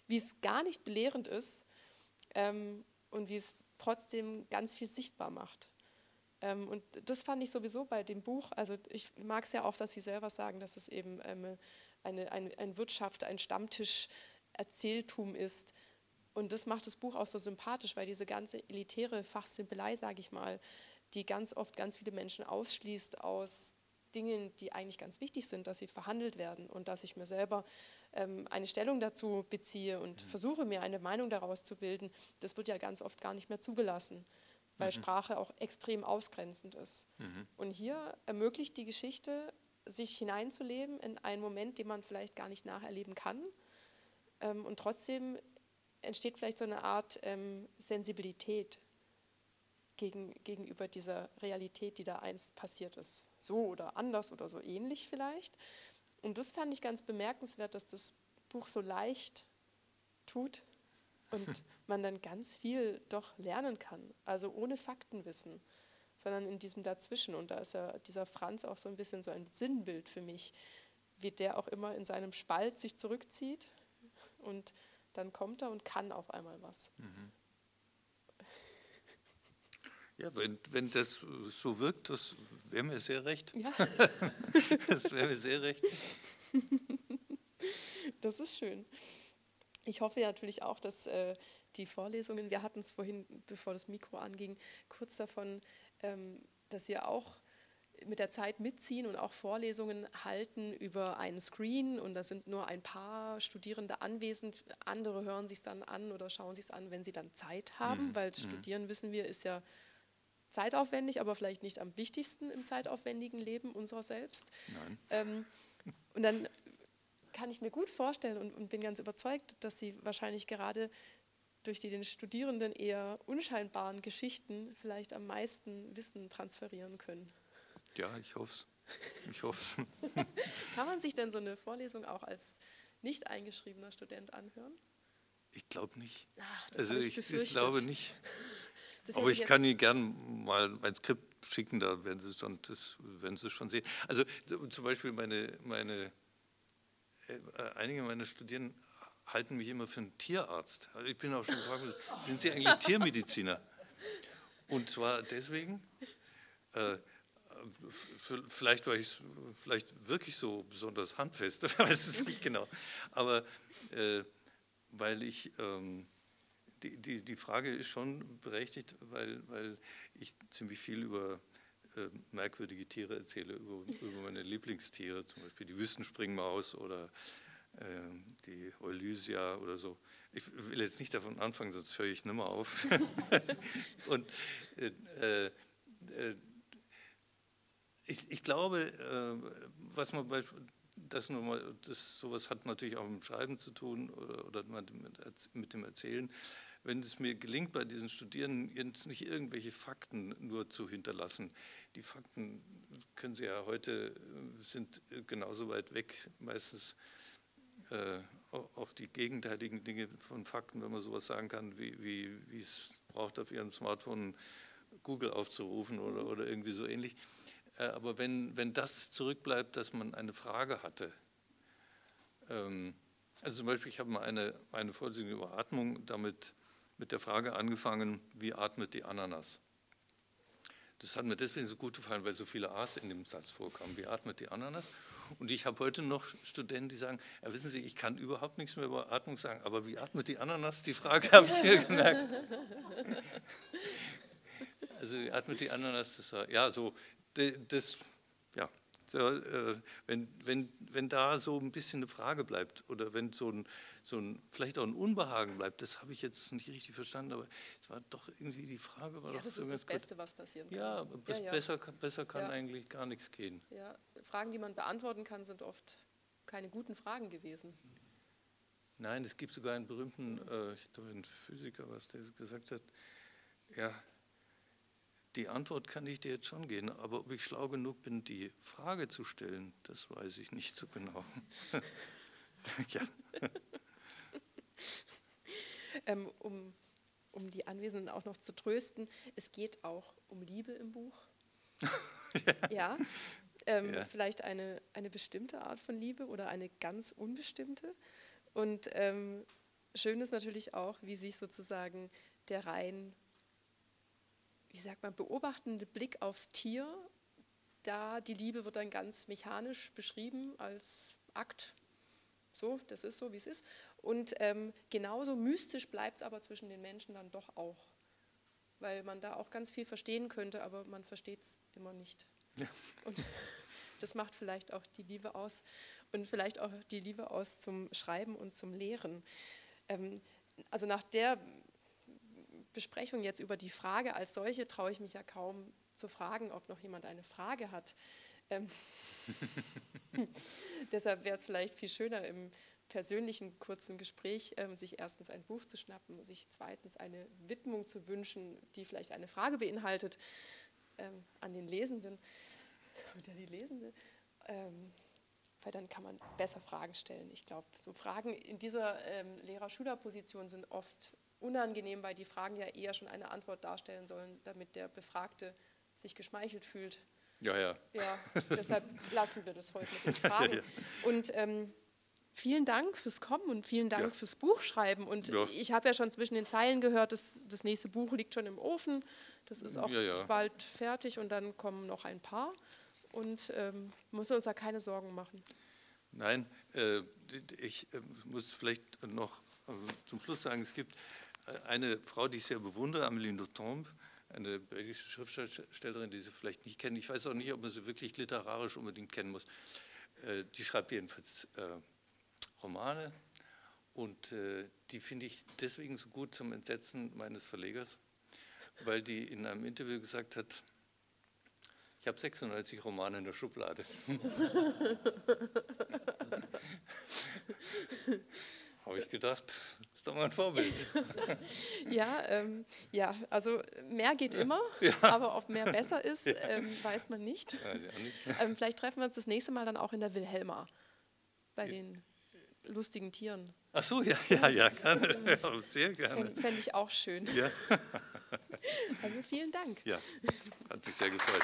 wie es gar nicht belehrend ist ähm, und wie es trotzdem ganz viel sichtbar macht. Ähm, und das fand ich sowieso bei dem Buch, also ich mag es ja auch, dass Sie selber sagen, dass es eben ähm, eine, eine, ein Wirtschaft, ein Stammtisch, Erzähltum ist, und das macht das Buch auch so sympathisch, weil diese ganze elitäre Fachsimpelei, sage ich mal, die ganz oft ganz viele Menschen ausschließt aus Dingen, die eigentlich ganz wichtig sind, dass sie verhandelt werden und dass ich mir selber ähm, eine Stellung dazu beziehe und mhm. versuche mir eine Meinung daraus zu bilden, das wird ja ganz oft gar nicht mehr zugelassen, weil mhm. Sprache auch extrem ausgrenzend ist. Mhm. Und hier ermöglicht die Geschichte, sich hineinzuleben in einen Moment, den man vielleicht gar nicht nacherleben kann. Ähm, und trotzdem entsteht vielleicht so eine Art ähm, Sensibilität gegen, gegenüber dieser Realität, die da einst passiert ist. So oder anders oder so ähnlich vielleicht. Und das fand ich ganz bemerkenswert, dass das Buch so leicht tut und man dann ganz viel doch lernen kann. Also ohne Faktenwissen, sondern in diesem Dazwischen. Und da ist ja dieser Franz auch so ein bisschen so ein Sinnbild für mich, wie der auch immer in seinem Spalt sich zurückzieht und dann kommt er und kann auf einmal was. Mhm. Ja, wenn, wenn das so wirkt, das wäre mir sehr recht. Ja. das wäre mir sehr recht. Das ist schön. Ich hoffe ja natürlich auch, dass äh, die Vorlesungen, wir hatten es vorhin, bevor das Mikro anging, kurz davon, ähm, dass ihr auch mit der Zeit mitziehen und auch Vorlesungen halten über einen Screen und da sind nur ein paar Studierende anwesend. Andere hören sich dann an oder schauen sich es an, wenn sie dann Zeit haben, mhm. weil mhm. Studieren, wissen wir, ist ja zeitaufwendig, aber vielleicht nicht am wichtigsten im zeitaufwendigen Leben unserer selbst. Ähm, und dann kann ich mir gut vorstellen und, und bin ganz überzeugt, dass Sie wahrscheinlich gerade durch die den Studierenden eher unscheinbaren Geschichten vielleicht am meisten Wissen transferieren können. Ja, ich hoffe es. Ich hoffe Kann man sich denn so eine Vorlesung auch als nicht eingeschriebener Student anhören? Ich glaube nicht. Ach, also ich, ich, glaube nicht. Aber ich kann Ihnen gern mal mein Skript schicken, da werden Sie, schon, das, werden Sie schon sehen. Also zum Beispiel meine, meine äh, einige meiner Studierenden halten mich immer für einen Tierarzt. Also ich bin auch schon gefragt, sind Sie eigentlich Tiermediziner? Und zwar deswegen, äh, vielleicht war ich vielleicht wirklich so besonders handfest, weiß es nicht genau. Aber äh, weil ich, ähm, die, die, die Frage ist schon berechtigt, weil, weil ich ziemlich viel über äh, merkwürdige Tiere erzähle, über, über meine Lieblingstiere, zum Beispiel die Wüstenspringmaus oder äh, die Eulysia oder so. Ich will jetzt nicht davon anfangen, sonst höre ich nimmer auf. Und äh, äh, ich, ich glaube, äh, was man bei das nochmal, das sowas hat natürlich auch mit dem Schreiben zu tun oder, oder mit, mit dem Erzählen. wenn es mir gelingt, bei diesen Studierenden jetzt nicht irgendwelche Fakten nur zu hinterlassen. Die Fakten können sie ja heute, äh, sind genauso weit weg, meistens äh, auch die gegenteiligen Dinge von Fakten, wenn man sowas sagen kann, wie, wie, wie es braucht auf ihrem Smartphone Google aufzurufen oder, oder irgendwie so ähnlich. Äh, aber wenn, wenn das zurückbleibt, dass man eine Frage hatte, ähm, also zum Beispiel, ich habe mal eine, eine Vorlesung über Atmung damit mit der Frage angefangen, wie atmet die Ananas? Das hat mir deswegen so gut gefallen, weil so viele A's in dem Satz vorkamen. Wie atmet die Ananas? Und ich habe heute noch Studenten, die sagen, ja, wissen Sie, ich kann überhaupt nichts mehr über Atmung sagen, aber wie atmet die Ananas? Die Frage habe ich mir gemerkt. Also wie atmet die Ananas? Das war, ja, so, das, ja, äh, wenn, wenn, wenn da so ein bisschen eine Frage bleibt oder wenn so ein, so ein vielleicht auch ein Unbehagen bleibt, das habe ich jetzt nicht richtig verstanden, aber es war doch irgendwie die Frage war ja, doch das ist das gut. Beste, was passieren kann. Ja, Ja, ja. besser, besser kann Ja. eigentlich gar nichts gehen. Ja, Fragen, die man beantworten kann, sind oft keine guten Fragen gewesen. Nein, es gibt sogar einen berühmten, äh, ich glaube, ein Physiker, was der gesagt hat, ja, die Antwort kann ich dir jetzt schon geben, aber ob ich schlau genug bin, die Frage zu stellen, das weiß ich nicht so genau. ja. Ähm, um, um die Anwesenden auch noch zu trösten, es geht auch um Liebe im Buch. ja. Ähm, Ja. Vielleicht eine, eine bestimmte Art von Liebe oder eine ganz unbestimmte. Und ähm, schön ist natürlich auch, wie sich sozusagen der rein, wie sagt man, beobachtende Blick aufs Tier, da die Liebe wird dann ganz mechanisch beschrieben als Akt. So, das ist so, wie es ist. Und ähm, genauso mystisch bleibt es aber zwischen den Menschen dann doch auch. Weil man da auch ganz viel verstehen könnte, aber man versteht es immer nicht. Ja. Und das macht vielleicht auch die Liebe aus und vielleicht auch die Liebe aus zum Schreiben und zum Lehren. Ähm, also nach der Besprechung jetzt über die Frage als solche traue ich mich ja kaum zu fragen, ob noch jemand eine Frage hat. Ähm, deshalb wäre es vielleicht viel schöner im persönlichen kurzen Gespräch, ähm, sich erstens ein Buch zu schnappen, sich zweitens eine Widmung zu wünschen, die vielleicht eine Frage beinhaltet ähm, an den Lesenden oder die Lesende. Ähm, weil dann kann man besser Fragen stellen. Ich glaube, so Fragen in dieser ähm, Lehrer-Schüler-Position sind oft unangenehm, weil die Fragen ja eher schon eine Antwort darstellen sollen, damit der Befragte sich geschmeichelt fühlt. Ja, ja. Ja, deshalb lassen wir das heute mit den Fragen. Ja. Und ähm, vielen Dank fürs Kommen und vielen Dank Ja. fürs Buchschreiben. Und Ja. ich habe ja schon zwischen den Zeilen gehört, das, das nächste Buch liegt schon im Ofen. Das ist auch Ja, ja. bald fertig und dann kommen noch ein paar. Und ähm, müssen uns da keine Sorgen machen. Nein, äh, ich äh, muss vielleicht noch äh, zum Schluss sagen, es gibt eine Frau, die ich sehr bewundere, Amélie Nothomb, eine belgische Schriftstellerin, die Sie vielleicht nicht kennen. Ich weiß auch nicht, ob man sie wirklich literarisch unbedingt kennen muss. Äh, Die schreibt jedenfalls äh, Romane und äh, die finde ich deswegen so gut zum Entsetzen meines Verlegers, weil die in einem Interview gesagt hat, ich habe 96 Romane in der Schublade. Habe ich gedacht, ist doch mal ein Vorbild. Ja, ähm, ja, also mehr geht immer, Ja. aber ob mehr besser ist, ähm, weiß man nicht. Nicht. Ähm, vielleicht treffen wir uns das nächste Mal dann auch in der Wilhelma bei den lustigen Tieren. Ach so, ja, ja, ja, gerne. Ja, sehr gerne. Fände fänd ich auch schön. Ja, Also vielen Dank. ja, hat mich sehr gefreut.